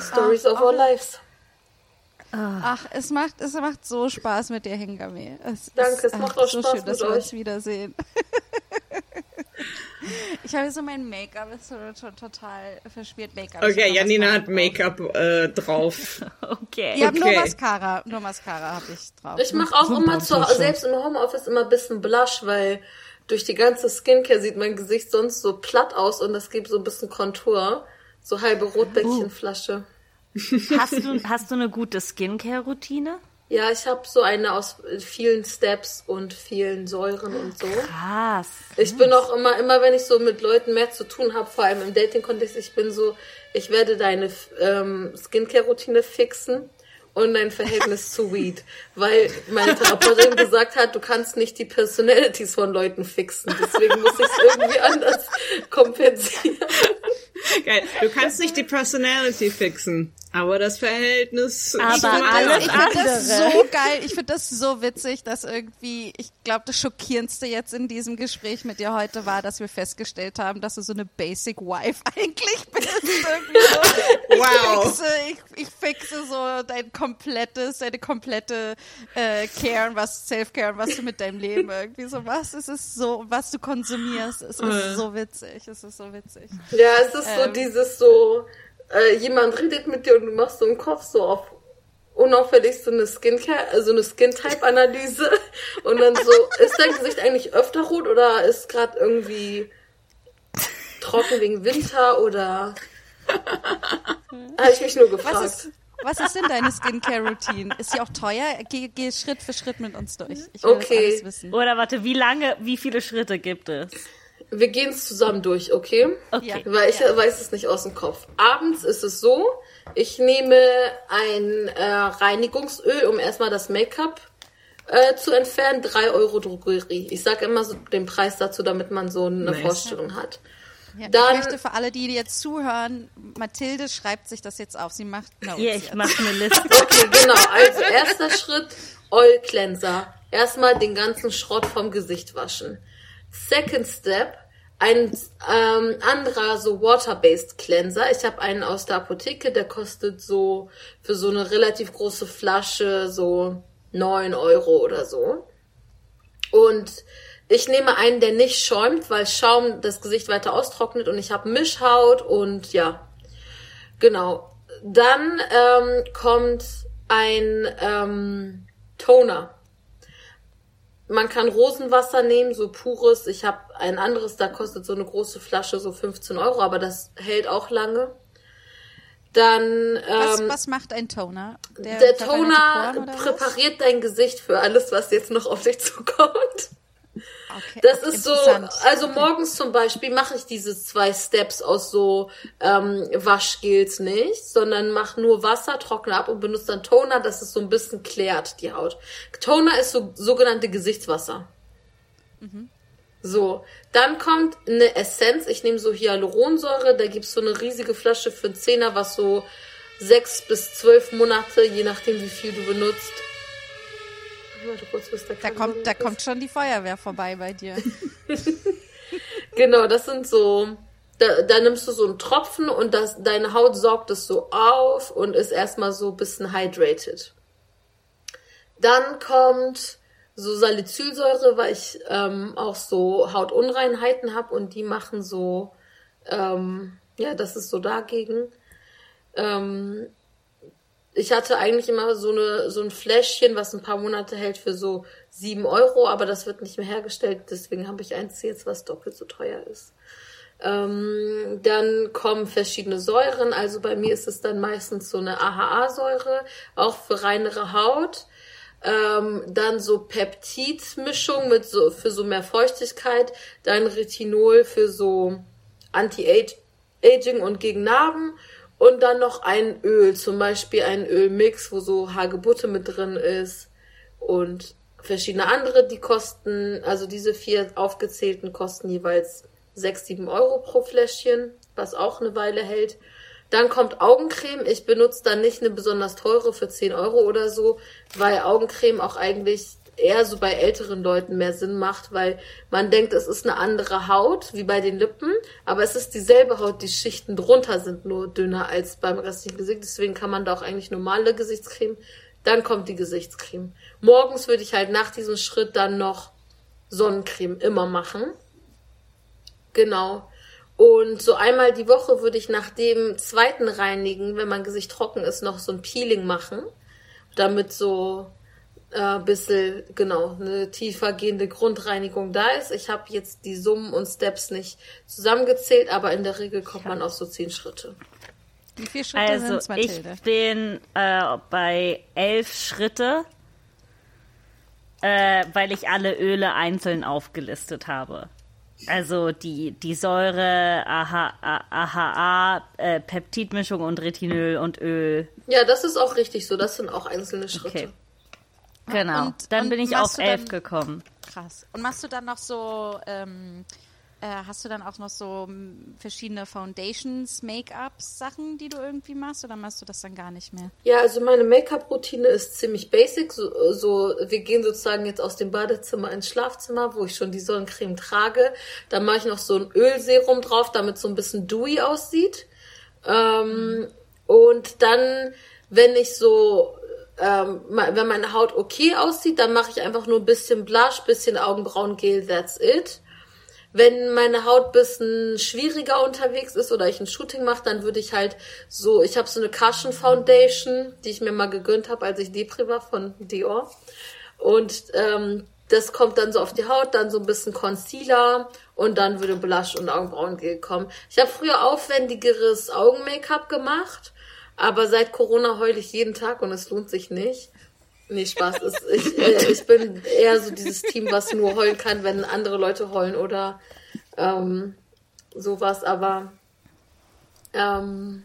Stories of our lives. Ach, es macht, es macht so Spaß mit dir, Hingame. Es Danke, ist, es macht ach, auch so Spaß schön, dass mit wir uns euch. wiedersehen. ich habe so mein Make-up, ist so, to- total verspielt Make-up. Okay, Janina hat. Make-up äh, drauf. Okay. Ich habe nur Okay. Mascara, nur Mascara habe ich drauf. Ich mache auch immer zu, selbst im Homeoffice immer ein bisschen Blush, weil durch die ganze Skincare sieht mein Gesicht sonst so platt aus und das gibt so ein bisschen Kontur. So halbe Rotbäckchenflasche. Hast du, hast du eine gute Skincare-Routine? Ja, ich habe so eine aus vielen Steps und vielen Säuren und so. Krass. Ich bin auch immer, immer wenn ich so mit Leuten mehr zu tun habe, vor allem im Dating-Kontext, ich bin so, ich werde deine ähm, Skincare-Routine fixen und dein Verhältnis zu Weed. Weil meine Therapeutin gesagt hat, du kannst nicht die Personalities von Leuten fixen. Deswegen muss ich es irgendwie anders kompensieren. Geil. Du kannst nicht die Personality fixen, aber das Verhältnis. Aber zu- alles ich finde das andere. so geil. Ich finde das so witzig, dass irgendwie, ich glaube, das Schockierendste jetzt in diesem Gespräch mit dir heute war, dass wir festgestellt haben, dass du so eine Basic Wife eigentlich bist. Irgendwie so. Wow. Ich fixe, ich, ich fixe so dein komplettes, deine komplette äh, Care und was Self-Care und was du mit deinem Leben irgendwie so machst. Es ist so, was du konsumierst. Es ist so witzig. Es ist so witzig. Ja, es ist so Ähm. dieses so, äh, jemand redet mit dir und du machst so im Kopf so auf unauffällig so eine Skincare, also eine Skin-Type-Analyse und dann so, ist dein Gesicht eigentlich öfter rot oder ist gerade irgendwie trocken wegen Winter oder habe ich mich nur gefragt. Was ist, was ist denn deine Skincare-Routine? Ist sie auch teuer? Geh, geh Schritt für Schritt mit uns durch. Ich will Okay. alles wissen. Oder warte, wie lange, wie viele Schritte gibt es? Wir gehen es zusammen durch, okay? Okay. Weil ich weiß es nicht aus dem Kopf. Abends ist es so, ich nehme ein äh, Reinigungsöl, um erstmal das Make-up äh, zu entfernen. 3 Euro Drogerie. Ich sage immer so den Preis dazu, damit man so eine Nice. Vorstellung hat. Ja, Dann- ich möchte für alle, die jetzt zuhören, Mathilde schreibt sich das jetzt auf. Sie macht Notes Hier, ich mache eine Liste. Okay, genau. Also erster Schritt, Oil Cleanser. Erstmal den ganzen Schrott vom Gesicht waschen. Second Step, ein ähm, anderer so Water-Based Cleanser. Ich habe einen aus der Apotheke, der kostet so für so eine relativ große Flasche so 9 Euro oder so. Und ich nehme einen, der nicht schäumt, weil Schaum das Gesicht weiter austrocknet und ich habe Mischhaut und ja, Genau. Dann ähm, kommt ein ähm, Toner. Man kann Rosenwasser nehmen, so pures. Ich habe ein anderes, da kostet so eine große Flasche so 15 Euro, aber das hält auch lange. Dann Was, ähm, was macht ein Toner? der die Toner Poren oder was? präpariert dein Gesicht für alles, was jetzt noch auf dich zukommt. Okay, Das ist so, also morgens zum Beispiel mache ich diese zwei Steps aus so ähm, Waschgels nicht, sondern mache nur Wasser, trockne ab und benutze dann Toner, dass es so ein bisschen klärt, die Haut. Toner ist so sogenannte Gesichtswasser. So, dann kommt eine Essenz. Ich nehme so Hyaluronsäure, da gibt's so eine riesige Flasche für einen Zehner, was so sechs bis zwölf Monate, je nachdem wie viel du benutzt. Kurz, Da Kamera kommt, da kommt schon die Feuerwehr vorbei bei dir. Genau, das sind so. Da, da nimmst du so einen Tropfen und das, deine Haut saugt es so auf und ist erstmal so ein bisschen hydrated. Dann kommt so Salicylsäure, weil ich ähm, auch so Hautunreinheiten habe und die machen so, ähm, ja, das ist so dagegen. Ähm, ich hatte eigentlich immer so eine so ein Fläschchen, was ein paar Monate hält für so sieben Euro, aber das wird nicht mehr hergestellt, deswegen habe ich eins jetzt, was doppelt so teuer ist. Ähm, dann kommen verschiedene Säuren, also bei mir ist es dann meistens so eine AHA-Säure, auch für reinere Haut. Ähm, dann so Peptidmischung mit so für so mehr Feuchtigkeit, dann Retinol für so Anti-Aging und gegen Narben und dann noch ein Öl, zum Beispiel ein Ölmix, wo so Hagebutte mit drin ist und verschiedene andere, die kosten, also diese vier aufgezählten kosten jeweils 6, 7 Euro pro Fläschchen, was auch eine Weile hält. Dann kommt Augencreme. Ich benutze dann nicht eine besonders teure für 10 Euro oder so, weil Augencreme auch eigentlich eher so bei älteren Leuten mehr Sinn macht, weil man denkt, es ist eine andere Haut, wie bei den Lippen, aber es ist dieselbe Haut, die Schichten drunter sind nur dünner als beim restlichen Gesicht, deswegen kann man da auch eigentlich normale Gesichtscreme. Dann kommt die Gesichtscreme. Morgens würde ich halt nach diesem Schritt dann noch Sonnencreme immer machen. Genau. Und so einmal die Woche würde ich nach dem zweiten Reinigen, wenn mein Gesicht trocken ist, noch so ein Peeling machen, damit so äh, ein bisschen, genau, eine tiefer gehende Grundreinigung da ist. Ich habe jetzt die Summen und Steps nicht zusammengezählt, aber in der Regel kommt man auf so zehn Schritte. Wie viele Schritte Also sind's, ich Mathilde? bin äh, bei elf Schritte, äh, weil ich alle Öle einzeln aufgelistet habe. Also die, die Säure, AHA, AHA äh, Peptidmischung und Retinol und Öl. Ja, das ist auch richtig so. Das sind auch einzelne Schritte. Okay. Genau. Und- dann und bin ich auf elf dann- gekommen. Krass. Und machst du dann noch so, ähm, äh, hast du dann auch noch so m, verschiedene Foundations, Make-ups, Sachen, die du irgendwie machst, oder machst du das dann gar nicht mehr? Ja, also meine Make-up-Routine ist ziemlich basic. So, so, wir gehen sozusagen jetzt aus dem Badezimmer ins Schlafzimmer, wo ich schon die Sonnencreme trage. Dann mache ich noch so ein Ölserum drauf, damit es so ein bisschen dewy aussieht. Ähm, Und dann, wenn ich so, ähm, wenn meine Haut okay aussieht, dann mache ich einfach nur ein bisschen Blush, bisschen Augenbrauengel, that's it. Wenn meine Haut bisschen schwieriger unterwegs ist oder ich ein Shooting mache, dann würde ich halt so, ich habe so eine Cushion Foundation, die ich mir mal gegönnt habe, als ich Depri war von Dior. Und ähm, das kommt dann so auf die Haut, dann so ein bisschen Concealer und dann würde Blush und Augenbrauengel kommen. Ich habe früher aufwendigeres Augen-Make-up gemacht, aber seit Corona heule ich jeden Tag und es lohnt sich nicht. Nee, Spaß. Ist, ich, äh, ich bin eher so dieses Team, was nur heulen kann, wenn andere Leute heulen oder ähm, sowas, aber ähm,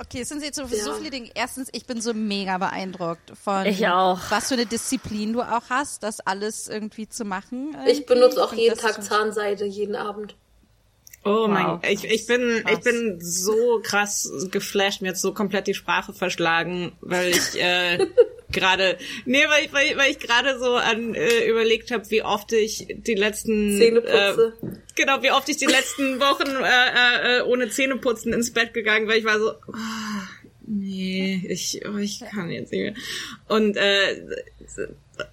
Okay, es sind jetzt so, so Ja. viele Dinge. Erstens, ich bin so mega beeindruckt von Ich auch. was für eine Disziplin du auch hast, das alles irgendwie zu machen. ich irgendwie. benutze auch finde jeden Tag Zahnseide, jeden Abend. Oh mein, Wow. ich, ich bin, Krass. ich bin so krass geflasht, mir jetzt so komplett die Sprache verschlagen, weil ich äh, gerade, nee, weil ich, weil, ich- weil ich gerade so an äh, überlegt habe, wie oft ich die letzten Zähne putze. Äh, genau, wie oft ich die letzten Wochen äh, äh, ohne Zähneputzen ins Bett gegangen, weil ich war so, ah, nee, ich, oh, ich kann jetzt nicht mehr. Und äh,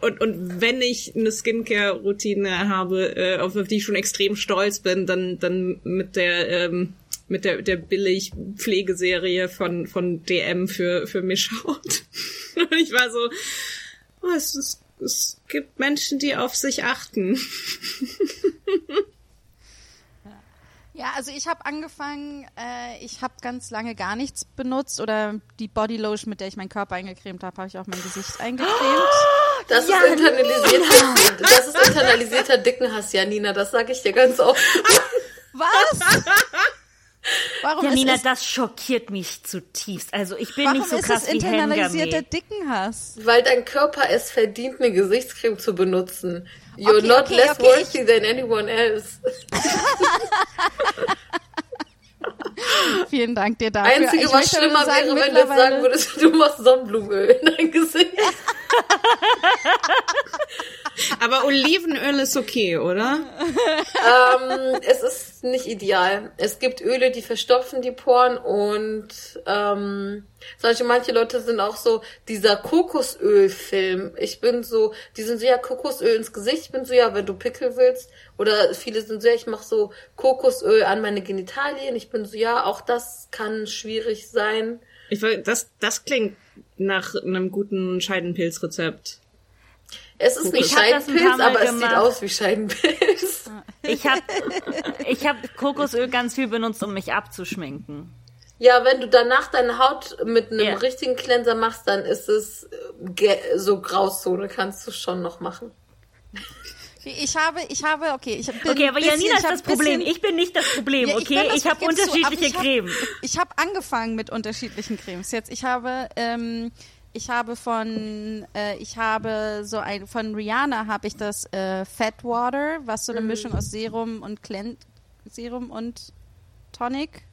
und, und wenn ich eine Skincare-Routine habe, äh, auf die ich schon extrem stolz bin, dann, dann mit der, ähm, mit der, der billig Pflegeserie von, von DM für, für Mischhaut. Und ich war so, oh, es, ist, es gibt Menschen, die auf sich achten. Ja, also ich habe angefangen, äh, ich habe ganz lange gar nichts benutzt oder die Bodylotion, mit der ich meinen Körper eingecremt habe, habe ich auch mein Gesicht eingecremt. Das ist internalisierter, das ist internalisierter Dickenhass, Janina, das sage ich dir ganz oft. Was? Warum Janina, ist das schockiert mich zutiefst. Also ich bin warum nicht so ist krass es wie internalisierter. Dickenhass? Weil dein Körper es verdient, eine Gesichtscreme zu benutzen. You're Okay, not okay, less okay, worthy than anyone else. Vielen Dank dir dafür. Einzige, Ich was schlimmer sagen, wäre, wenn du jetzt sagen würdest, du machst Sonnenblumenöl in dein Gesicht. Aber Olivenöl ist okay, oder? ähm, es ist nicht ideal. Es gibt Öle, die verstopfen die Poren und ähm, Beispiel manche Leute sind auch so, dieser Kokosölfilm. Ich bin so, die sind so, ja, Kokosöl ins Gesicht. Ich bin so, ja, wenn du Pickel willst. Oder viele sind so, ja, ich mache so Kokosöl an meine Genitalien. Ich bin so, ja, auch das kann schwierig sein. Ich will, das, das klingt nach einem guten Scheidenpilzrezept. Es ist nicht Scheidenpilz, aber es sieht aus wie Scheidenpilz. Ich habe ich hab Kokosöl ganz viel benutzt, um mich abzuschminken. Ja, wenn du danach deine Haut mit einem Ja. richtigen Cleanser machst, dann ist es äh, so Grauzone, kannst du schon noch machen. Ich habe, ich habe, okay, ich bin Okay, aber bisschen, Janina ich ist das Problem. bisschen- Ich bin nicht das Problem, Ja, okay? bin das- Ich habe zu, unterschiedliche ich hab- Cremes. Ich habe angefangen mit unterschiedlichen Cremes. Jetzt, ich habe, ähm, ich habe von, äh, ich habe so ein, von Rihanna habe ich das äh, Fat Water, was so eine Mischung aus Serum und Clean, Serum und Tonic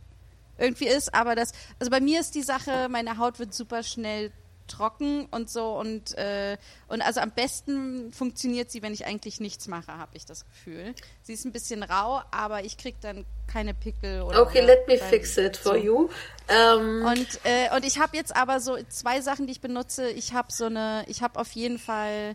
irgendwie ist. Aber das, also bei mir ist die Sache, meine Haut wird super schnell trocken und so und äh, und also am besten funktioniert sie, wenn ich eigentlich nichts mache, habe ich das Gefühl. Sie ist ein bisschen rau, aber ich krieg dann keine Pickel oder Okay, let me fix it for so. you. Ähm, Und, äh, und ich habe jetzt aber so zwei Sachen, die ich benutze. Ich habe so eine, ich habe auf jeden Fall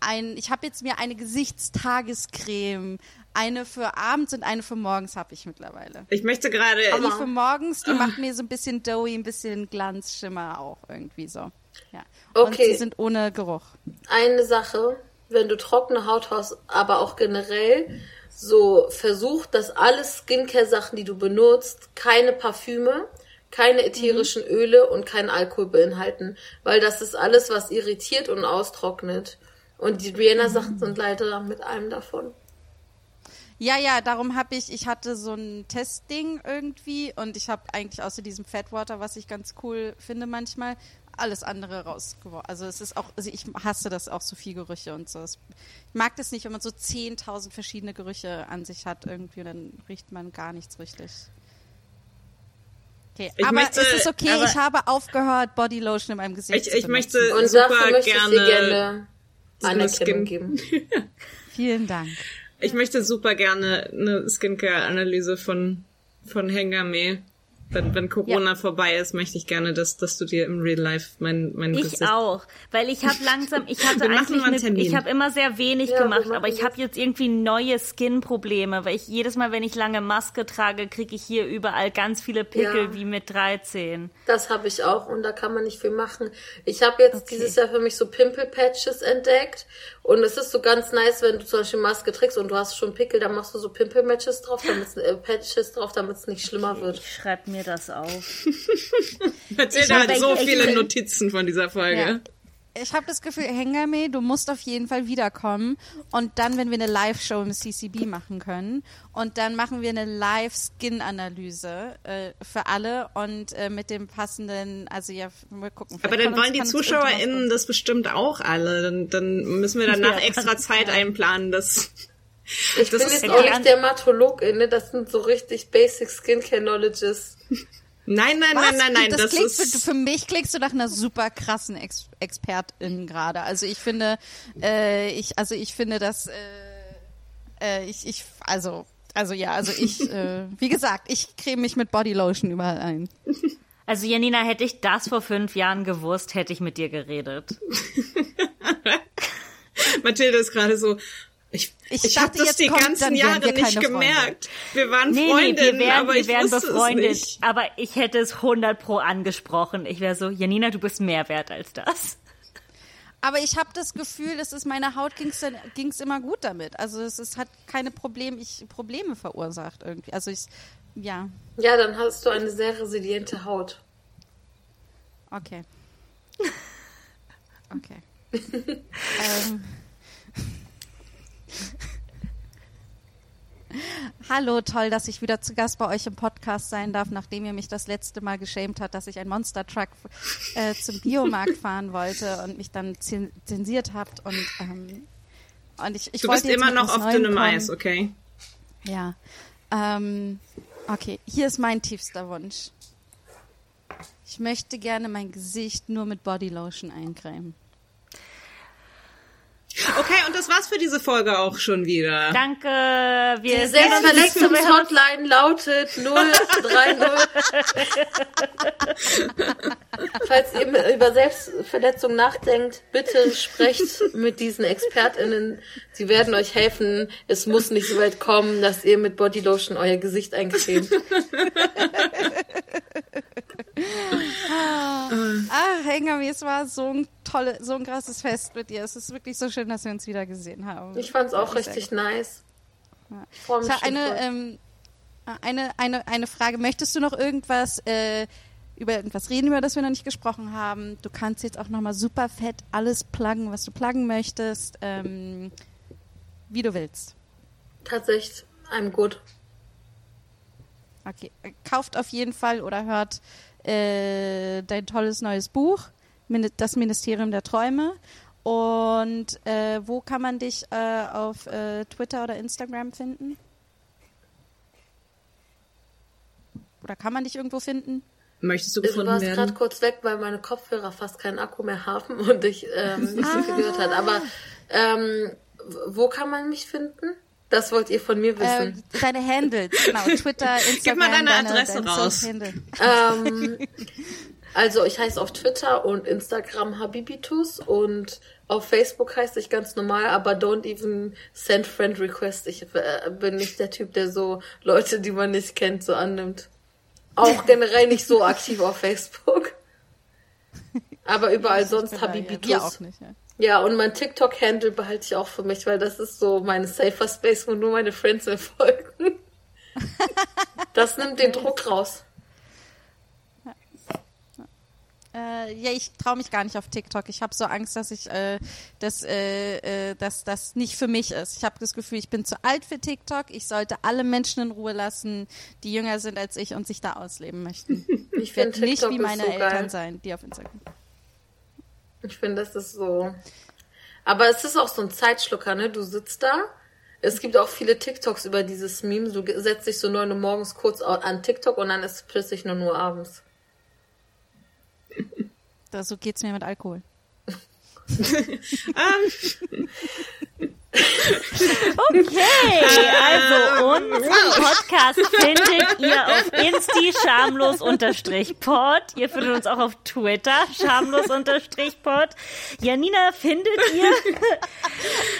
ein, ich habe jetzt mir eine Gesichtstagescreme, eine für abends und eine für morgens habe ich mittlerweile. Ich möchte gerade, Die für morgens, die macht mir so ein bisschen doughy, ein bisschen Glanzschimmer auch irgendwie so. Ja. Und Okay. sie sind ohne Geruch. eine Sache, wenn du trockene Haut hast, aber auch generell, so versuch, dass alle Skincare-Sachen, die du benutzt, keine Parfüme, keine ätherischen Öle und keinen Alkohol beinhalten, weil das ist alles, was irritiert und austrocknet. Und die Rihanna-Sachen sind leider mit einem davon. Ja, ja, darum habe ich, ich hatte so ein Testding irgendwie und ich habe eigentlich außer diesem Fatwater, was ich ganz cool finde manchmal, alles andere rausgeworfen. Also es ist auch, also ich hasse das auch so viel Gerüche und so. Es- Ich mag das nicht, wenn man so 10.000 verschiedene Gerüche an sich hat irgendwie und dann riecht man gar nichts richtig. Okay, Ich aber möchte- ist es okay? ich habe aufgehört, Bodylotion in meinem Gesicht ich, zu ich benutzen. möchte Und super gerne, gerne Skin- geben. Vielen Dank. ich möchte super gerne eine Skincare-Analyse von, von Hengame. Wenn, wenn Corona vorbei ist, möchte ich gerne, dass, dass du dir im Real Life mein, mein Ich Gesicht... auch, weil ich habe langsam, ich hatte eigentlich, eine, ich habe immer sehr wenig Ja, gemacht, aber ich habe jetzt irgendwie neue Skin-Probleme, weil ich jedes Mal, wenn ich lange Maske trage, kriege ich hier überall ganz viele Pickel Ja. wie mit 13. Das habe ich auch und da kann man nicht viel machen. Ich habe jetzt dieses Jahr für mich so Pimple-Patches entdeckt und es ist so ganz nice, wenn du zum Beispiel Maske trägst und du hast schon Pickel, dann machst du so Pimple-Patches drauf, damit äh, Patches drauf, damit es nicht schlimmer wird. Ich schreib mir das auf. Hat Ich- so ich- viele ich- Notizen von dieser Folge. Ja. Ich habe das Gefühl, Hengame, du musst auf jeden Fall wiederkommen. Und dann, wenn wir eine Live-Show im CCB machen können. Und dann machen wir eine Live-Skin-Analyse äh, für alle und äh, mit dem passenden, also ja, mal gucken. Aber dann wollen die ZuschauerInnen das bestimmt auch alle. Dann, dann müssen wir danach extra Zeit einplanen, dass... Ich Das bin ist jetzt auch nicht Dermatologin, ne? Das sind so richtig basic Skincare Knowledges. Nein, nein, Was? nein, nein, nein, das, das, klingt ist... für, für mich klingst du nach einer super krassen Ex Expertin gerade. Also ich finde, äh, ich, also ich finde, dass äh, äh, ich, ich, also, also ja, also ich, äh, wie gesagt, ich creme mich mit Bodylotion überall ein. Also Janina, hätte ich das vor fünf Jahren gewusst, hätte ich mit dir geredet. Mathilde ist gerade so... Ich, Ich ich, habe das jetzt die kommt, ganzen Jahre wir nicht keine Freunde. gemerkt. Wir waren Nee, nee, Freundinnen, wir wären, aber wir ich wären wusste es befreundet. nicht. Aber ich hätte es 100 pro angesprochen. Ich wäre so, Janina, du bist mehr wert als das. Aber ich habe das Gefühl, es ist meiner Haut ging's dann ging's immer gut damit. Also es ist, hat keine Problem, ich, Probleme verursacht irgendwie. Also ich, ja, Ja, dann hast du eine sehr resiliente Haut. okay. Okay. ähm. Hallo, toll, dass ich wieder zu Gast bei euch im Podcast sein darf, nachdem ihr mich das letzte Mal geschämt hat, dass ich einen Monster Truck äh, zum Biomarkt fahren wollte und mich dann zen- zensiert habt und ähm, und ich, ich Du wollte bist immer noch auf dünnem. Eis, okay? Ja. Ähm, okay, hier ist mein tiefster Wunsch. Ich möchte gerne mein Gesicht nur mit Bodylotion eincremen. Okay, und das war's für diese Folge auch schon wieder. Danke. Die Wir Woche. Selbstverletzungshotline lautet 030. Falls ihr über Selbstverletzung nachdenkt, bitte sprecht mit diesen ExpertInnen. Sie werden euch helfen. Es muss nicht so weit kommen, dass ihr mit Bodylotion euer Gesicht eincremt. Ah, Hengami, es war so ein tolle, so ein krasses Fest mit dir. Es ist wirklich so schön, dass wir uns wieder gesehen haben. Ich fand's auch Wirklich sehr richtig nice. Ich habe eine, ähm, eine, eine, eine Frage. Möchtest du noch irgendwas äh, über irgendwas reden, über das wir noch nicht gesprochen haben? Du kannst jetzt auch nochmal super fett alles pluggen, was du pluggen möchtest, ähm, wie du willst. Tatsächlich, I'm good. Okay, äh, kauft auf jeden Fall oder hört äh, dein tolles neues Buch, Das Ministerium der Träume. Und äh, wo kann man dich äh, auf äh, Twitter oder Instagram finden? Oder kann man dich irgendwo finden? Möchtest du Du gefunden warst gerade werden? kurz weg, weil meine Kopfhörer fast keinen Akku mehr haben und ich ähm, nicht so viel gehört hat. Aber ähm, wo kann man mich finden? Das wollt ihr von mir Äh, wissen. deine Handles, genau, Twitter, Instagram. Gib mal deine Adresse deine raus. Ähm, also ich heiße auf Twitter und Instagram Habibitus und auf Facebook heiße ich ganz normal, aber don't even send friend request. Ich äh, bin nicht der Typ, der so Leute, die man nicht kennt, so annimmt. Auch generell nicht so aktiv auf Facebook. Aber überall sonst Ja, Habibitus. auch nicht. Ja. Ja, und mein TikTok-Handle behalte ich auch für mich, weil das ist so mein safer Space, wo nur meine Friends mir folgen. Das nimmt den Druck raus. Äh, ja, ich traue mich gar nicht auf TikTok. Ich habe so Angst, dass ich äh, dass, äh, äh, dass das nicht für mich ist. Ich habe das Gefühl, ich bin zu alt für TikTok. Ich sollte alle Menschen in Ruhe lassen, die jünger sind als ich und sich da ausleben möchten. Ich Ich werde nicht wie meine so Eltern geil. sein, die auf Instagram. Ich finde, das ist so. Aber es ist auch so ein Zeitschlucker, ne? Du sitzt da. Es gibt auch viele TikToks über dieses Meme. Du setzt dich so neun Uhr morgens kurz an TikTok und dann ist es plötzlich nur nur abends. Da, so geht's mir mit Alkohol. Ähm, Okay, also unseren Podcast findet ihr auf Insti schamlos pod. Ihr findet uns auch auf Twitter schamlos pod. Janina findet ihr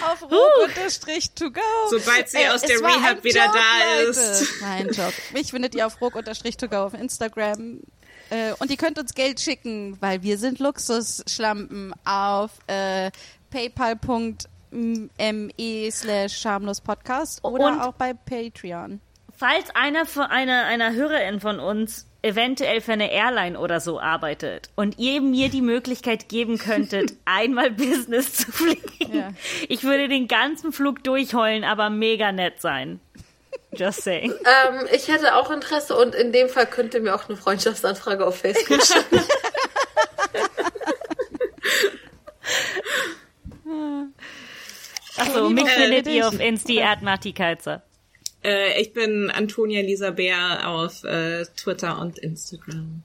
Auf ruck-to go. Sobald sie Ey, aus der Rehab wieder Joke, da Leute. ist. Nein, Joke. Mich findet ihr auf ruck-to go auf Instagram. Äh, und ihr könnt uns Geld schicken, weil wir sind Luxusschlampen auf äh, paypal.me slash schamlos podcast oder Und- auch bei Patreon. Falls einer von einer, einer Hörerin von uns eventuell für eine Airline oder so arbeitet und ihr mir die Möglichkeit geben könntet, einmal Business zu fliegen, Ja. ich würde den ganzen Flug durchheulen, aber mega nett sein. Just saying. Ähm, ich hätte auch Interesse und in dem Fall könnt ihr mir auch eine Freundschaftsanfrage auf Facebook schicken. Achso, mich findet ihr auf Insti at Marti Kalzer. Äh, ich bin Antonia Lisa Bär auf äh, Twitter und Instagram.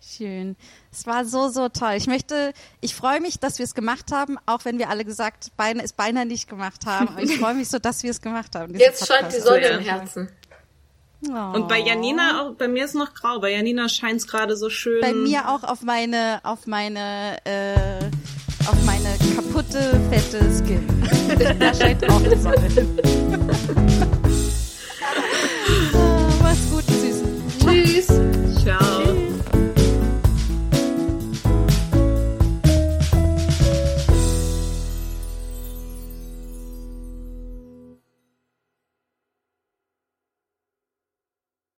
Schön. Es war so, so toll. Ich möchte, ich freue mich, dass wir es gemacht haben, auch wenn wir alle gesagt, beinahe, es beinahe nicht gemacht haben. Aber ich freue mich so, dass wir es gemacht haben. Jetzt scheint die Podcast. Sonne Ja. im Herzen. Oh. Und bei Janina, auch, bei mir ist noch grau. Bei Janina scheint es gerade so schön. Bei mir auch auf meine, auf meine, äh, auf meine kaputte, fette Skin. da scheint auch zu sein. Ah, mach's gut, Süßen. Tschüss.